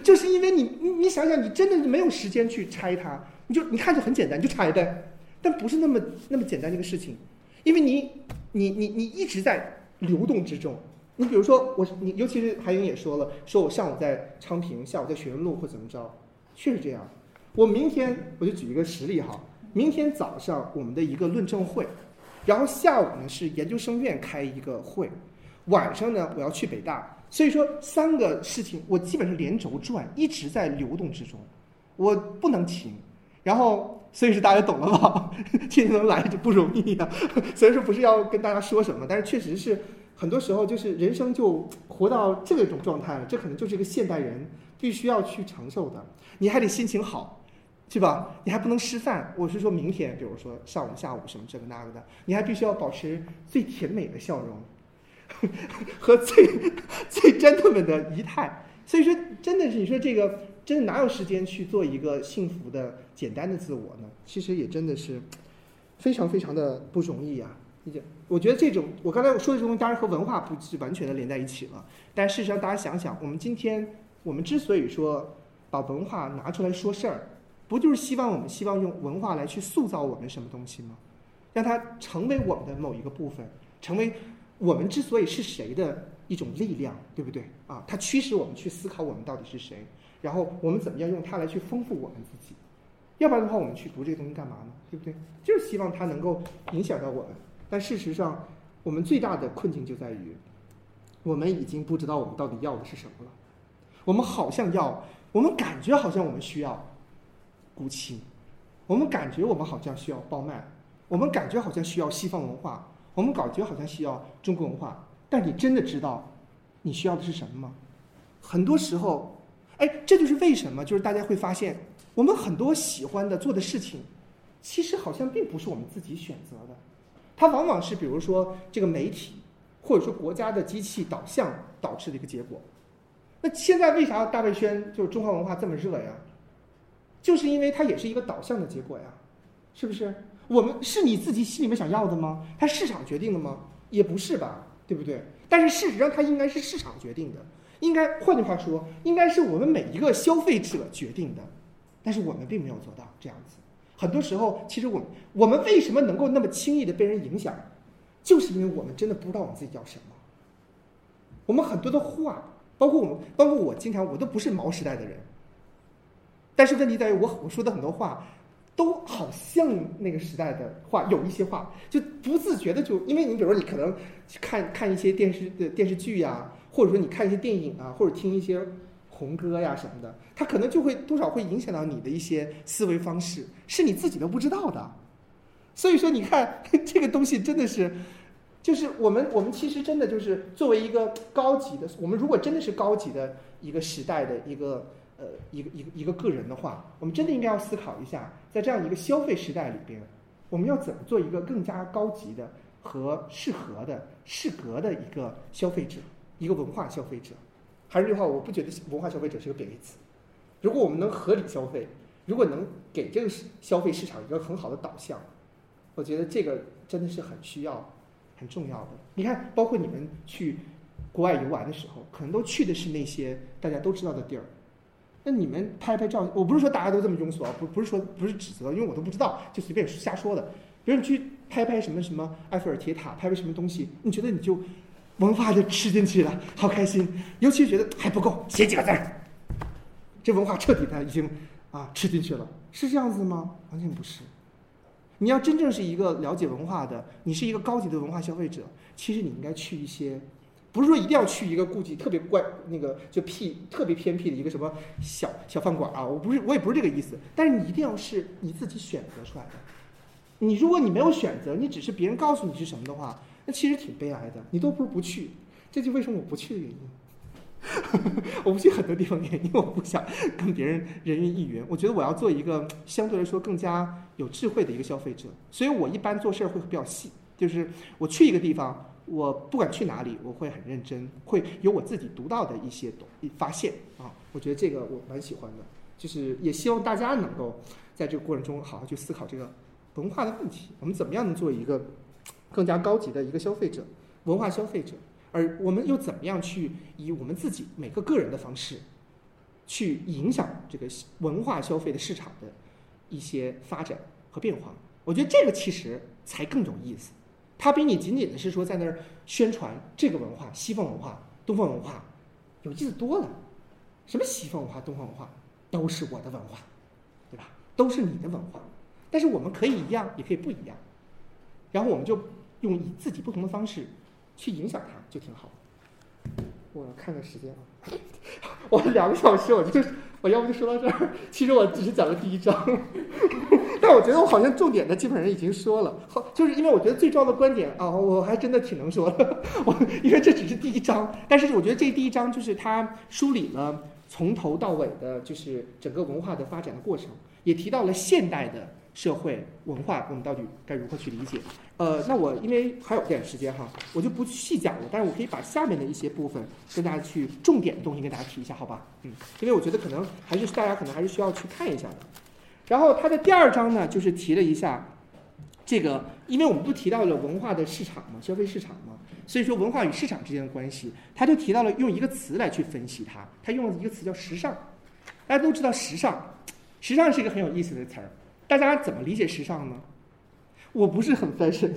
就是因为你，你你想想，你真的没有时间去拆它，你就你看着很简单，就拆呗。但不是那么那么简单的一个事情，因为你，你你你一直在流动之中。你比如说我，你尤其是海英也说了，说我上午在昌平，下午在学院路或怎么着，确实这样。我明天我就举一个实例哈，明天早上我们的一个论证会，然后下午呢是研究生院开一个会，晚上呢我要去北大。所以说三个事情，我基本是连轴转，一直在流动之中，我不能停。然后，所以说大家懂了吧？今 天能来就不容易呀。虽然说不是要跟大家说什么，但是确实是很多时候就是人生就活到这个种状态了，这可能就是一个现代人必须要去承受的。你还得心情好，是吧？你还不能失饭。我是说明天，比如说上午、下午什么这个那个的，你还必须要保持最甜美的笑容。和最最 gentleman 的仪态，所以说真的是你说这个真的哪有时间去做一个幸福的简单的自我呢？其实也真的是非常非常的不容易啊！理解？我觉得这种我刚才说的这东西当然和文化不是完全的连在一起了，但事实上大家想想，我们今天我们之所以说把文化拿出来说事儿，不就是希望我们希望用文化来去塑造我们什么东西吗？让它成为我们的某一个部分，成为。我们之所以是谁的一种力量，对不对啊？它驱使我们去思考我们到底是谁，然后我们怎么样用它来去丰富我们自己？要不然的话，我们去读这个东西干嘛呢？对不对？就是希望它能够影响到我们。但事实上，我们最大的困境就在于，我们已经不知道我们到底要的是什么了。我们好像要，我们感觉好像我们需要古琴，我们感觉我们好像需要包麦，我们感觉好像需要西方文化，我们感觉好像需要中国文化。但你真的知道你需要的是什么吗？很多时候，哎，这就是为什么，就是大家会发现，我们很多喜欢的做的事情，其实好像并不是我们自己选择的，它往往是比如说这个媒体或者说国家的机器导向导致的一个结果。那现在为啥大卫宣就是中华文化这么热呀？就是因为它也是一个导向的结果呀，是不是？我们是你自己心里面想要的吗？它市场决定的吗？也不是吧，对不对？但是事实上，它应该是市场决定的。应该换句话说，应该是我们每一个消费者决定的，但是我们并没有做到这样子。很多时候，其实我们我们为什么能够那么轻易的被人影响，就是因为我们真的不知道我们自己要什么。我们很多的话，包括我们，包括我，经常我都不是毛时代的人，但是问题在于，我我说的很多话，都好像那个时代的话，有一些话就不自觉的就，因为你比如说你可能看看一些电视的电视剧呀。或者说你看一些电影啊，或者听一些红歌呀什么的，它可能就会多少会影响到你的一些思维方式，是你自己都不知道的。所以说，你看这个东西真的是，就是我们我们其实真的就是作为一个高级的，我们如果真的是高级的一个时代的一个呃一个一个一个个人的话，我们真的应该要思考一下，在这样一个消费时代里边，我们要怎么做一个更加高级的和适合的适格的一个消费者。一个文化消费者，还是那句话，我不觉得文化消费者是个贬义词。如果我们能合理消费，如果能给这个消费市场一个很好的导向，我觉得这个真的是很需要、很重要的。你看，包括你们去国外游玩的时候，可能都去的是那些大家都知道的地儿。那你们拍拍照，我不是说大家都这么庸俗啊，不不是说不是指责，因为我都不知道，就随便瞎说的。比如你去拍拍什么什么埃菲尔铁塔，拍拍什么东西，你觉得你就。文化就吃进去了，好开心。尤其觉得还不够，写几个字儿，这文化彻底的已经啊吃进去了，是这样子吗？完全不是。你要真正是一个了解文化的，你是一个高级的文化消费者，其实你应该去一些，不是说一定要去一个估计特别怪那个就僻特别偏僻的一个什么小小饭馆啊，我不是我也不是这个意思，但是你一定要是你自己选择出来的。你如果你没有选择，你只是别人告诉你是什么的话。那其实挺悲哀的，你都不如不去，这就为什么我不去的原因。我不去很多地方原因，我不想跟别人人云亦云。我觉得我要做一个相对来说更加有智慧的一个消费者，所以我一般做事儿会比较细。就是我去一个地方，我不管去哪里，我会很认真，会有我自己独到的一些懂发现啊。我觉得这个我蛮喜欢的，就是也希望大家能够在这个过程中好好去思考这个文化的问题，我们怎么样能做一个。更加高级的一个消费者，文化消费者，而我们又怎么样去以我们自己每个个人的方式，去影响这个文化消费的市场的一些发展和变化？我觉得这个其实才更有意思，它比你仅仅的是说在那儿宣传这个文化、西方文化、东方文化有意思多了。什么西方文化、东方文化都是我的文化，对吧？都是你的文化，但是我们可以一样，也可以不一样。然后我们就用以自己不同的方式去影响它，就挺好。我看看时间啊，我两个小时，我就我要不就说到这儿。其实我只是讲了第一章，但我觉得我好像重点的基本上已经说了。好，就是因为我觉得最重要的观点啊，我还真的挺能说的。我因为这只是第一章，但是我觉得这第一章就是它梳理了从头到尾的，就是整个文化的发展的过程，也提到了现代的。社会文化，我们到底该如何去理解？呃，那我因为还有点时间哈，我就不细讲了。但是我可以把下面的一些部分跟大家去重点的东西跟大家提一下，好吧？嗯，因为我觉得可能还是大家可能还是需要去看一下的。然后它的第二章呢，就是提了一下这个，因为我们不提到了文化的市场嘛，消费市场嘛，所以说文化与市场之间的关系，他就提到了用一个词来去分析它，他用了一个词叫时尚。大家都知道时尚，时尚是一个很有意思的词儿。大家怎么理解时尚呢？我不是很 fashion，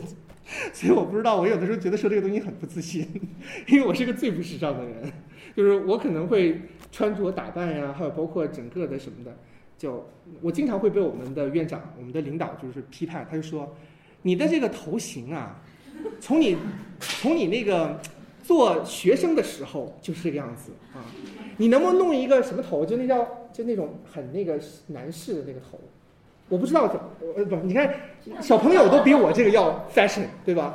所以我不知道。我有的时候觉得说这个东西很不自信，因为我是个最不时尚的人。就是我可能会穿着打扮呀，还有包括整个的什么的，就我经常会被我们的院长、我们的领导就是批判，他就说：“你的这个头型啊，从你从你那个做学生的时候就是这个样子啊。你能不能弄一个什么头？就那叫就那种很那个男士的那个头？我不知道怎么，呃不，你看小朋友都比我这个要 fashion，对吧？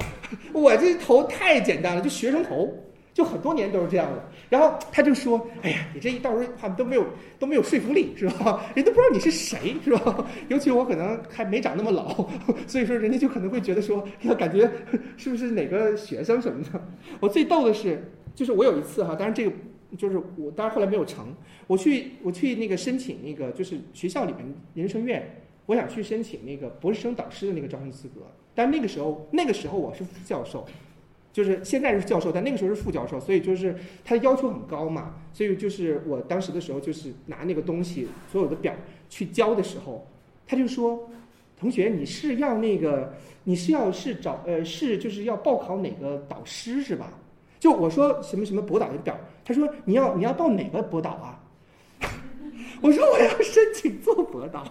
我这头太简单了，就学生头，就很多年都是这样的。然后他就说：“哎呀，你这一到时候他们都没有都没有说服力，是吧？人都不知道你是谁，是吧？尤其我可能还没长那么老，所以说人家就可能会觉得说，呀，感觉是不是哪个学生什么的？我最逗的是，就是我有一次哈，当然这个就是我，当然后来没有成。我去我去那个申请那个就是学校里面研究生院。”我想去申请那个博士生导师的那个招生资格，但那个时候那个时候我是副教授，就是现在是教授，但那个时候是副教授，所以就是他的要求很高嘛，所以就是我当时的时候就是拿那个东西所有的表去交的时候，他就说：“同学，你是要那个你是要是找呃是就是要报考哪个导师是吧？”就我说什么什么博导的表，他说：“你要你要报哪个博导啊？” 我说我要申请做博导，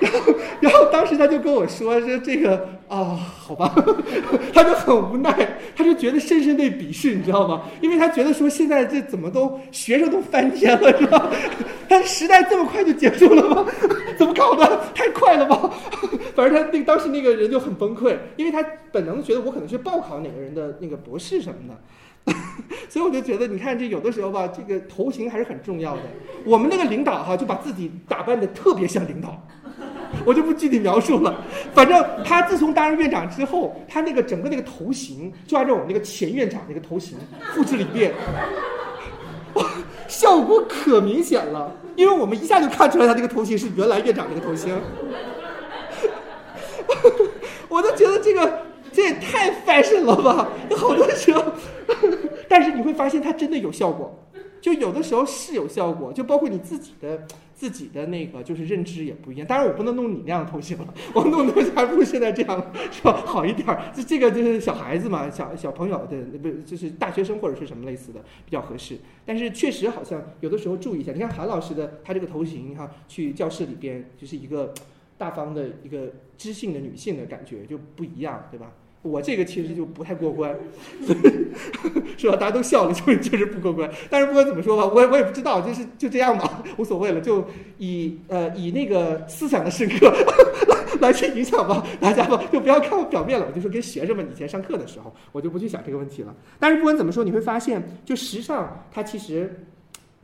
然 后然后当时他就跟我说说这个啊，好吧，他就很无奈，他就觉得深深被鄙视，你知道吗？因为他觉得说现在这怎么都学生都翻天了，是吧？他时代这么快就结束了吗？怎么搞的？太快了吧？反正他那当时那个人就很崩溃，因为他本能觉得我可能是报考哪个人的那个博士什么的。所以我就觉得，你看这有的时候吧，这个头型还是很重要的。我们那个领导哈，就把自己打扮的特别像领导，我就不具体描述了。反正他自从担任院长之后，他那个整个那个头型就按照我们那个前院长那个头型复制了一遍，哇，效果可明显了，因为我们一下就看出来他这个头型是原来院长那个头型。我都觉得这个。这也太 fashion 了吧！有好多时候，但是你会发现它真的有效果，就有的时候是有效果，就包括你自己的自己的那个就是认知也不一样。当然我不能弄你那样的头型了，我弄东西还不如现在这样是吧好一点儿。这这个就是小孩子嘛，小小朋友的不就是大学生或者是什么类似的比较合适。但是确实好像有的时候注意一下，你看韩老师的他这个头型哈，去教室里边就是一个大方的一个知性的女性的感觉就不一样，对吧？我这个其实就不太过关，是吧？大家都笑了，就确实不过关。但是不管怎么说吧，我我也不知道，就是就这样吧，无所谓了。就以呃以那个思想的深刻 来去影响吧，大家吧，就不要看我表面了。我就说跟学生们以前上课的时候，我就不去想这个问题了。但是不管怎么说，你会发现，就时尚它其实。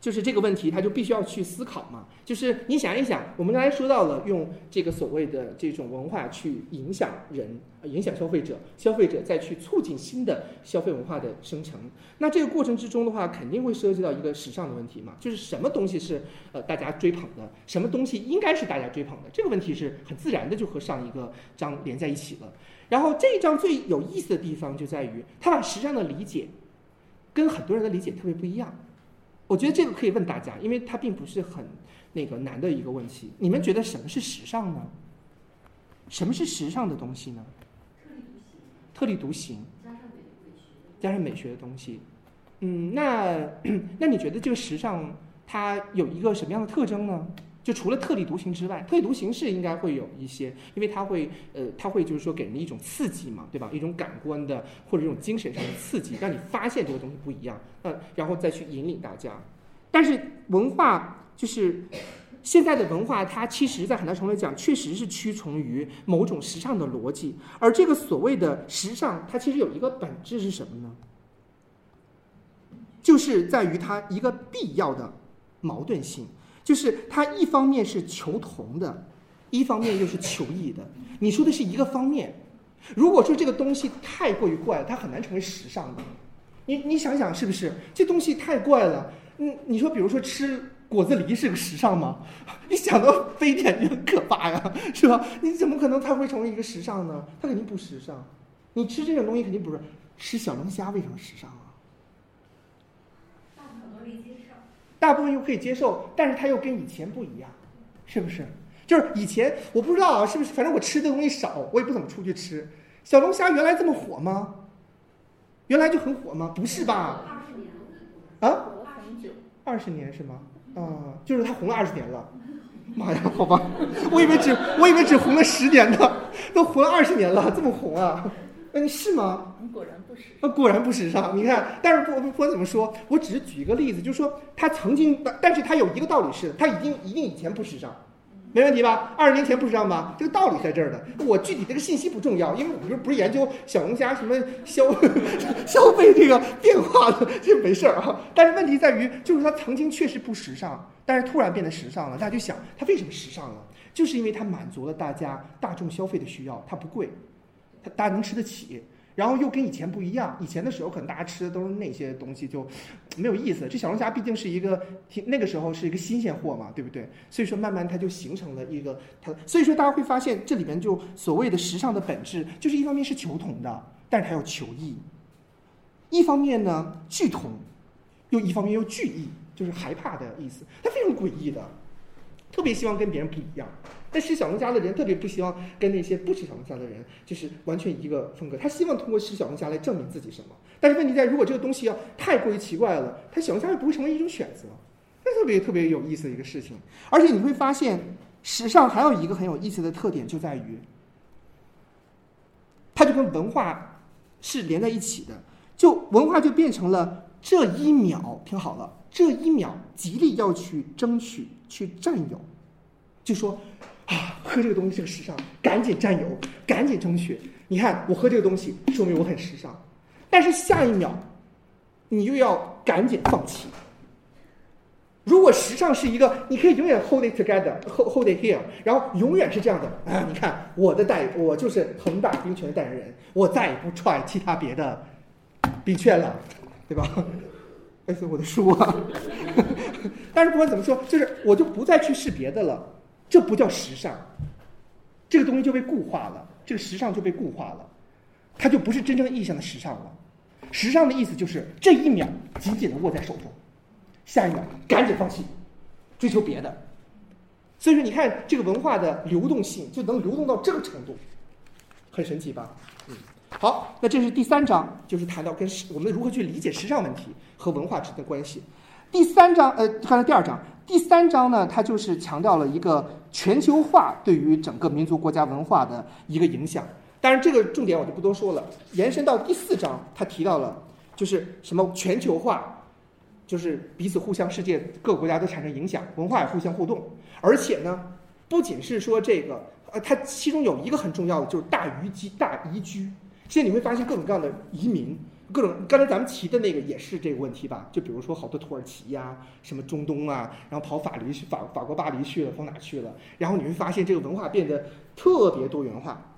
就是这个问题，他就必须要去思考嘛。就是你想一想，我们刚才说到了用这个所谓的这种文化去影响人，影响消费者，消费者再去促进新的消费文化的生成。那这个过程之中的话，肯定会涉及到一个时尚的问题嘛。就是什么东西是呃大家追捧的，什么东西应该是大家追捧的，这个问题是很自然的就和上一个章连在一起了。然后这一章最有意思的地方就在于，他把时尚的理解跟很多人的理解特别不一样。我觉得这个可以问大家，因为它并不是很那个难的一个问题。你们觉得什么是时尚呢？什么是时尚的东西呢？特立独行。加上美学。加上美学的东西。嗯，那 那你觉得这个时尚它有一个什么样的特征呢？就除了特立独行之外，特立独行是应该会有一些，因为它会呃，它会就是说给人一种刺激嘛，对吧？一种感官的或者一种精神上的刺激，让你发现这个东西不一样，呃，然后再去引领大家。但是文化就是现在的文化，它其实在很大程度来讲，确实是屈从于某种时尚的逻辑。而这个所谓的时尚，它其实有一个本质是什么呢？就是在于它一个必要的矛盾性。就是它一方面是求同的，一方面又是求异的。你说的是一个方面，如果说这个东西太过于怪了，它很难成为时尚的。你你想想是不是？这东西太怪了。嗯，你说比如说吃果子狸是个时尚吗？你想到非典就很可怕呀，是吧？你怎么可能它会成为一个时尚呢？它肯定不时尚。你吃这种东西肯定不是。吃小龙虾为什么时尚？大部分又可以接受，但是它又跟以前不一样，是不是？就是以前我不知道啊，是不是？反正我吃的东西少，我也不怎么出去吃。小龙虾原来这么火吗？原来就很火吗？不是吧？二十年了。啊？二十年是吗？啊，就是它红了二十年了。妈呀，好吧，我以为只我以为只红了十年呢，都红了二十年了，这么红啊？嗯，是吗？果然不时尚果然不时尚。你看，但是不不管怎么说，我只是举一个例子，就是说他曾经，但是他有一个道理是，他已经一定以前不时尚，没问题吧？二十年前不时尚吧？这个道理在这儿的。我具体这个信息不重要，因为我不是不是研究小龙虾什么消 消费这个变化的，这没事儿啊。但是问题在于，就是他曾经确实不时尚，但是突然变得时尚了，大家就想他为什么时尚了？就是因为它满足了大家大众消费的需要，它不贵，它大家能吃得起。然后又跟以前不一样，以前的时候可能大家吃的都是那些东西，就没有意思。这小龙虾毕竟是一个那个时候是一个新鲜货嘛，对不对？所以说慢慢它就形成了一个它，所以说大家会发现这里面就所谓的时尚的本质，就是一方面是求同的，但是它要求异；一方面呢惧同，又一方面又惧异，就是害怕的意思。它非常诡异的，特别希望跟别人不一样。但吃小龙虾的人特别不希望跟那些不吃小龙虾的人就是完全一个风格，他希望通过吃小龙虾来证明自己什么。但是问题在，如果这个东西要太过于奇怪了，他小龙虾就不会成为一种选择，那特别特别有意思的一个事情。而且你会发现，时尚还有一个很有意思的特点，就在于，它就跟文化是连在一起的，就文化就变成了这一秒，听好了，这一秒极力要去争取、去占有，就说。啊，喝这个东西是个时尚，赶紧占有，赶紧争取。你看，我喝这个东西，说明我很时尚。但是下一秒，你又要赶紧放弃。如果时尚是一个，你可以永远 hold it together，hold hold it here，然后永远是这样的啊！你看，我的代，我就是恒大冰泉的代言人，我再也不踹其他别的冰泉了，对吧？哎，是我的书啊。但是不管怎么说，就是我就不再去试别的了。这不叫时尚，这个东西就被固化了，这个时尚就被固化了，它就不是真正意义上的时尚了。时尚的意思就是这一秒紧紧的握在手中，下一秒赶紧放弃，追求别的。所以说，你看这个文化的流动性就能流动到这个程度，很神奇吧？嗯，好，那这是第三章，就是谈到跟我们如何去理解时尚问题和文化之间的关系。第三章，呃，刚才第二章，第三章呢，它就是强调了一个全球化对于整个民族国家文化的一个影响。当然，这个重点我就不多说了。延伸到第四章，它提到了就是什么全球化，就是彼此互相，世界各国家都产生影响，文化也互相互动。而且呢，不仅是说这个，呃，它其中有一个很重要的就是大移居，大移居。现在你会发现各种各样的移民。各种刚才咱们提的那个也是这个问题吧？就比如说好多土耳其呀，什么中东啊，然后跑法黎去法法国巴黎去了，跑哪去了？然后你会发现这个文化变得特别多元化。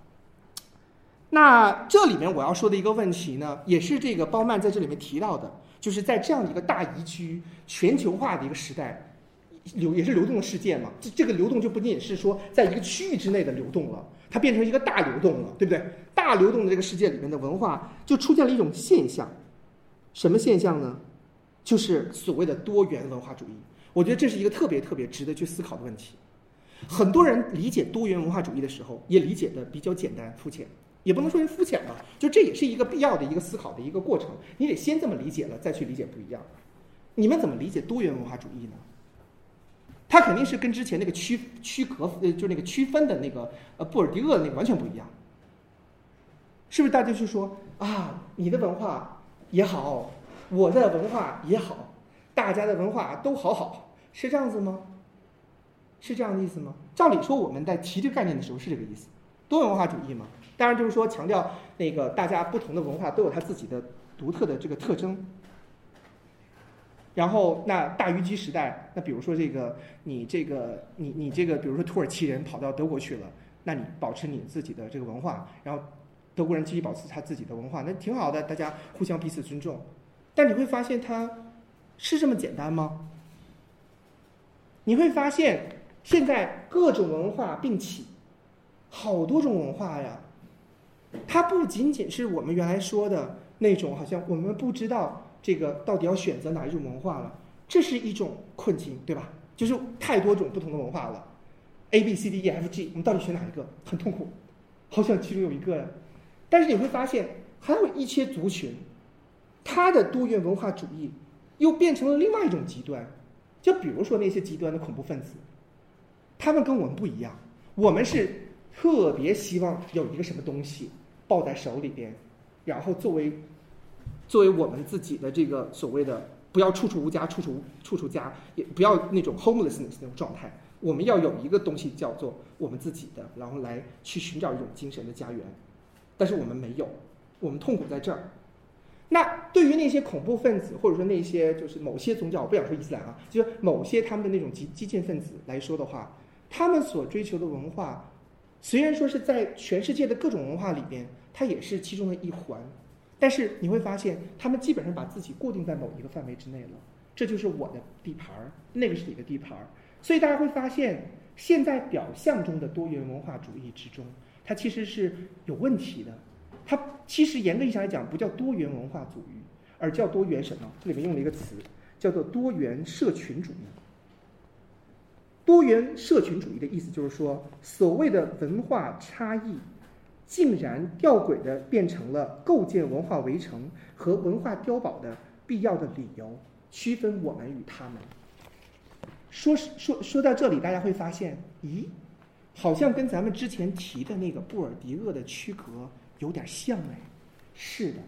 那这里面我要说的一个问题呢，也是这个包曼在这里面提到的，就是在这样的一个大移居、全球化的一个时代，流也是流动的世界嘛。这这个流动就不仅仅是说在一个区域之内的流动了。它变成一个大流动了，对不对？大流动的这个世界里面的文化就出现了一种现象，什么现象呢？就是所谓的多元文化主义。我觉得这是一个特别特别值得去思考的问题。很多人理解多元文化主义的时候，也理解的比较简单肤浅，也不能说是肤浅吧，就这也是一个必要的一个思考的一个过程。你得先这么理解了，再去理解不一样。你们怎么理解多元文化主义呢？它肯定是跟之前那个区区隔呃，就那个区分的那个呃布尔迪厄那个完全不一样，是不是？大家就说啊，你的文化也好，我的文化也好，大家的文化都好好，是这样子吗？是这样的意思吗？照理说，我们在提这个概念的时候是这个意思，多元文化主义嘛。当然就是说强调那个大家不同的文化都有它自己的独特的这个特征。然后，那大虞姬时代，那比如说这个，你这个，你你这个，比如说土耳其人跑到德国去了，那你保持你自己的这个文化，然后德国人继续保持他自己的文化，那挺好的，大家互相彼此尊重。但你会发现，它是这么简单吗？你会发现，现在各种文化并起，好多种文化呀，它不仅仅是我们原来说的那种，好像我们不知道。这个到底要选择哪一种文化了？这是一种困境，对吧？就是太多种不同的文化了，A B C D E F G，我们到底选哪一个？很痛苦，好想其中有一个呀。但是你会发现，还有一些族群，他的多元文化主义又变成了另外一种极端。就比如说那些极端的恐怖分子，他们跟我们不一样，我们是特别希望有一个什么东西抱在手里边，然后作为作为我们自己的这个所谓的不要处处无家，处处处处家，也不要那种 homelessness 那种状态。我们要有一个东西叫做我们自己的，然后来去寻找一种精神的家园。但是我们没有，我们痛苦在这儿。那对于那些恐怖分子，或者说那些就是某些宗教，我不想说伊斯兰啊，就是某些他们的那种激激进分子来说的话，他们所追求的文化，虽然说是在全世界的各种文化里边，它也是其中的一环，但是你会发现，他们基本上把自己固定在某一个范围之内了。这就是我的地盘儿，那个是你的地盘儿。所以大家会发现，现在表象中的多元文化主义之中，它其实是有问题的。它其实严格意义上来讲，不叫多元文化主义，而叫多元什么？这里面用了一个词，叫做多元社群主义。多元社群主义的意思就是说，所谓的文化差异，竟然吊诡的变成了构建文化围城和文化碉堡的必要的理由，区分我们与他们。说说说到这里，大家会发现，咦，好像跟咱们之前提的那个布尔迪厄的区隔有点像哎。是的，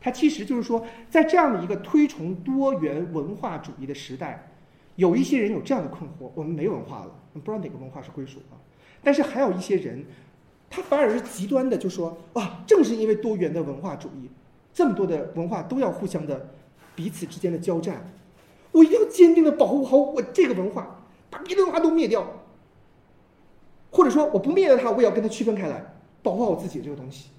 它其实就是说，在这样的一个推崇多元文化主义的时代，有一些人有这样的困惑：我们没文化了，不知道哪个文化是归属啊。但是还有一些人，他反而是极端的，就说啊，正是因为多元的文化主义，这么多的文化都要互相的彼此之间的交战。我一定要坚定的保护好我这个文化，把别的文化都灭掉，或者说我不灭了它，我也要跟它区分开来，保护好我自己这个东西。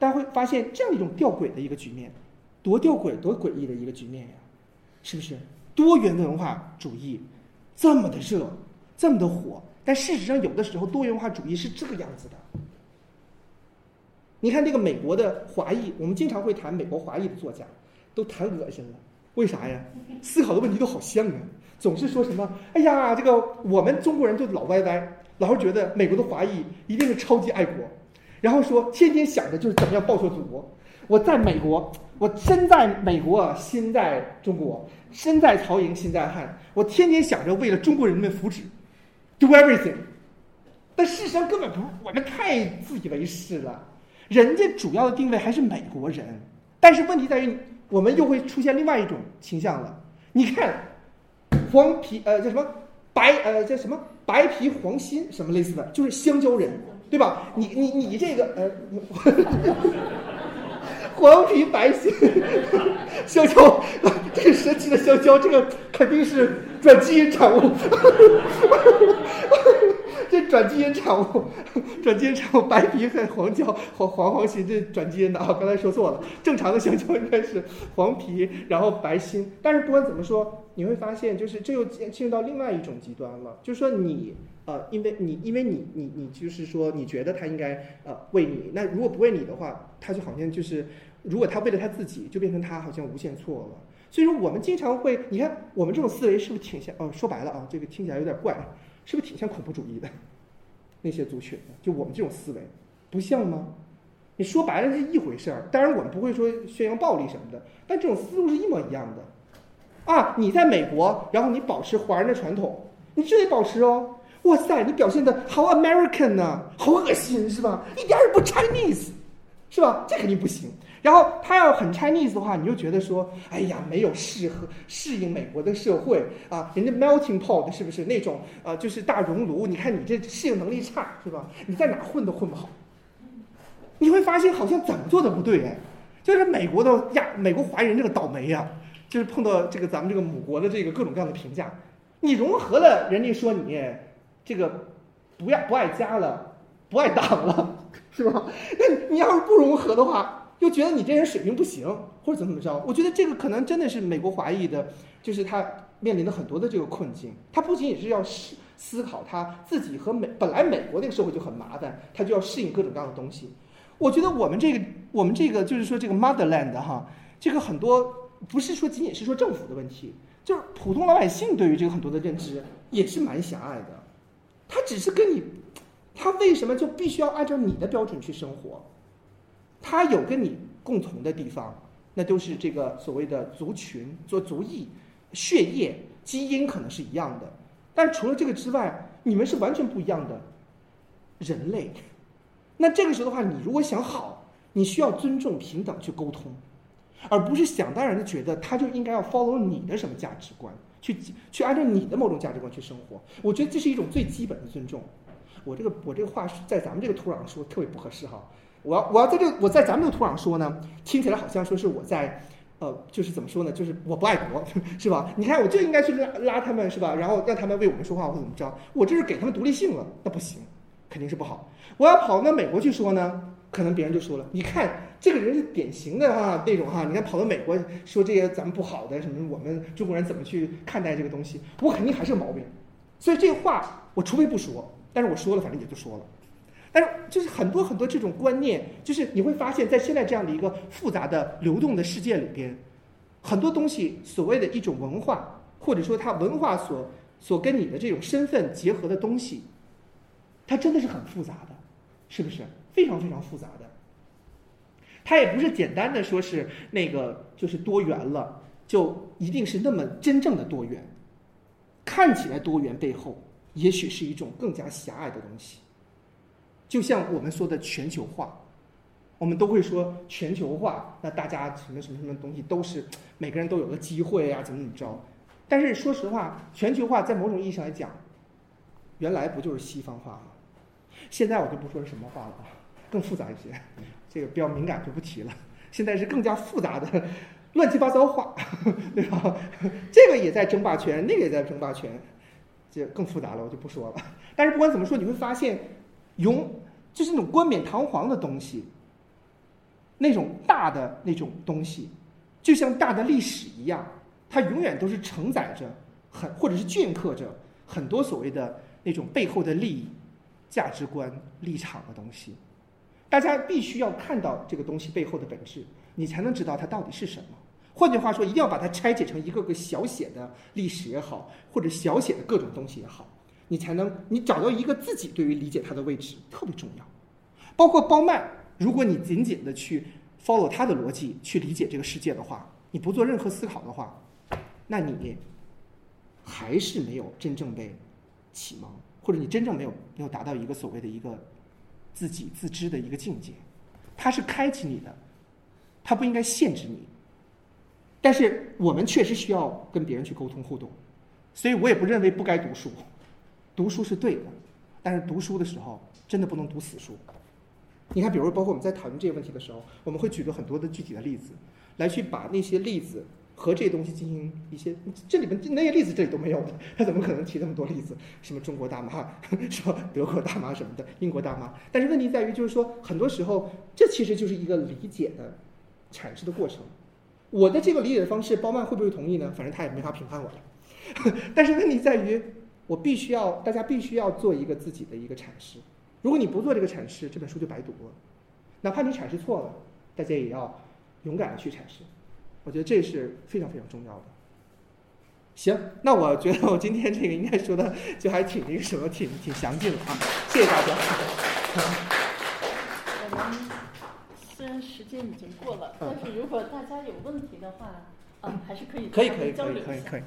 大家会发现这样一种吊诡的一个局面，多吊诡、多诡异的一个局面呀，是不是？多元文化主义这么的热，这么的火，但事实上有的时候多元化主义是这个样子的。你看那个美国的华裔，我们经常会谈美国华裔的作家，都谈恶心了。为啥呀？思考的问题都好像啊，总是说什么？哎呀，这个我们中国人就老歪歪，老是觉得美国的华裔一定是超级爱国，然后说天天想着就是怎么样报效祖国。我在美国，我身在美国，心在中国，身在曹营心在汉。我天天想着为了中国人民福祉，do everything。但事实上根本不，我们太自以为是了。人家主要的定位还是美国人，但是问题在于。我们又会出现另外一种倾向了。你看，黄皮呃叫什么白呃叫什么白皮黄心什么类似的，就是香蕉人，对吧？你你你这个呃，黄皮白心 香蕉，这个神奇的香蕉，这个肯定是转基因产物。这转基因产物，转基因产物，白皮和黄椒黄黄黄心，这转基因的啊！刚才说错了，正常的香蕉应该是黄皮，然后白心。但是不管怎么说，你会发现，就是这又进入到另外一种极端了，就是说你呃，因为你因为你你你就是说你觉得他应该呃为你，那如果不为你的话，他就好像就是如果他为了他自己，就变成他好像无限错了。所以说我们经常会，你看我们这种思维是不是挺像？哦，说白了啊，这个听起来有点怪。是不是挺像恐怖主义的那些族群？就我们这种思维，不像吗？你说白了是一回事儿。当然，我们不会说宣扬暴力什么的，但这种思路是一模一样的。啊，你在美国，然后你保持华人的传统，你就得保持哦。哇塞，你表现的好 American 呢，好恶心是吧？一点也不 Chinese，是吧？这肯定不行。然后他要很 Chinese 的话，你就觉得说，哎呀，没有适合适应美国的社会啊，人家 melting pot 是不是那种啊，就是大熔炉？你看你这适应能力差是吧？你在哪混都混不好。你会发现好像怎么做都不对哎，就是美国的亚美国华人这个倒霉呀，就是碰到这个咱们这个母国的这个各种各样的评价。你融合了，人家说你这个不要不爱家了，不爱党了，是吧？那你要是不融合的话。又觉得你这人水平不行，或者怎么怎么着？我觉得这个可能真的是美国华裔的，就是他面临的很多的这个困境。他不仅仅是要思思考他自己和美本来美国那个社会就很麻烦，他就要适应各种各样的东西。我觉得我们这个我们这个就是说这个 motherland 哈，这个很多不是说仅仅是说政府的问题，就是普通老百姓对于这个很多的认知也是蛮狭隘的。他只是跟你，他为什么就必须要按照你的标准去生活？他有跟你共同的地方，那都是这个所谓的族群、做族裔、血液、基因可能是一样的。但除了这个之外，你们是完全不一样的人类。那这个时候的话，你如果想好，你需要尊重、平等去沟通，而不是想当然的觉得他就应该要 follow 你的什么价值观，去去按照你的某种价值观去生活。我觉得这是一种最基本的尊重。我这个我这个话是在咱们这个土壤上说特别不合适哈。我要我要在这我在咱们这个土壤说呢，听起来好像说是我在。呃，就是怎么说呢？就是我不爱国，是吧？你看，我就应该去拉拉他们，是吧？然后让他们为我们说话，或怎么着？我这是给他们独立性了，那不行，肯定是不好。我要跑到美国去说呢，可能别人就说了，你看这个人是典型的哈那种哈，你看跑到美国说这些咱们不好的什么，我们中国人怎么去看待这个东西？我肯定还是有毛病。所以这话我除非不说，但是我说了，反正也就说了。但，就是很多很多这种观念，就是你会发现在现在这样的一个复杂的流动的世界里边，很多东西所谓的一种文化，或者说它文化所所跟你的这种身份结合的东西，它真的是很复杂的，是不是？非常非常复杂的。它也不是简单的说是那个就是多元了，就一定是那么真正的多元。看起来多元背后，也许是一种更加狭隘的东西。就像我们说的全球化，我们都会说全球化，那大家什么什么什么东西都是每个人都有个机会啊，怎么怎么着？但是说实话，全球化在某种意义上来讲，原来不就是西方化吗？现在我就不说是什么化了啊，更复杂一些，这个比较敏感就不提了。现在是更加复杂的乱七八糟化，对吧？这个也在争霸权，那个也在争霸权，这更复杂了，我就不说了。但是不管怎么说，你会发现。永就是那种冠冕堂皇的东西，那种大的那种东西，就像大的历史一样，它永远都是承载着很或者是镌刻着很多所谓的那种背后的利益、价值观、立场的东西。大家必须要看到这个东西背后的本质，你才能知道它到底是什么。换句话说，一定要把它拆解成一个个小写的历史也好，或者小写的各种东西也好。你才能，你找到一个自己对于理解它的位置特别重要，包括包曼，如果你仅仅的去 follow 他的逻辑去理解这个世界的话，你不做任何思考的话，那你还是没有真正被启蒙，或者你真正没有没有达到一个所谓的一个自己自知的一个境界，它是开启你的，它不应该限制你，但是我们确实需要跟别人去沟通互动，所以我也不认为不该读书。读书是对的，但是读书的时候真的不能读死书。你看，比如包括我们在讨论这个问题的时候，我们会举出很多的具体的例子，来去把那些例子和这些东西进行一些。这里面那些例子这里都没有的，他怎么可能提那么多例子？什么中国大妈，什么德国大妈什么的，英国大妈。但是问题在于，就是说很多时候这其实就是一个理解的阐释的过程。我的这个理解的方式，包曼会不会同意呢？反正他也没法评判我了。但是问题在于。我必须要，大家必须要做一个自己的一个阐释。如果你不做这个阐释，这本书就白读了。哪怕你阐释错了，大家也要勇敢的去阐释。我觉得这是非常非常重要的。行，那我觉得我今天这个应该说的就还挺那个什么，挺挺详尽的啊。谢谢大家。我们虽然时间已经过了，但是如果大家有问题的话，嗯，还是可以可以可以交流可以可以，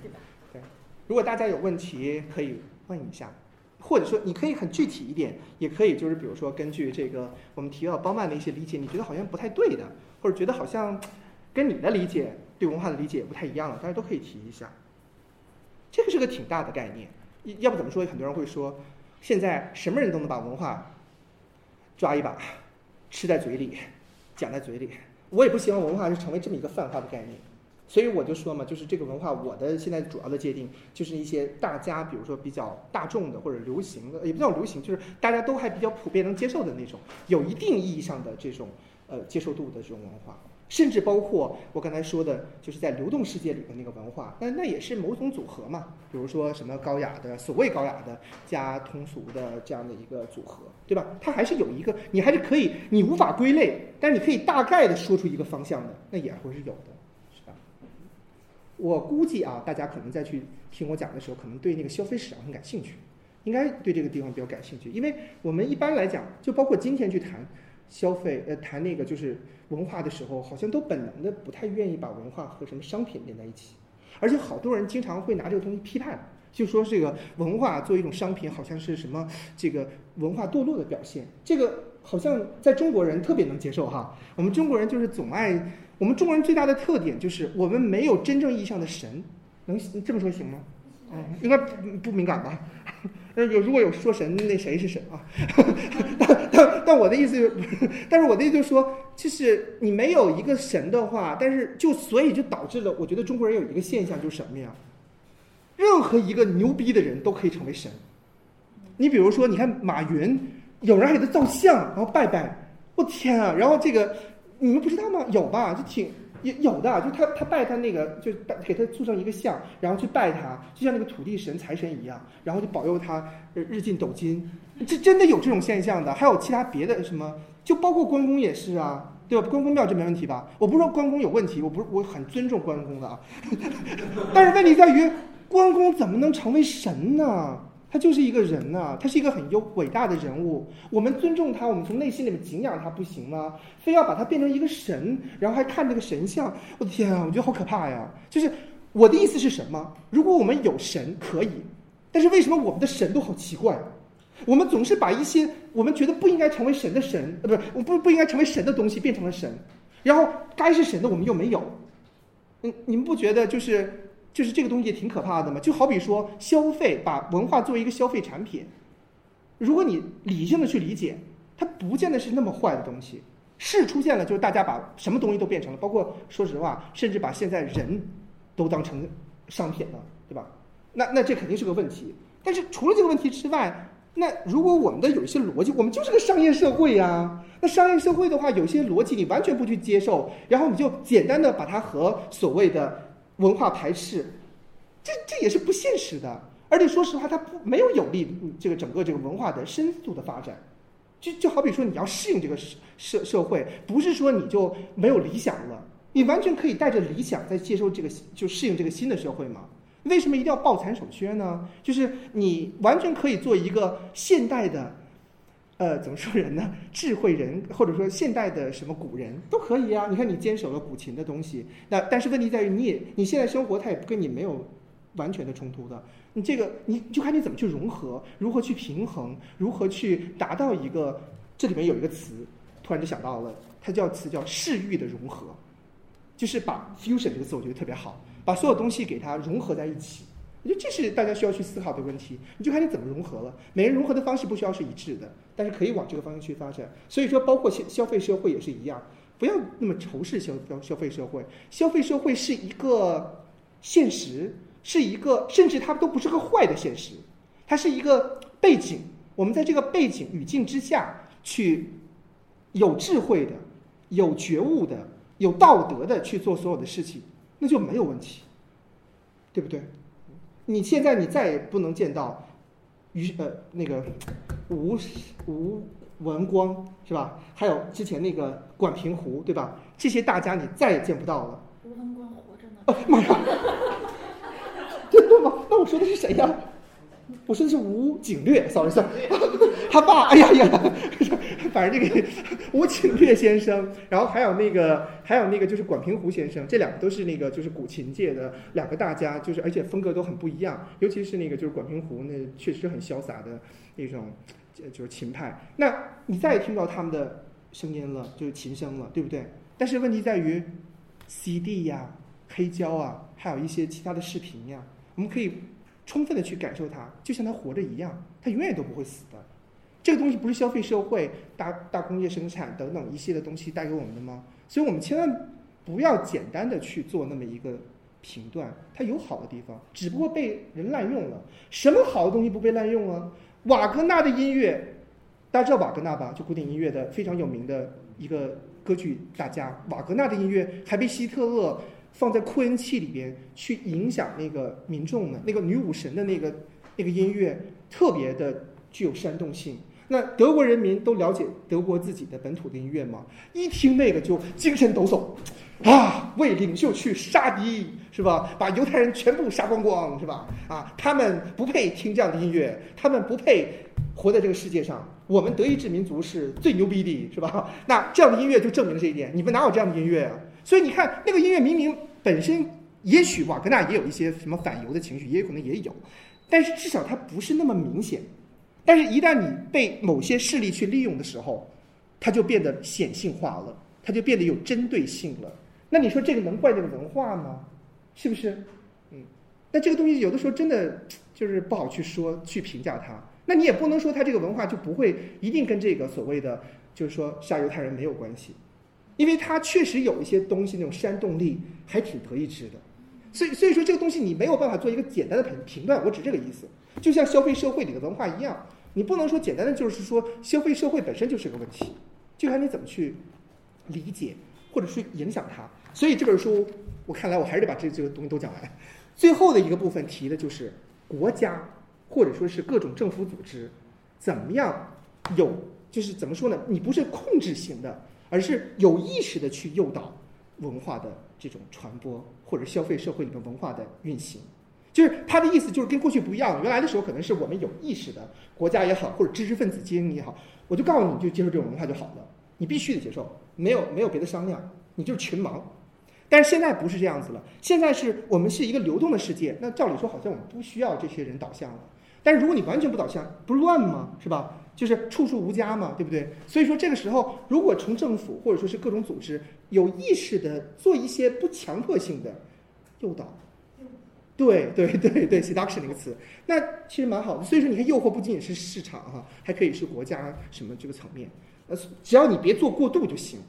对吧？如果大家有问题，可以问一下，或者说你可以很具体一点，也可以就是比如说根据这个我们提到包曼的一些理解，你觉得好像不太对的，或者觉得好像跟你的理解对文化的理解不太一样了，大家都可以提一下。这个是个挺大的概念，要不怎么说很多人会说，现在什么人都能把文化抓一把，吃在嘴里，讲在嘴里。我也不希望文化是成为这么一个泛化的概念。所以我就说嘛，就是这个文化，我的现在主要的界定就是一些大家，比如说比较大众的或者流行的，也不叫流行，就是大家都还比较普遍能接受的那种，有一定意义上的这种呃接受度的这种文化，甚至包括我刚才说的，就是在流动世界里的那个文化，那那也是某种组合嘛，比如说什么高雅的，所谓高雅的加通俗的这样的一个组合，对吧？它还是有一个，你还是可以，你无法归类，但是你可以大概的说出一个方向的，那也会是有的。我估计啊，大家可能再去听我讲的时候，可能对那个消费市场很感兴趣，应该对这个地方比较感兴趣。因为我们一般来讲，就包括今天去谈消费，呃，谈那个就是文化的时候，好像都本能的不太愿意把文化和什么商品连在一起，而且好多人经常会拿这个东西批判，就说这个文化作为一种商品，好像是什么这个文化堕落的表现。这个好像在中国人特别能接受哈。我们中国人就是总爱，我们中国人最大的特点就是我们没有真正意义上的神，能这么说行吗？嗯，应该不不敏感吧？呃，有如果有说神，那谁是神啊？但但但我的意思就，但是我的意思就是说，就是你没有一个神的话，但是就所以就导致了，我觉得中国人有一个现象就是什么呀？任何一个牛逼的人都可以成为神。你比如说，你看马云，有人还给他造像，然后拜拜，我天啊！然后这个你们不知道吗？有吧？就挺。有有的，就他他拜他那个，就拜给他塑成一个像，然后去拜他，就像那个土地神、财神一样，然后就保佑他日进斗金。这真的有这种现象的，还有其他别的什么，就包括关公也是啊，对吧？关公庙这没问题吧？我不是说关公有问题，我不是我很尊重关公的啊，但是问题在于，关公怎么能成为神呢？他就是一个人呐，他是一个很优伟大的人物，我们尊重他，我们从内心里面敬仰他，不行吗？非要把他变成一个神，然后还看这个神像，我的天啊，我觉得好可怕呀！就是我的意思是什么？如果我们有神可以，但是为什么我们的神都好奇怪？我们总是把一些我们觉得不应该成为神的神，呃，不是，我不不应该成为神的东西变成了神，然后该是神的我们又没有。嗯，你们不觉得就是？就是这个东西也挺可怕的嘛，就好比说消费，把文化作为一个消费产品，如果你理性的去理解，它不见得是那么坏的东西。是出现了，就是大家把什么东西都变成了，包括说实话，甚至把现在人都当成商品了，对吧？那那这肯定是个问题。但是除了这个问题之外，那如果我们的有一些逻辑，我们就是个商业社会呀。那商业社会的话，有些逻辑你完全不去接受，然后你就简单的把它和所谓的。文化排斥，这这也是不现实的。而且说实话，它不没有有利这个整个这个文化的深度的发展。就就好比说，你要适应这个社社社会，不是说你就没有理想了，你完全可以带着理想在接受这个就适应这个新的社会嘛？为什么一定要抱残守缺呢？就是你完全可以做一个现代的。呃，怎么说人呢？智慧人，或者说现代的什么古人都可以啊。你看，你坚守了古琴的东西，那但是问题在于，你也你现在生活，它也不跟你没有完全的冲突的。你这个，你就看你怎么去融合，如何去平衡，如何去达到一个。这里面有一个词，突然就想到了，它叫词叫视域的融合，就是把 fusion 这个词，我觉得特别好，把所有东西给它融合在一起。我觉得这是大家需要去思考的问题，你就看你怎么融合了。每人融合的方式不需要是一致的，但是可以往这个方向去发展。所以说，包括消消费社会也是一样，不要那么仇视消消消费社会。消费社会是一个现实，是一个甚至它都不是个坏的现实，它是一个背景。我们在这个背景语境之下去有智慧的、有觉悟的、有道德的去做所有的事情，那就没有问题，对不对？你现在你再也不能见到，于呃那个吴吴文光是吧？还有之前那个管平湖对吧？这些大家你再也见不到了。吴文光活着呢。哦妈呀！真的吗？那我说的是谁呀？我说的是吴景略，sorry sorry，他爸，哎呀呀，反正这个吴景略先生，然后还有那个还有那个就是管平湖先生，这两个都是那个就是古琴界的两个大家，就是而且风格都很不一样，尤其是那个就是管平湖，那确实很潇洒的那种就是琴派。那你再也听不到他们的声音了，就是琴声了，对不对？但是问题在于 CD 呀、黑胶啊，还有一些其他的视频呀，我们可以。充分的去感受它，就像它活着一样，它永远都不会死的。这个东西不是消费社会、大大工业生产等等一系列东西带给我们的吗？所以我们千万不要简单的去做那么一个评断。它有好的地方，只不过被人滥用了。什么好的东西不被滥用啊？瓦格纳的音乐，大家知道瓦格纳吧？就古典音乐的非常有名的一个歌剧大家。瓦格纳的音乐还被希特勒。放在扩音器里边去影响那个民众们，那个女武神的那个那个音乐特别的具有煽动性。那德国人民都了解德国自己的本土的音乐吗？一听那个就精神抖擞，啊，为领袖去杀敌是吧？把犹太人全部杀光光是吧？啊，他们不配听这样的音乐，他们不配活在这个世界上。我们德意志民族是最牛逼的，是吧？那这样的音乐就证明了这一点。你们哪有这样的音乐啊？所以你看，那个音乐明明本身，也许瓦格纳也有一些什么反犹的情绪，也有可能也有，但是至少它不是那么明显。但是，一旦你被某些势力去利用的时候，它就变得显性化了，它就变得有针对性了。那你说这个能怪这个文化吗？是不是？嗯，那这个东西有的时候真的就是不好去说去评价它。那你也不能说它这个文化就不会一定跟这个所谓的就是说杀犹太人没有关系，因为它确实有一些东西那种煽动力还挺得一知的。所以，所以说这个东西你没有办法做一个简单的评评断，我只这个意思。就像消费社会里的文化一样，你不能说简单的就是说消费社会本身就是个问题，就看你怎么去理解或者是影响它。所以这本书，我看来我还是得把这这个东西都讲完。最后的一个部分提的就是国家或者说是各种政府组织怎么样有，就是怎么说呢？你不是控制型的，而是有意识的去诱导文化的这种传播，或者消费社会里面文化的运行。就是他的意思，就是跟过去不一样。原来的时候，可能是我们有意识的国家也好，或者知识分子精英也好，我就告诉你，就接受这种文化就好了。你必须得接受，没有没有别的商量，你就是群盲。但是现在不是这样子了，现在是我们是一个流动的世界。那照理说，好像我们不需要这些人导向了。但是如果你完全不导向，不乱吗？是吧？就是处处无家嘛，对不对？所以说这个时候，如果从政府或者说是各种组织有意识的做一些不强迫性的诱导，对对对对，seduction 那个词，那其实蛮好的。所以说，你看，诱惑不仅仅是市场哈，还可以是国家什么这个层面。呃，只要你别做过度就行。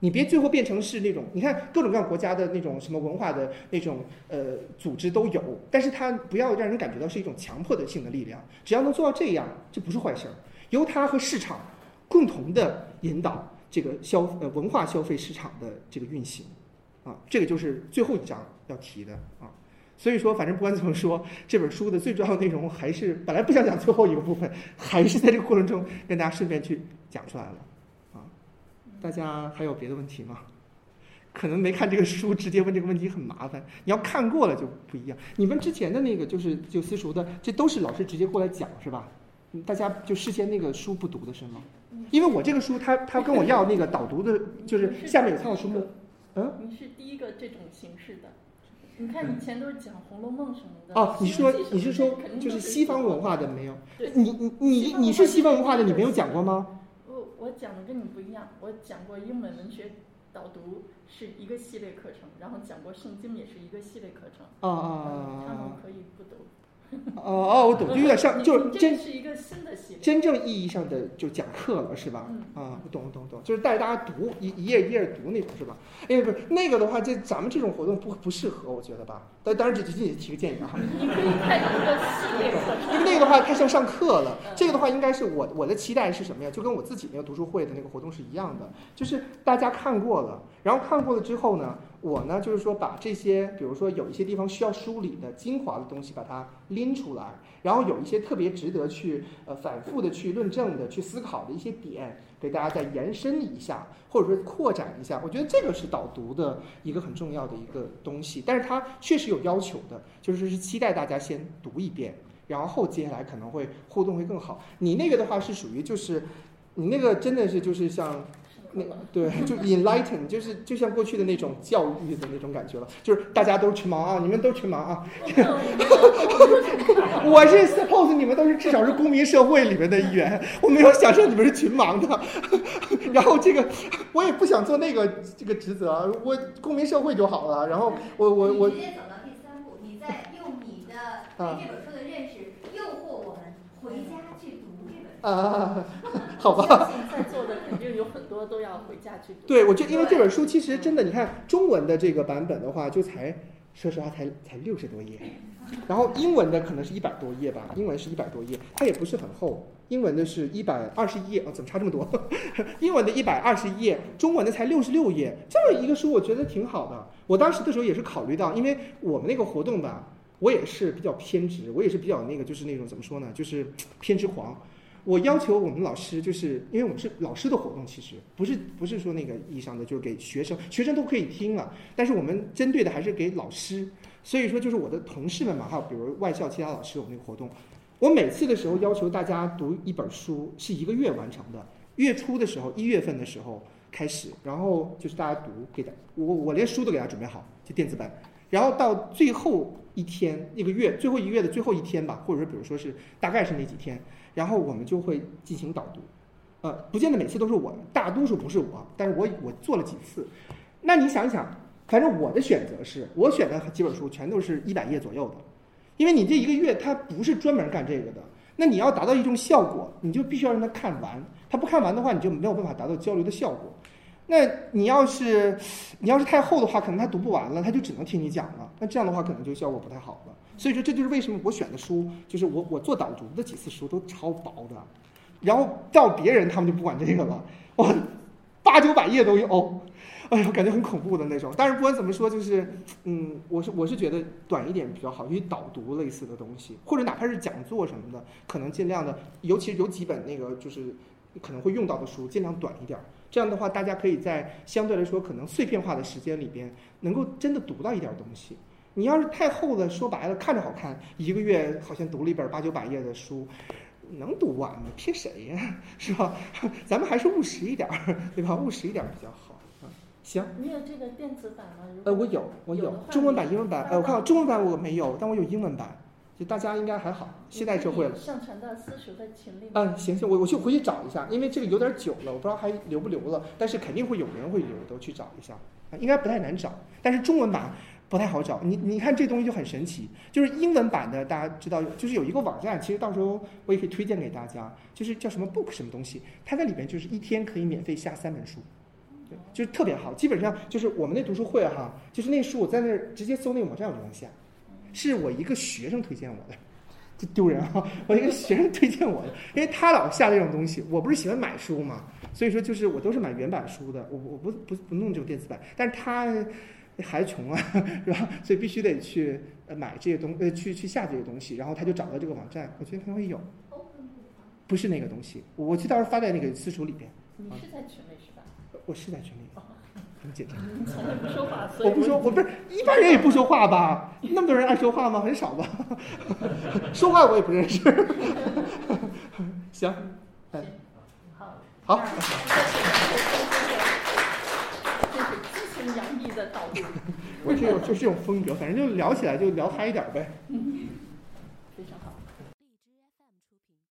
你别最后变成是那种，你看各种各样国家的那种什么文化的那种呃组织都有，但是它不要让人感觉到是一种强迫的性的力量，只要能做到这样，这不是坏事儿。由它和市场共同的引导这个消呃文化消费市场的这个运行，啊，这个就是最后一章要提的啊。所以说，反正不管怎么说，这本书的最重要内容还是本来不想讲最后一个部分，还是在这个过程中跟大家顺便去讲出来了。啊大家还有别的问题吗？可能没看这个书，直接问这个问题很麻烦。你要看过了就不一样。你们之前的那个就是就私塾的，这都是老师直接过来讲是吧？大家就事先那个书不读的是吗？因为我这个书，他他跟我要那个导读的，就是下面有参考书目。嗯？你是第一个这种形式的。你看以前都是讲《红楼梦》什么的。哦，你说你是说就是西方文化的没有？你你你你是西方文化的，你没有讲过吗？我我讲的跟你不一样，我讲过英文文学导读是一个系列课程，然后讲过圣经也是一个系列课程。哦哦哦！他们可以不读。哦哦，我懂，就有点像，就真是一个新的系列，真正意义上的就讲课了，是吧？啊，我懂懂懂，就是带大家读一一页一页读那种，是吧？哎，不是那个的话，这咱们这种活动不不适合，我觉得吧。但当然这仅仅提个建议啊。你可以开一个系列课，因为那个的话太像上课了。这个的话，应该是我我的期待是什么呀？就跟我自己那个读书会的那个活动是一样的，就是大家看过了，然后看过了之后呢？我呢，就是说把这些，比如说有一些地方需要梳理的精华的东西，把它拎出来，然后有一些特别值得去呃反复的去论证的、去思考的一些点，给大家再延伸一下，或者说扩展一下。我觉得这个是导读的一个很重要的一个东西，但是它确实有要求的，就是是期待大家先读一遍，然后接下来可能会互动会更好。你那个的话是属于就是，你那个真的是就是像。那对，就 enlighten，就是就像过去的那种教育的那种感觉了，就是大家都群盲啊，你们都群盲啊。我是 suppose 你们都是至少是公民社会里面的一员，我没有想象你们是群盲的。然后这个我也不想做那个这个职责，我公民社会就好了。然后我我我。直接走到第三步，你在用你的对这本书的认识诱惑我们回家去读这本书。啊，好吧。在座的肯定有很多都要回家去读。对，我觉得因为这本书其实真的，你看中文的这个版本的话，就才说实话才才六十多页，然后英文的可能是一百多页吧，英文是一百多页，它也不是很厚，英文的是一百二十一页，哦，怎么差这么多？英文的一百二十一页，中文的才六十六页，这么一个书我觉得挺好的。我当时的时候也是考虑到，因为我们那个活动吧，我也是比较偏执，我也是比较那个，就是那种怎么说呢，就是偏执狂。我要求我们老师，就是因为我们是老师的活动，其实不是不是说那个意义上的，就是给学生，学生都可以听了，但是我们针对的还是给老师。所以说，就是我的同事们嘛，还有比如外校其他老师，我们那个活动，我每次的时候要求大家读一本书，是一个月完成的。月初的时候，一月份的时候开始，然后就是大家读，给的我我连书都给他准备好，就电子版。然后到最后一天一个月最后一个月的最后一天吧，或者说比如说是大概是那几天，然后我们就会进行导读，呃，不见得每次都是我，大多数不是我，但是我我做了几次。那你想一想，反正我的选择是我选的几本书全都是一百页左右的，因为你这一个月它不是专门干这个的，那你要达到一种效果，你就必须要让他看完，他不看完的话，你就没有办法达到交流的效果。那你要是你要是太厚的话，可能他读不完了，他就只能听你讲了。那这样的话，可能就效果不太好了。所以说，这就是为什么我选的书，就是我我做导读的几次书都超薄的，然后到别人他们就不管这个了，哇，八九百页都有，哎呦，感觉很恐怖的那种。但是不管怎么说，就是嗯，我是我是觉得短一点比较好，因为导读类似的东西，或者哪怕是讲座什么的，可能尽量的，尤其是有几本那个就是可能会用到的书，尽量短一点儿。这样的话，大家可以在相对来说可能碎片化的时间里边，能够真的读到一点东西。你要是太厚的，说白了看着好看，一个月好像读了一本八九百页的书，能读完吗？骗谁呀，是吧？咱们还是务实一点儿，对吧？务实一点儿比较好啊。行，你有这个电子版吗？呃，我有，我有有中文版、英文版。呃，我看中文版我没有，但我有英文版。就大家应该还好，现代社会了。上传到私塾的群里面。嗯，行行，我我去回去找一下，因为这个有点久了，我不知道还留不留了，但是肯定会有人会留，都去找一下，啊应该不太难找。但是中文版不太好找，你你看这东西就很神奇，就是英文版的大家知道，就是有一个网站，其实到时候我也可以推荐给大家，就是叫什么 Book 什么东西，它在里边就是一天可以免费下三本书。对就是特别好，基本上就是我们那读书会哈，就是那书我在那儿直接搜那个网站我就能下，是我一个学生推荐我的，这丢人啊！我一个学生推荐我的，因为他老下这种东西，我不是喜欢买书嘛，所以说就是我都是买原版书的，我我不不不弄这种电子版，但是他孩子穷啊，是吧？所以必须得去呃买这些东呃去去下这些东西，然后他就找到这个网站，我觉得可能会有，不是那个东西，我我去到时候发在那个私塾里边，你是在群里是吧？我是在群里，很简单。你从来不说话，所以我不说，我不是一般人也不说话吧？那么多人爱说话吗？很少吧？说话我也不认识。行，好，好，这是激情洋溢的导读。我这种就这种风格，反正就聊起来就聊嗨一点呗。